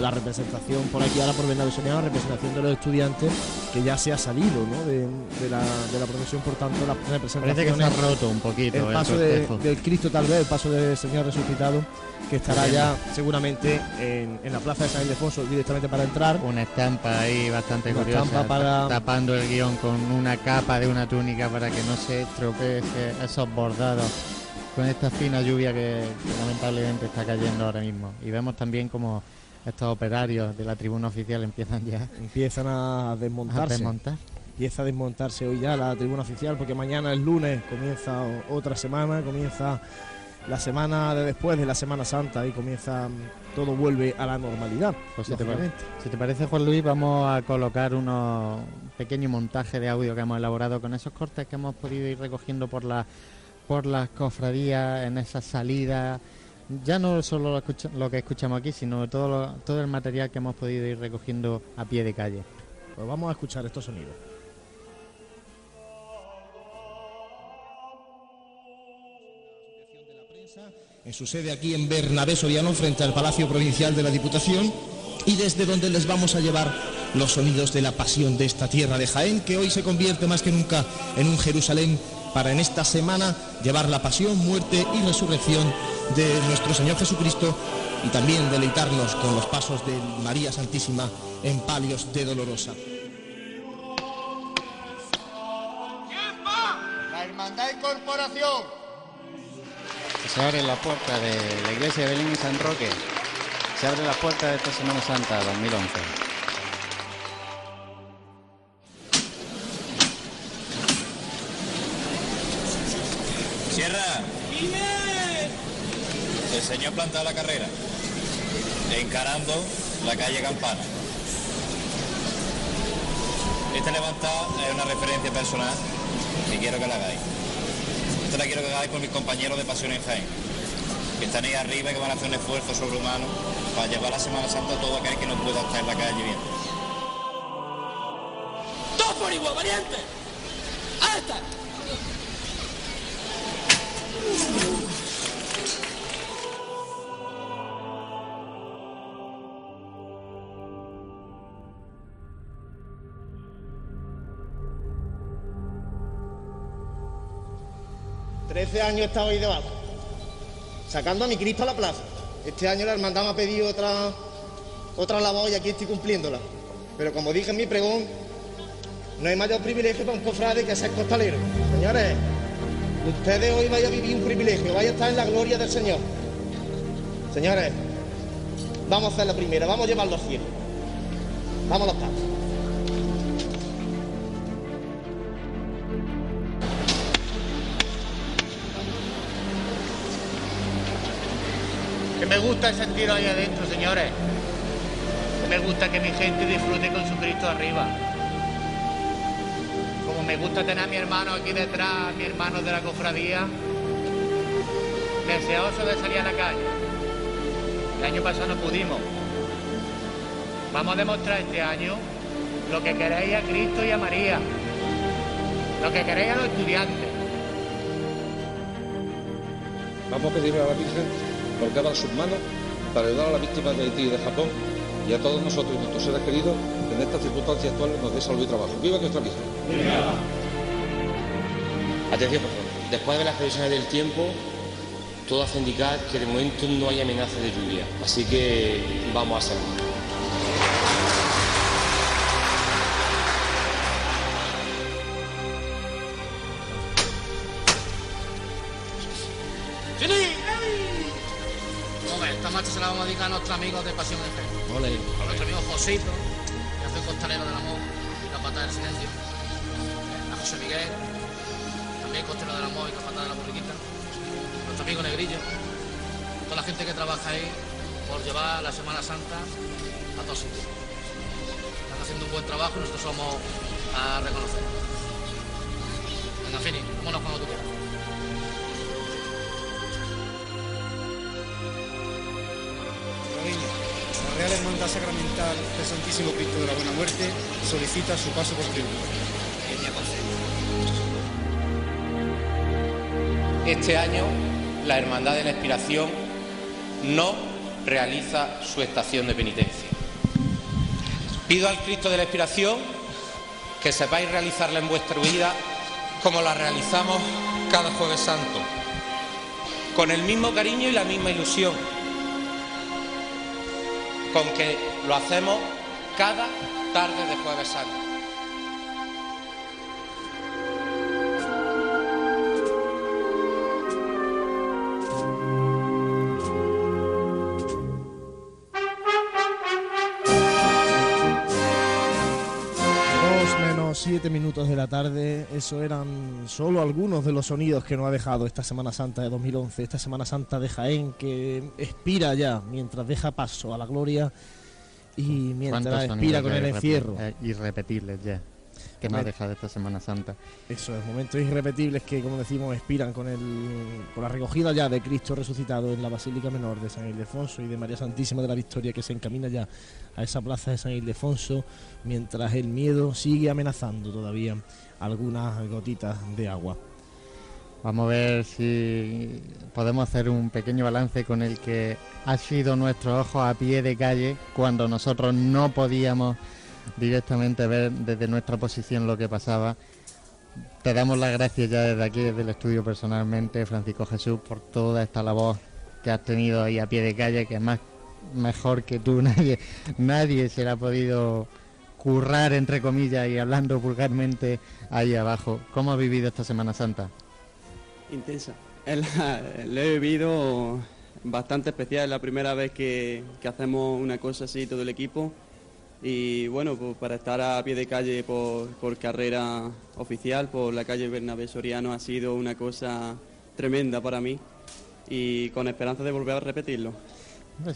la representación por aquí ahora por Bernabé Soriano, la representación de los estudiantes que ya se ha salido ¿no? de, de la, de la procesión, por tanto la representación Parece que se ha roto un poquito el el paso de- del Cristo tal vez, el paso del Señor resucitado, que estará ya seguramente en, en la plaza de San Ildefonso directamente para entrar. Una estampa ahí bastante Una curiosa, para- tapando el guion con una capa de una túnica para que no se estropee ese- esos bordados con esta fina lluvia que, que lamentablemente está cayendo ahora mismo. Y vemos también como estos operarios de la tribuna oficial empiezan ya Empiezan a desmontarse. a desmontar. Empieza a desmontarse hoy ya la tribuna oficial porque mañana el lunes comienza otra semana, comienza la semana de después de la Semana Santa y comienza mm, todo vuelve a la normalidad. Pues si te, si parece, Juan Luis, vamos a colocar unos un pequeño montaje de audio que hemos elaborado con esos cortes que hemos podido ir recogiendo por la por las cofradías en esas salidas. Ya no solo lo, escucha- lo que escuchamos aquí, sino todo, lo- todo el material que hemos podido ir recogiendo a pie de calle. Pues vamos a escuchar estos sonidos. en su sede aquí en Bernabé Soriano, frente al Palacio Provincial de la Diputación, y desde donde les vamos a llevar los sonidos de la pasión de esta tierra de Jaén, que hoy se convierte más que nunca en un Jerusalén para en esta semana llevar la pasión, muerte y resurrección de nuestro Señor Jesucristo y también deleitarnos con los pasos de María Santísima en palios de Dolorosa. La Hermandad y Corporación. Se abre la puerta de la iglesia de Belén y San Roque. Se abre la puerta de esta Semana Santa 2011. Sierra. El señor planta la carrera, encarando la calle Campana. Esta levantada es una referencia personal que quiero que la hagáis. Esta la quiero que hagáis con mis compañeros de Pasión en Jaén, que están ahí arriba y que van a hacer un esfuerzo sobrehumano para llevar la Semana Santa a todo aquel que no pueda estar en la calle bien. ¡Dos por igual, variante! 13 años he estado ahí debajo, sacando a mi Cristo a la plaza. Este año la hermandad me ha pedido otra, otra labor y aquí estoy cumpliéndola. Pero como dije en mi pregón, no hay mayor privilegio para un cofrade que ser costalero. Señores, ustedes hoy vayan a vivir un privilegio, vayan a estar en la gloria del Señor. Señores, vamos a hacer la primera, vamos a llevarlo al cielo. Vamos a los pasos. Me gusta sentir ahí adentro, señores. Me gusta que mi gente disfrute con su Cristo arriba. Como me gusta tener a mi hermano aquí detrás, a mi hermano de la cofradía, deseoso de salir a la calle. El año pasado no pudimos. Vamos a demostrar este año lo que queréis a Cristo y a María. Lo que queréis a los estudiantes. Vamos a pedirle a la Virgen por cada sus manos para ayudar a las víctimas de Haití y de Japón y a todos nosotros y nuestros seres queridos que en estas circunstancias actuales nos dé salud y trabajo. ¡Viva nuestra Virgen! Atención, por favor. Después de las previsiones del tiempo, todo hace indicar que de momento no hay amenaza de lluvia. Así que vamos a seguir. Nuestros amigos de Pasión Jaén. Ole. A nuestro amigo Josito, que hace el costalero del amor y la patada del silencio. A José Miguel, también costalero del amor y la patada de la borriquita. Nuestro amigo Negrillo. Toda la gente que trabaja ahí por llevar la Semana Santa a todos sitios. Están haciendo un buen trabajo y nosotros somos a reconocer. Venga, Fini, vámonos cuando tú quieras. Hermandad Sacramental del Santísimo Cristo de la Buena Muerte solicita su paso por tribuna. Este año la Hermandad de la Expiración no realiza su estación de penitencia. Pido al Cristo de la Expiración que sepáis realizarla en vuestra vida como la realizamos cada jueves santo, con el mismo cariño y la misma ilusión, con que lo hacemos cada tarde de jueves santo. 7 minutos de la tarde, eso eran solo algunos de los sonidos que nos ha dejado esta Semana Santa de 2011, esta Semana Santa de Jaén que expira ya mientras deja paso a la gloria y mientras expira con el encierro. Eh, irrepetibles ya, que nos ha dejado esta Semana Santa. Eso es, momentos irrepetibles que, como decimos, expiran con, el, con la recogida ya de Cristo resucitado en la Basílica Menor de San Ildefonso y de María Santísima de la Victoria que se encamina ya a esa plaza de San Ildefonso, mientras el miedo sigue amenazando todavía algunas gotitas de agua. Vamos a ver si podemos hacer un pequeño balance con el que ha sido nuestro ojo a pie de calle cuando nosotros no podíamos directamente ver desde nuestra posición lo que pasaba. Te damos las gracias ya desde aquí, desde el estudio personalmente, Francisco Jesús, por toda esta labor que has tenido ahí a pie de calle, que más mejor que tú, <laughs> nadie, nadie se la ha podido currar, entre comillas, y hablando vulgarmente ahí abajo. ¿Cómo has vivido esta Semana Santa? Intensa. Lo <laughs> he vivido bastante especial, es la primera vez que, que hacemos una cosa así todo el equipo. Y bueno, pues para estar a pie de calle por, por carrera oficial, por la calle Bernabé Soriano, ha sido una cosa tremenda para mí y con esperanza de volver a repetirlo.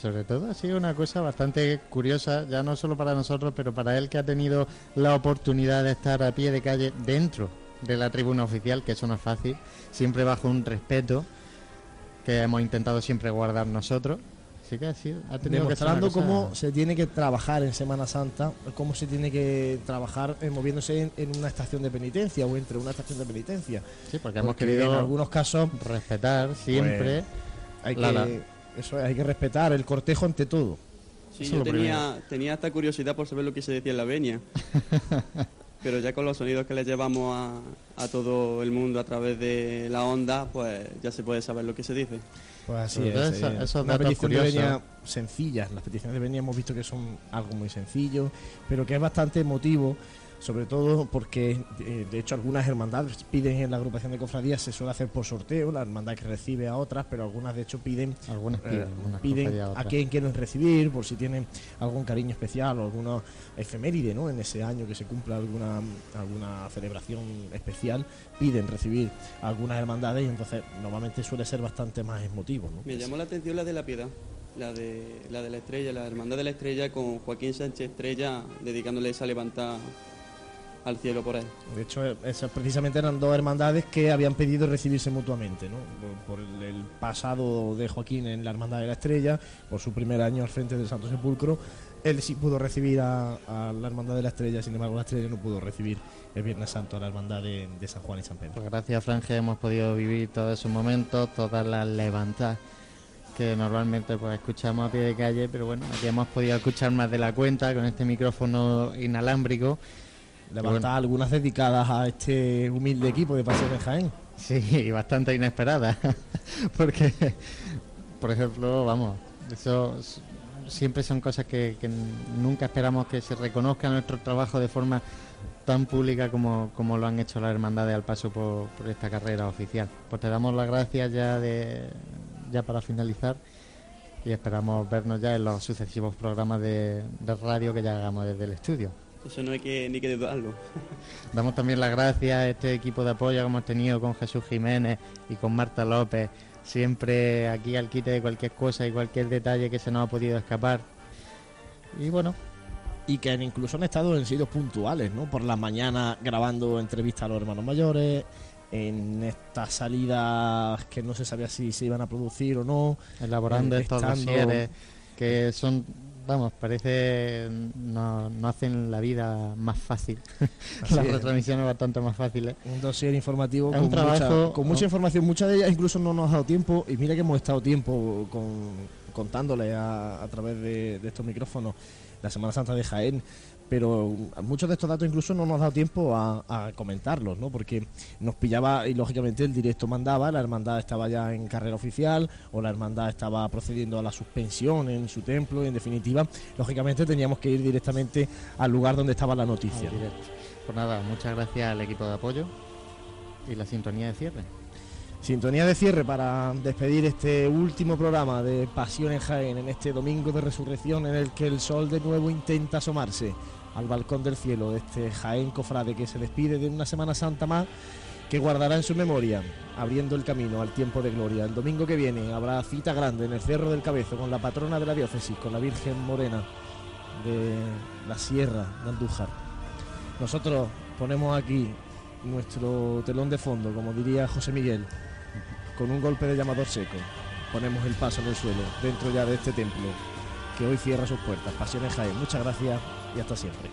Sobre todo ha sido una cosa bastante curiosa, ya no solo para nosotros, pero para él que ha tenido la oportunidad de estar a pie de calle dentro de la tribuna oficial, que eso no es fácil, siempre bajo un respeto que hemos intentado siempre guardar nosotros. Así que ha, sido, ha tenido que Demostrando cosa- cómo se tiene que trabajar en Semana Santa, cómo se tiene que trabajar eh, moviéndose en, en una estación de penitencia o entre una estación de penitencia. Sí, porque hemos querido en algunos casos respetar siempre pues, hay, la- que, la- eso es, hay que respetar el cortejo ante todo. Sí, Eso yo tenía, tenía esta curiosidad por saber lo que se decía en la venia. <laughs> Pero ya con los sonidos que le llevamos a, a todo el mundo a través de la onda, pues ya se puede saber lo que se dice. Pues así es. todo eh, esos una petición de curiosos. venia sencillas. Las peticiones de venia hemos visto que son algo muy sencillo, pero que es bastante emotivo, sobre todo porque, eh, de hecho, algunas hermandades piden en la agrupación de cofradías, se suele hacer por sorteo, la hermandad que recibe a otras, pero algunas, de hecho, piden, Algunas piden, eh, piden a quién quieren recibir, por si tienen algún cariño especial o alguna efeméride, ¿no? En ese año que se cumpla alguna, alguna celebración especial, piden recibir a algunas hermandades y entonces normalmente suele ser bastante más emotivo, ¿no? Me llamó la atención la de la piedad, la de la, de la estrella, la hermandad de la estrella con Joaquín Sánchez Estrella dedicándole esa levantada al cielo por él. De hecho, esas precisamente eran dos hermandades que habían pedido recibirse mutuamente, ¿no? Por, por el, pasado de Joaquín en la Hermandad de la Estrella, por su primer año al frente del Santo Sepulcro, él sí pudo recibir a, a la Hermandad de la Estrella, sin embargo la Estrella no pudo recibir el Viernes Santo a la Hermandad de, de San Juan y San Pedro. Pues gracias, Franje, hemos podido vivir todos esos momentos, todas las levantadas que normalmente pues escuchamos a pie de calle, pero bueno, aquí hemos podido escuchar más de la cuenta con este micrófono inalámbrico. Levantar algunas dedicadas a este humilde equipo de Paseo de Jaén. Sí, y bastante inesperada, <laughs> porque, por ejemplo, vamos, eso siempre son cosas que, que nunca esperamos que se reconozca nuestro trabajo de forma tan pública como, como lo han hecho las hermandades al paso por, por esta carrera oficial. Pues te damos las gracias ya de ya para finalizar y esperamos vernos ya en los sucesivos programas de, de radio que ya hagamos desde el estudio. Eso no hay que ni que dudarlo. <laughs> Damos también las gracias a este equipo de apoyo que hemos tenido con Jesús Jiménez y con Marta López, siempre aquí al quite de cualquier cosa y cualquier detalle que se nos ha podido escapar. Y bueno, y que incluso han estado en sitios puntuales, ¿no? Por la mañana grabando entrevistas a los hermanos mayores, en estas salidas que no se sabía si se iban a producir o no. elaborando eh, estos dosieres que son, vamos, parece no, no hacen la vida más fácil. <laughs> Las es. retransmisiones bastante más fáciles. Un dossier informativo Es con, un trabajo- mucha, con mucha información, muchas de ellas incluso no nos ha dado tiempo, y mira que hemos estado tiempo con, contándole a, a través de, de estos micrófonos la Semana Santa de Jaén, pero muchos de estos datos incluso no nos ha dado tiempo a, a comentarlos, ¿no? porque nos pillaba y lógicamente el directo mandaba, la hermandad estaba ya en carrera oficial o la hermandad estaba procediendo a la suspensión en su templo y en definitiva, lógicamente teníamos que ir directamente al lugar donde estaba la noticia. Pues nada, muchas gracias al equipo de apoyo y la sintonía de cierre. Sintonía de cierre para despedir este último programa de Pasión en Jaén en este domingo de resurrección en el que el sol de nuevo intenta asomarse al balcón del cielo este Jaén cofrade que se despide de una Semana Santa más que guardará en su memoria, abriendo el camino al tiempo de gloria. El domingo que viene habrá cita grande en el Cerro del Cabezo con la patrona de la diócesis, con la Virgen Morena de la Sierra de Andújar. Nosotros ponemos aquí nuestro telón de fondo, como diría José Miguel, con un golpe de llamador seco. Ponemos el paso en el suelo, dentro ya de este templo, que hoy cierra sus puertas. Pasiones Jaén, muchas gracias y hasta siempre.